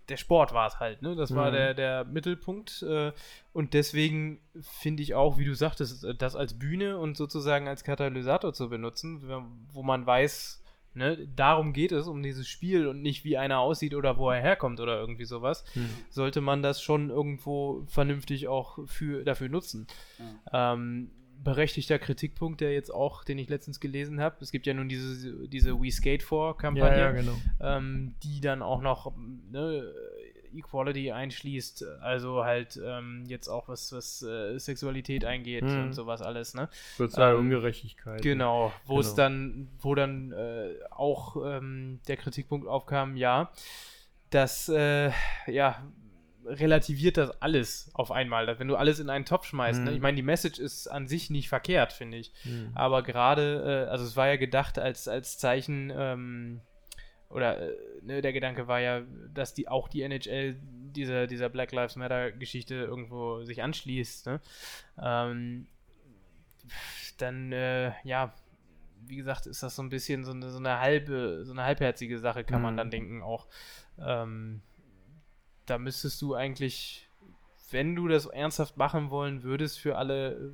B: der Sport war es halt, ne? Das war
A: Mhm.
B: der, der Mittelpunkt. Äh, und deswegen finde ich auch, wie du sagtest, das als Bühne und sozusagen als Katalysator zu benutzen, wo man weiß, ne, darum geht es, um dieses Spiel und nicht wie einer aussieht oder wo er herkommt oder irgendwie sowas, hm. sollte man das schon irgendwo vernünftig auch für, dafür nutzen. Ja. Ähm, berechtigter Kritikpunkt, der jetzt auch, den ich letztens gelesen habe. Es gibt ja nun diese, diese We Skate for Kampagne, ja, ja, genau. ähm, die dann auch noch ne, Equality einschließt, also halt ähm, jetzt auch was, was äh, Sexualität eingeht hm. und sowas alles, ne?
A: Soziale ähm, Ungerechtigkeit.
B: Genau, wo es genau. dann, wo dann äh, auch ähm, der Kritikpunkt aufkam, ja, dass äh, ja relativiert das alles auf einmal. Wenn du alles in einen Topf schmeißt, mhm. ne? ich meine, die Message ist an sich nicht verkehrt, finde ich. Mhm. Aber gerade, äh, also es war ja gedacht als, als Zeichen, ähm, oder äh, ne, der Gedanke war ja, dass die auch die NHL dieser, dieser Black Lives Matter Geschichte irgendwo sich anschließt. Ne? Ähm, dann, äh, ja, wie gesagt, ist das so ein bisschen so eine, so eine halbe, so eine halbherzige Sache, kann mhm. man dann denken auch. Ähm, da müsstest du eigentlich, wenn du das ernsthaft machen wollen würdest, für alle,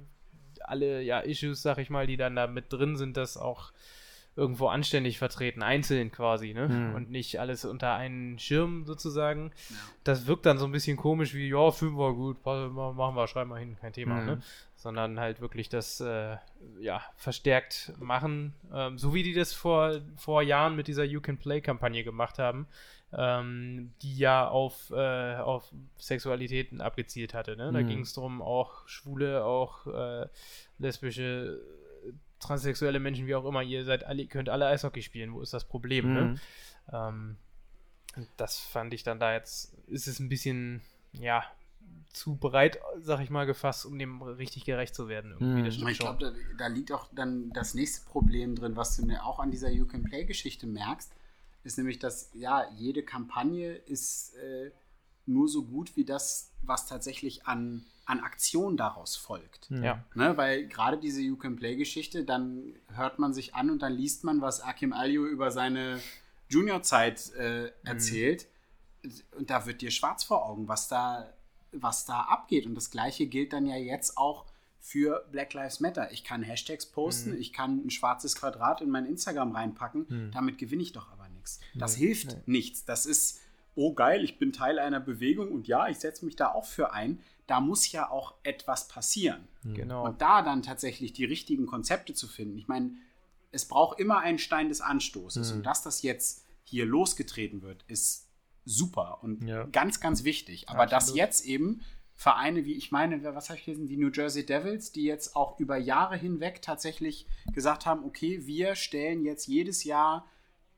B: alle ja, Issues, sag ich mal, die dann da mit drin sind, das auch irgendwo anständig vertreten, einzeln quasi, ne? Hm. Und nicht alles unter einen Schirm sozusagen. Ja. Das wirkt dann so ein bisschen komisch wie, ja, Film war gut, machen wir, schreiben wir hin, kein Thema, hm. ne? Sondern halt wirklich das, äh, ja, verstärkt machen, ähm, so wie die das vor, vor Jahren mit dieser You Can Play-Kampagne gemacht haben ähm, die ja auf, äh, auf Sexualitäten abgezielt hatte. Ne? Da mhm. ging es darum, auch Schwule, auch äh, lesbische, transsexuelle Menschen, wie auch immer, ihr seid alle, könnt alle Eishockey spielen. Wo ist das Problem? Ne? Mhm. Ne? Ähm, das fand ich dann da jetzt, ist es ein bisschen, ja, zu breit, sag ich mal, gefasst, um dem richtig gerecht zu werden.
C: Mhm. ich glaube, da, da, liegt auch dann das nächste Problem drin, was du mir auch an dieser You Can Play-Geschichte merkst ist nämlich, dass ja, jede Kampagne ist äh, nur so gut wie das, was tatsächlich an, an Aktion daraus folgt.
B: Hm. Ja.
C: Ne, weil gerade diese You Can Play-Geschichte, dann hört man sich an und dann liest man, was Akim Alio über seine Juniorzeit äh, hm. erzählt. Mhm. Und da wird dir schwarz vor Augen, was da, was da abgeht. Und das gleiche gilt dann ja jetzt auch für Black Lives Matter. Ich kann Hashtags posten, mhm. ich kann ein schwarzes Quadrat in mein Instagram reinpacken, mhm. damit gewinne ich doch aber nichts. Das nee, hilft nee. nichts. Das ist, oh geil, ich bin Teil einer Bewegung und ja, ich setze mich da auch für ein. Da muss ja auch etwas passieren.
B: Mhm. Genau.
C: Und da dann tatsächlich die richtigen Konzepte zu finden. Ich meine, es braucht immer einen Stein des Anstoßes. Mhm. Und dass das jetzt hier losgetreten wird, ist super und ja. ganz, ganz wichtig. Aber Absolut. dass jetzt eben Vereine wie, ich meine, was habe ich gelesen, die New Jersey Devils, die jetzt auch über Jahre hinweg tatsächlich gesagt haben, okay, wir stellen jetzt jedes Jahr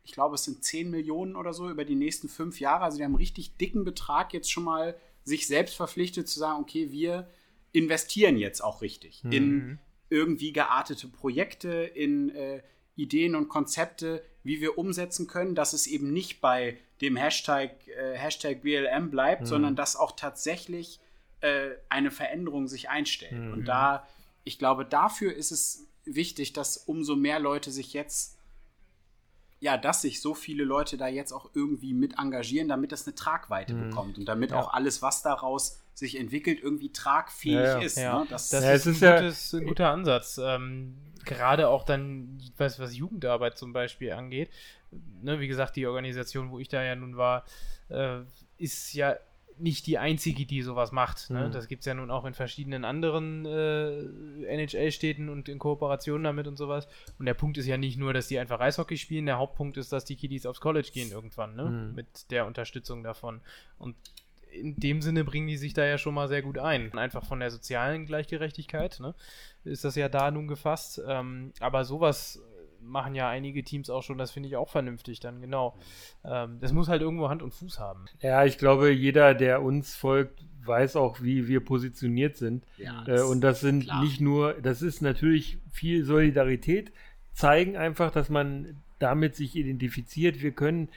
C: ich glaube, es sind 10 Millionen oder so über die nächsten fünf Jahre. Also die haben einen richtig dicken Betrag jetzt schon mal sich selbst verpflichtet zu sagen, okay, wir investieren jetzt auch richtig mhm. in irgendwie geartete Projekte, in äh, Ideen und Konzepte, wie wir umsetzen können, dass es eben nicht bei dem Hashtag, äh, Hashtag BLM bleibt, mhm. sondern dass auch tatsächlich äh, eine Veränderung sich einstellt. Mhm. Und da, ich glaube, dafür ist es wichtig, dass umso mehr Leute sich jetzt ja, dass sich so viele Leute da jetzt auch irgendwie mit engagieren, damit das eine Tragweite mhm. bekommt und damit ja. auch alles, was daraus sich entwickelt, irgendwie tragfähig ja, ja. ist. Ne?
B: Das, das ist, ist, ein, gutes, ein, guter Ansatz. Ähm, gerade auch dann, was, was Jugendarbeit zum Beispiel angeht. Ne, wie gesagt, die Organisation, wo ich da ja nun war, äh, ist ja nicht die einzige, die sowas macht. Ne? Mhm. Das gibt es ja nun auch in verschiedenen anderen äh, NHL-Städten und in Kooperationen damit und sowas. Und der Punkt ist ja nicht nur, dass die einfach Eishockey spielen, der Hauptpunkt ist, dass die Kiddies aufs College gehen irgendwann, ne? Mhm. Mit der Unterstützung davon. Und in dem Sinne bringen die sich da ja schon mal sehr gut ein. Einfach von der sozialen Gleichgerechtigkeit, ne? Ist das ja da nun gefasst. Ähm, aber sowas machen ja einige Teams auch schon, das finde ich auch vernünftig dann, genau. Ähm, das muss halt irgendwo Hand und Fuß haben.
A: Ja, ich glaube, jeder, der uns folgt, weiß auch, wie wir positioniert sind. Ja, äh, und das sind klar. nicht nur, das ist natürlich viel Solidarität, zeigen einfach, dass man damit sich identifiziert. Wir können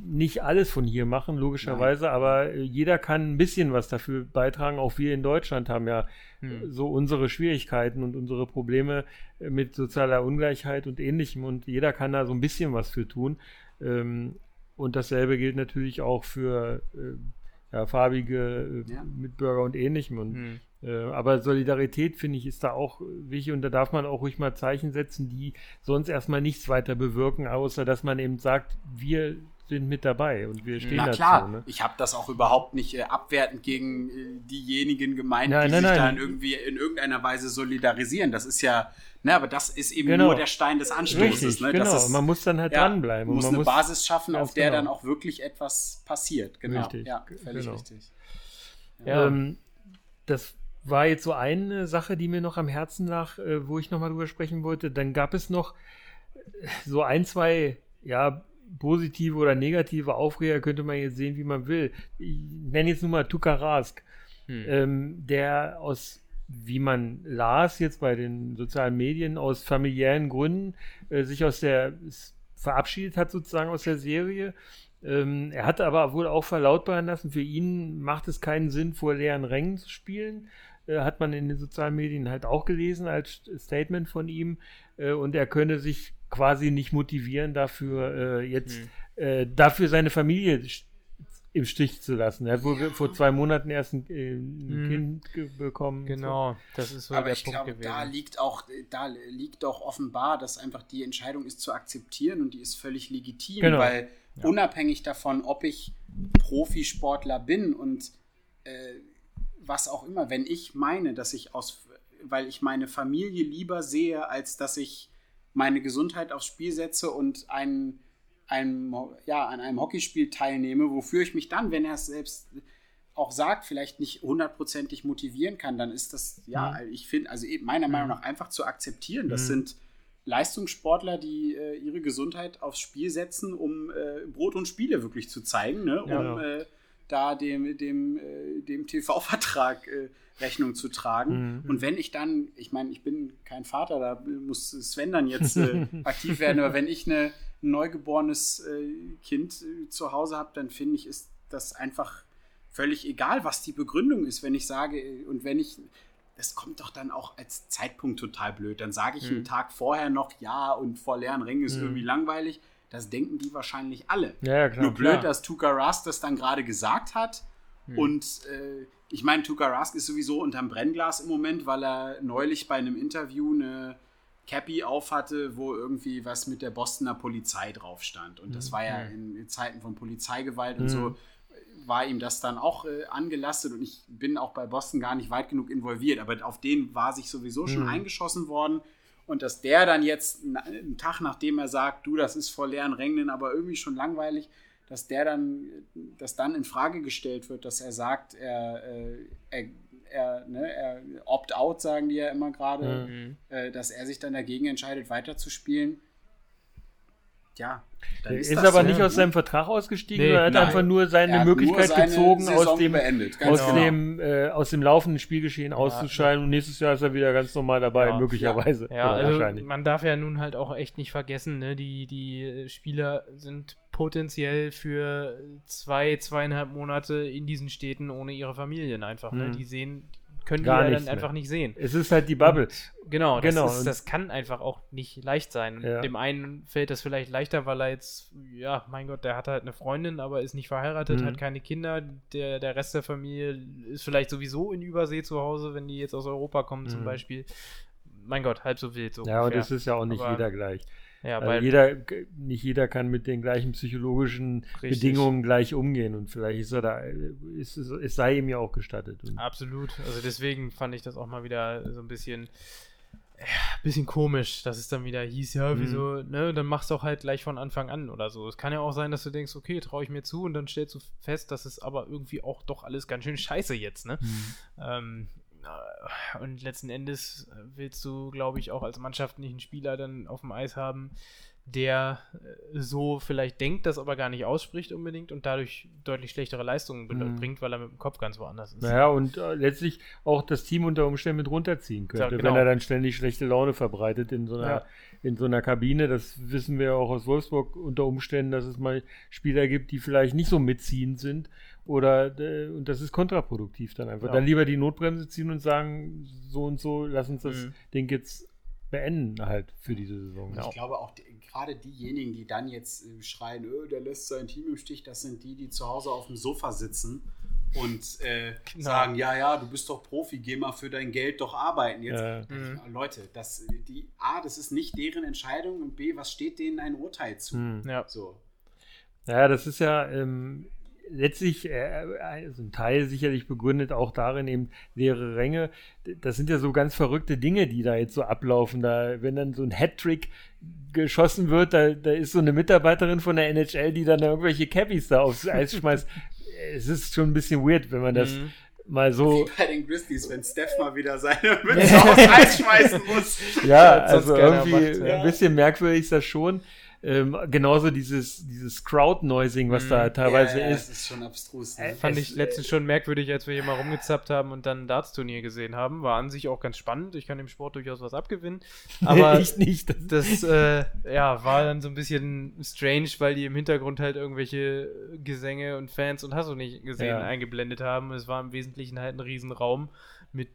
A: nicht alles von hier machen, logischerweise, Nein. aber äh, jeder kann ein bisschen was dafür beitragen. Auch wir in Deutschland haben ja hm. so unsere Schwierigkeiten und unsere Probleme äh, mit sozialer Ungleichheit und ähnlichem und jeder kann da so ein bisschen was für tun. Ähm, und dasselbe gilt natürlich auch für äh, ja, farbige äh, ja. Mitbürger und ähnlichem. Und, äh, aber Solidarität, finde ich, ist da auch wichtig und da darf man auch ruhig mal Zeichen setzen, die sonst erstmal nichts weiter bewirken, außer dass man eben sagt, wir sind mit dabei und wir stehen
C: Na
A: dazu.
C: klar, ne? ich habe das auch überhaupt nicht äh, abwertend gegen äh, diejenigen gemeint, nein, die nein, sich nein. dann irgendwie in irgendeiner Weise solidarisieren. Das ist ja, ne, aber das ist eben genau. nur der Stein des Anstoßes.
A: Richtig,
C: ne?
A: genau,
C: ist,
A: man muss dann halt ja, dranbleiben.
C: Man muss
A: man
C: eine muss Basis schaffen, auf der genau. dann auch wirklich etwas passiert. Genau,
A: richtig,
C: ja, völlig
A: genau.
C: richtig.
A: Ja. Ähm, das war jetzt so eine Sache, die mir noch am Herzen lag, äh, wo ich nochmal drüber sprechen wollte. Dann gab es noch äh, so ein, zwei, ja, positive oder negative Aufreger könnte man jetzt sehen, wie man will. Ich nenne jetzt nur mal Tuka Rask, hm. ähm, der aus, wie man las jetzt bei den sozialen Medien, aus familiären Gründen äh, sich aus der verabschiedet hat sozusagen aus der Serie. Ähm, er hat aber wohl auch verlautbaren lassen, für ihn macht es keinen Sinn, vor leeren Rängen zu spielen. Äh, hat man in den sozialen Medien halt auch gelesen als Statement von ihm. Äh, und er könne sich quasi nicht motivieren, dafür äh, jetzt hm. Äh, dafür seine Familie im Stich zu lassen. Er hat wohl ja. vor zwei Monaten erst ein, äh, ein hm. Kind bekommen.
B: Genau, so. das ist so
C: Aber ich glaube, da liegt auch, da liegt auch offenbar, dass einfach die Entscheidung ist zu akzeptieren und die ist völlig legitim, genau. weil ja. unabhängig davon, ob ich Profisportler bin und äh, was auch immer, wenn ich meine, dass ich aus, weil ich meine Familie lieber sehe, als dass ich meine Gesundheit aufs Spiel setze und ein, ein, ja, an einem Hockeyspiel teilnehme, wofür ich mich dann, wenn er es selbst auch sagt, vielleicht nicht hundertprozentig motivieren kann, dann ist das, ja, mhm. ich finde, also meiner Meinung mhm. nach einfach zu akzeptieren. Das mhm. sind Leistungssportler, die äh, ihre Gesundheit aufs Spiel setzen, um äh, Brot und Spiele wirklich zu zeigen, ne? um ja. äh, da dem, dem, äh, dem TV-Vertrag äh, Rechnung zu tragen. Mhm. Und wenn ich dann, ich meine, ich bin kein Vater, da muss Sven dann jetzt äh, aktiv werden, aber wenn ich eine, ein neugeborenes äh, Kind äh, zu Hause habe, dann finde ich, ist das einfach völlig egal, was die Begründung ist, wenn ich sage, äh, und wenn ich, das kommt doch dann auch als Zeitpunkt total blöd. Dann sage ich mhm. einen Tag vorher noch, ja, und vor leeren Ringen ist mhm. irgendwie langweilig. Das denken die wahrscheinlich alle.
A: Ja, klar,
C: Nur blöd,
A: klar.
C: dass Tuka Rust das dann gerade gesagt hat. Mhm. Und äh, ich meine, Tuka Rask ist sowieso unterm Brennglas im Moment, weil er neulich bei einem Interview eine Cappy aufhatte, wo irgendwie was mit der Bostoner Polizei drauf stand. Und das mhm. war ja mhm. in Zeiten von Polizeigewalt und so mhm. war ihm das dann auch äh, angelastet und ich bin auch bei Boston gar nicht weit genug involviert, aber auf den war sich sowieso schon mhm. eingeschossen worden und dass der dann jetzt einen Tag nachdem er sagt, du, das ist vor leeren Rängen, aber irgendwie schon langweilig, dass der dann, dass dann in Frage gestellt wird, dass er sagt, er, äh, er, er, ne, er opt-out, sagen die ja immer gerade, mhm. äh, dass er sich dann dagegen entscheidet, weiterzuspielen. Ja.
A: Er ist, ist aber ja, nicht aus seinem Vertrag ausgestiegen, nee, er hat nein. einfach nur seine Möglichkeit nur seine gezogen, aus dem, aus, genau. dem, äh, aus dem laufenden Spielgeschehen ja, auszuscheiden und nächstes Jahr ist er wieder ganz normal dabei, ja, möglicherweise.
B: Ja, also man darf ja nun halt auch echt nicht vergessen, ne? die, die Spieler sind potenziell für zwei, zweieinhalb Monate in diesen Städten ohne ihre Familien einfach. Ne? Mhm. Die sehen, können Gar die ja dann mehr. einfach nicht sehen.
A: Es ist halt die Bubble.
B: Und, genau, das, genau. Ist, das kann einfach auch nicht leicht sein. Ja. Dem einen fällt das vielleicht leichter, weil er jetzt, ja, mein Gott, der hat halt eine Freundin, aber ist nicht verheiratet, mhm. hat keine Kinder. Der, der Rest der Familie ist vielleicht sowieso in Übersee zu Hause, wenn die jetzt aus Europa kommen mhm. zum Beispiel. Mein Gott, halb so wild. So
A: ja, ungefähr. und es ist ja auch nicht aber, jeder gleich. Ja, also jeder, nicht jeder kann mit den gleichen psychologischen richtig. Bedingungen gleich umgehen und vielleicht ist er da, ist es, es sei ihm ja auch gestattet.
B: Absolut. Also deswegen fand ich das auch mal wieder so ein bisschen, ja, bisschen komisch, dass es dann wieder hieß, ja, wieso, mhm. ne, dann machst du auch halt gleich von Anfang an oder so. Es kann ja auch sein, dass du denkst, okay, traue ich mir zu und dann stellst du fest, dass es aber irgendwie auch doch alles ganz schön scheiße jetzt, ne? Mhm. Ähm, und letzten Endes willst du, glaube ich, auch als Mannschaft nicht einen Spieler dann auf dem Eis haben, der äh, so vielleicht denkt, das aber gar nicht ausspricht unbedingt und dadurch deutlich schlechtere Leistungen mhm. bringt, weil er mit dem Kopf ganz woanders ist.
A: Naja, und äh, letztlich auch das Team unter Umständen mit runterziehen könnte, ja, genau. wenn er dann ständig schlechte Laune verbreitet in so einer, ja. in so einer Kabine. Das wissen wir auch aus Wolfsburg unter Umständen, dass es mal Spieler gibt, die vielleicht nicht so mitziehend sind oder äh, und das ist kontraproduktiv dann einfach. Ja. Dann lieber die Notbremse ziehen und sagen, so und so, lass uns das mhm. Ding jetzt beenden halt für diese Saison.
C: Ich glaube auch die, gerade diejenigen, die dann jetzt äh, schreien, öh, der lässt sein Team im Stich, das sind die, die zu Hause auf dem Sofa sitzen und äh, genau. sagen, ja, ja, du bist doch Profi, geh mal für dein Geld doch arbeiten. Jetzt,
A: ja.
C: mhm. Leute, das, die, A, das ist nicht deren Entscheidung und B, was steht denen ein Urteil zu?
A: Mhm.
C: Ja. So.
A: Ja, das ist ja ähm, letztlich äh, also ein Teil sicherlich begründet auch darin eben leere Ränge. Das sind ja so ganz verrückte Dinge, die da jetzt so ablaufen. Da, wenn dann so ein Hattrick geschossen wird, da, da ist so eine Mitarbeiterin von der NHL, die dann irgendwelche Cabbies da aufs Eis schmeißt. es ist schon ein bisschen weird, wenn man das mhm. mal so.
C: Wie bei den Grizzlies, wenn Steph mal wieder seine Mütze aufs Eis schmeißen muss.
A: Ja, also irgendwie macht, ja. ein bisschen merkwürdig ist das schon. Ähm, genauso dieses, dieses Crowd-Noising, was mm, da mhm. teilweise ja, ja, ist.
C: Das ist schon abstrus. Ne?
B: Äh, Fand ich letztens schon merkwürdig, als wir hier mal rumgezappt haben und dann ein Darts-Turnier gesehen haben. War an sich auch ganz spannend. Ich kann dem Sport durchaus was abgewinnen. Aber
A: ich nicht.
B: Das, äh, ja, war dann so ein bisschen strange, weil die im Hintergrund halt irgendwelche Gesänge und Fans und hast du nicht gesehen ja. eingeblendet haben. Es war im Wesentlichen halt ein Riesenraum mit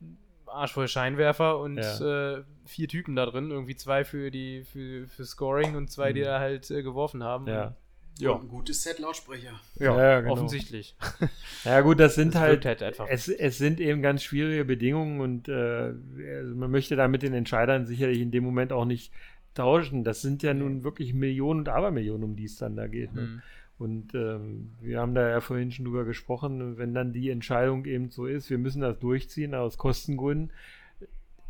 B: arschvoll Scheinwerfer und ja. äh, vier Typen da drin. Irgendwie zwei für die für, für Scoring und zwei, die mhm. da halt äh, geworfen haben.
A: Ja.
C: Ja. ein gutes Set Lautsprecher.
B: Ja, ja genau. offensichtlich.
A: Ja, gut, das sind das halt, halt es, es sind eben ganz schwierige Bedingungen und äh, also man möchte da mit den Entscheidern sicherlich in dem Moment auch nicht tauschen. Das sind ja nun wirklich Millionen und Abermillionen, um die es dann da geht. Ne? Mhm. Und ähm, wir haben da ja vorhin schon drüber gesprochen, wenn dann die Entscheidung eben so ist, wir müssen das durchziehen aus Kostengründen.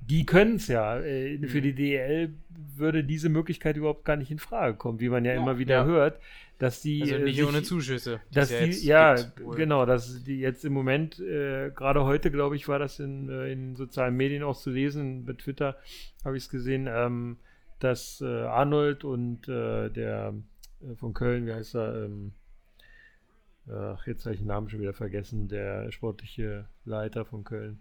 A: Die können es ja. Äh, mhm. Für die DEL würde diese Möglichkeit überhaupt gar nicht in Frage kommen, wie man ja, ja immer wieder ja. hört, dass die.
B: Also nicht sich, ohne Zuschüsse.
A: Dass die, ja, genau, dass die jetzt im Moment, äh, gerade heute, glaube ich, war das in, äh, in sozialen Medien auch zu lesen, bei Twitter habe ich es gesehen, ähm, dass äh, Arnold und äh, der äh, von Köln, wie heißt er? Ähm, ach, jetzt habe ich den Namen schon wieder vergessen, der sportliche Leiter von Köln.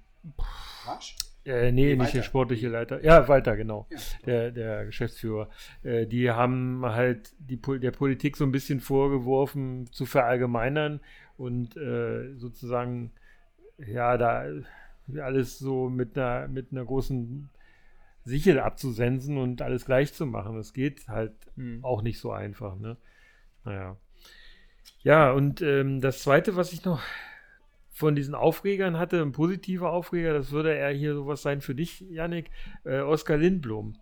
C: Was?
A: Äh, nee, nee, nicht der sportliche Leiter. Ja, Walter, genau. Ja, der, der Geschäftsführer. Äh, die haben halt die, der Politik so ein bisschen vorgeworfen, zu verallgemeinern und äh, sozusagen, ja, da alles so mit einer, mit einer großen Sichel abzusensen und alles gleich zu machen. Das geht halt hm. auch nicht so einfach. Ne? Naja. Ja, und ähm, das Zweite, was ich noch von diesen Aufregern hatte, ein positiver Aufreger, das würde eher hier sowas sein für dich, Yannick, äh, Oskar Lindblom.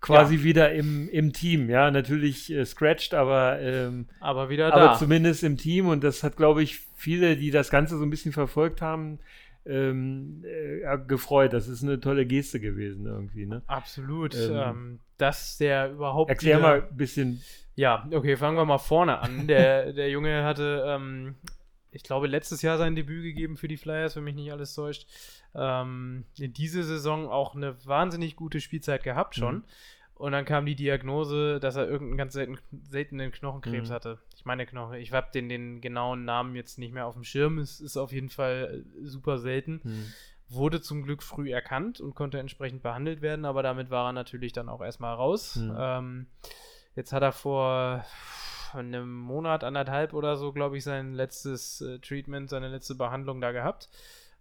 A: Quasi ja. wieder im, im Team, ja, natürlich äh, scratched, aber, ähm,
B: aber wieder
A: aber
B: da.
A: zumindest im Team und das hat, glaube ich, viele, die das Ganze so ein bisschen verfolgt haben, ähm, äh, gefreut. Das ist eine tolle Geste gewesen irgendwie. Ne?
B: Absolut. Ähm, ähm, dass der überhaupt.
A: Erklär wieder, mal ein bisschen.
B: Ja, okay, fangen wir mal vorne an. Der, der Junge hatte, ähm, ich glaube, letztes Jahr sein Debüt gegeben für die Flyers, wenn mich nicht alles täuscht. Ähm, in dieser Saison auch eine wahnsinnig gute Spielzeit gehabt schon. Mhm. Und dann kam die Diagnose, dass er irgendeinen ganz selten, seltenen Knochenkrebs mhm. hatte. Ich meine Knochen, ich habe den, den genauen Namen jetzt nicht mehr auf dem Schirm. Es ist auf jeden Fall äh, super selten. Mhm. Wurde zum Glück früh erkannt und konnte entsprechend behandelt werden, aber damit war er natürlich dann auch erstmal raus. Mhm. Ähm, jetzt hat er vor einem Monat, anderthalb oder so, glaube ich, sein letztes äh, Treatment, seine letzte Behandlung da gehabt.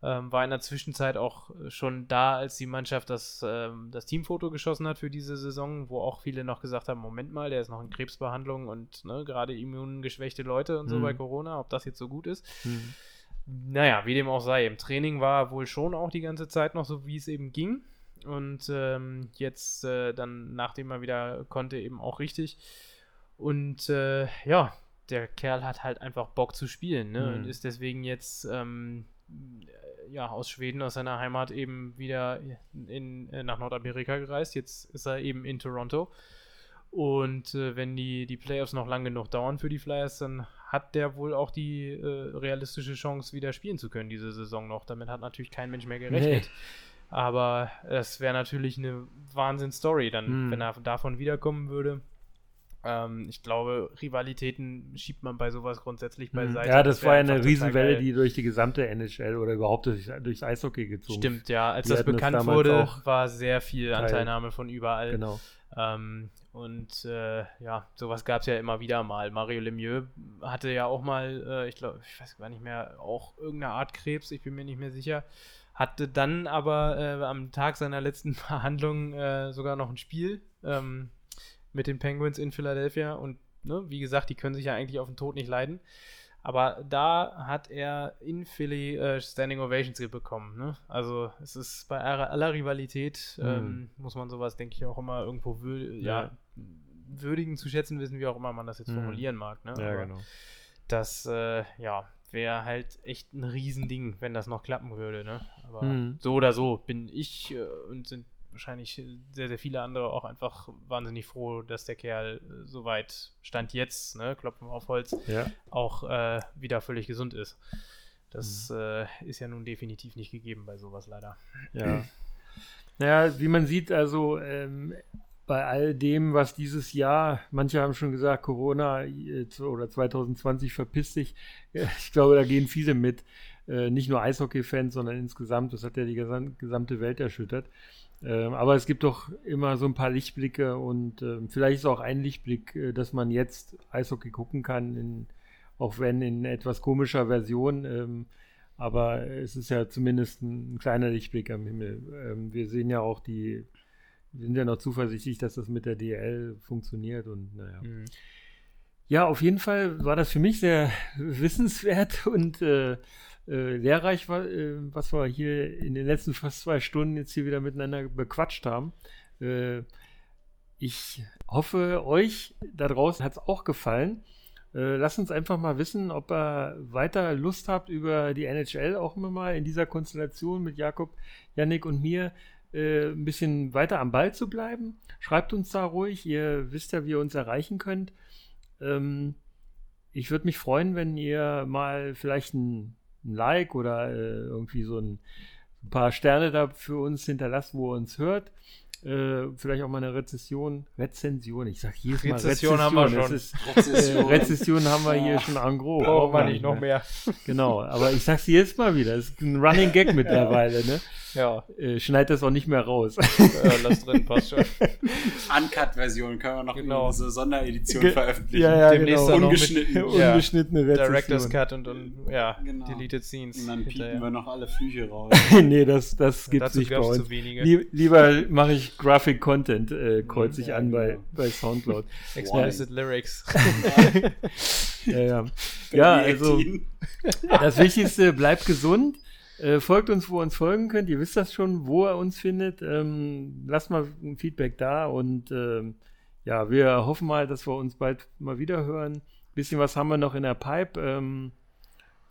B: Ähm, war in der Zwischenzeit auch schon da, als die Mannschaft das, ähm, das Teamfoto geschossen hat für diese Saison, wo auch viele noch gesagt haben, Moment mal, der ist noch in Krebsbehandlung und ne, gerade immungeschwächte Leute und so mhm. bei Corona, ob das jetzt so gut ist. Mhm. Naja, wie dem auch sei, im Training war wohl schon auch die ganze Zeit noch so, wie es eben ging. Und ähm, jetzt äh, dann, nachdem er wieder konnte, eben auch richtig. Und äh, ja, der Kerl hat halt einfach Bock zu spielen ne? Mhm. und ist deswegen jetzt ähm, ja, aus Schweden, aus seiner Heimat eben wieder in, äh, nach Nordamerika gereist. Jetzt ist er eben in Toronto. Und äh, wenn die, die Playoffs noch lang genug dauern für die Flyers, dann hat der wohl auch die äh, realistische Chance, wieder spielen zu können, diese Saison noch. Damit hat natürlich kein Mensch mehr gerechnet. Nee. Aber es wäre natürlich eine Wahnsinn-Story, dann, hm. wenn er davon wiederkommen würde. Ähm, ich glaube, Rivalitäten schiebt man bei sowas grundsätzlich beiseite.
A: Ja, das, das war ja eine Riesenwelle, die durch die gesamte NHL oder überhaupt durch, durchs Eishockey gezogen
B: Stimmt, ja. Als die das bekannt wurde, war sehr viel Anteilnahme von überall.
A: Genau.
B: Ähm, und äh, ja, sowas gab es ja immer wieder mal. Mario Lemieux hatte ja auch mal, äh, ich glaube, ich weiß gar nicht mehr, auch irgendeine Art Krebs, ich bin mir nicht mehr sicher. Hatte dann aber äh, am Tag seiner letzten Verhandlung äh, sogar noch ein Spiel. Ähm, mit den Penguins in Philadelphia und ne, wie gesagt, die können sich ja eigentlich auf den Tod nicht leiden. Aber da hat er in Philly äh, Standing Ovations bekommen. Ne? Also es ist bei aller, Rivalität, mhm. ähm, muss man sowas, denke ich, auch immer irgendwo wür ja. ja. würdigen zu schätzen wissen, wie auch immer man das jetzt mhm. formulieren mag. Ne?
A: Ja, Aber genau.
B: Das, äh, ja, wäre halt echt ein Riesending, wenn das noch klappen würde. Ne? Aber mhm. so oder so bin ich äh, und sind wahrscheinlich sehr, sehr viele andere auch einfach wahnsinnig froh, dass der Kerl äh, soweit Stand jetzt, ne, Klopfen auf Holz, ja. auch äh, wieder völlig gesund ist. Das mhm. äh, ist ja nun definitiv nicht gegeben bei sowas leider.
A: Ja. Naja, wie man sieht, also ähm, bei all dem, was dieses Jahr, manche haben schon gesagt, Corona äh, oder 2020 verpisst sich. Ich glaube, da gehen viele mit. Äh, nicht nur Eishockey-Fans, sondern insgesamt. Das hat ja die gesamte Welt erschüttert. Ähm, aber es gibt doch immer so ein paar Lichtblicke und äh, vielleicht ist auch ein Lichtblick, äh, dass man jetzt Eishockey gucken kann, in, auch wenn in etwas komischer Version. Ähm, aber es ist ja zumindest ein, ein kleiner Lichtblick am Himmel. Ähm, wir sehen ja auch die, wir sind ja noch zuversichtlich, dass das mit der DL funktioniert und naja. Mhm. Ja, auf jeden Fall war das für mich sehr wissenswert und äh, äh, lehrreich, war, äh, was wir hier in den letzten fast zwei Stunden jetzt hier wieder miteinander bequatscht haben. Äh, ich hoffe, euch da draußen hat es auch gefallen. Äh, lasst uns einfach mal wissen, ob ihr weiter Lust habt, über die NHL auch immer mal in dieser Konstellation mit Jakob, Yannick und mir äh, ein bisschen weiter am Ball zu bleiben. Schreibt uns da ruhig. Ihr wisst ja, wie ihr uns erreichen könnt. Ähm, ich würde mich freuen, wenn ihr mal vielleicht ein ein Like oder äh, irgendwie so ein, ein, paar Sterne da für uns hinterlasst, wo ihr uns hört. Äh, vielleicht auch mal eine Rezession, Rezension, ich sag jedes Mal
B: Rezession. haben wir schon.
A: Ist, Rezession. Äh, Rezession haben wir hier schon en gros.
B: Brauchen wir nicht noch mehr.
A: Genau, aber ich sag's jedes Mal wieder, das ist ein Running Gag mittlerweile, ne?
B: Ja.
A: Äh, schneid das auch nicht mehr raus.
B: Ja, lass drin, passt schon.
C: Uncut-Version können wir noch genau. in so Sonderedition Ge veröffentlichen.
A: Ja, ja, Demnächst
C: genau. Ungeschnitten.
A: Mit, ja. Ungeschnittene
B: Rezession. Director's Cut und, und ja, genau. Deleted Scenes.
C: Und dann piepen wir noch alle Flüche raus.
A: nee, das, das gibt's nicht bei uns. Lieb, lieber mache ich Graphic Content, äh, kreuze ich ja, an bei, genau. bei Soundcloud.
B: Explicit Lyrics.
A: ja, ja. Ja, also das Wichtigste, bleibt gesund. Äh, folgt uns, wo ihr uns folgen könnt. Ihr wisst das schon, wo ihr uns findet. Ähm, lasst mal ein Feedback da und ähm, ja, wir hoffen mal, dass wir uns bald mal wieder hören. Bisschen was haben wir noch in der Pipe. Ähm,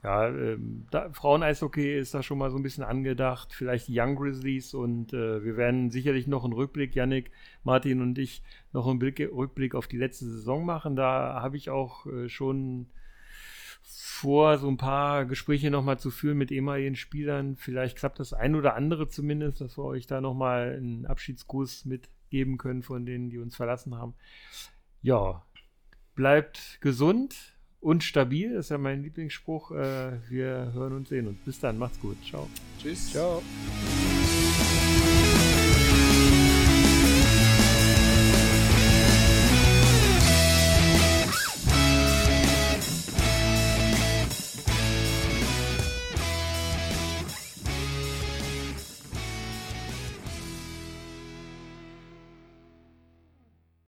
A: ja, ähm, Frauen-Eishockey ist da schon mal so ein bisschen angedacht. Vielleicht Young Grizzlies und äh, wir werden sicherlich noch einen Rückblick, Yannick, Martin und ich, noch einen Blick, Rückblick auf die letzte Saison machen. Da habe ich auch äh, schon vor, so ein paar Gespräche nochmal zu führen mit ehemaligen Spielern. Vielleicht klappt das ein oder andere zumindest, dass wir euch da nochmal einen Abschiedsgruß mitgeben können von denen, die uns verlassen haben. Ja, bleibt gesund und stabil, das ist ja mein Lieblingsspruch. Äh, wir hören und sehen uns. Bis dann, macht's gut. Ciao.
C: Tschüss.
A: Ciao.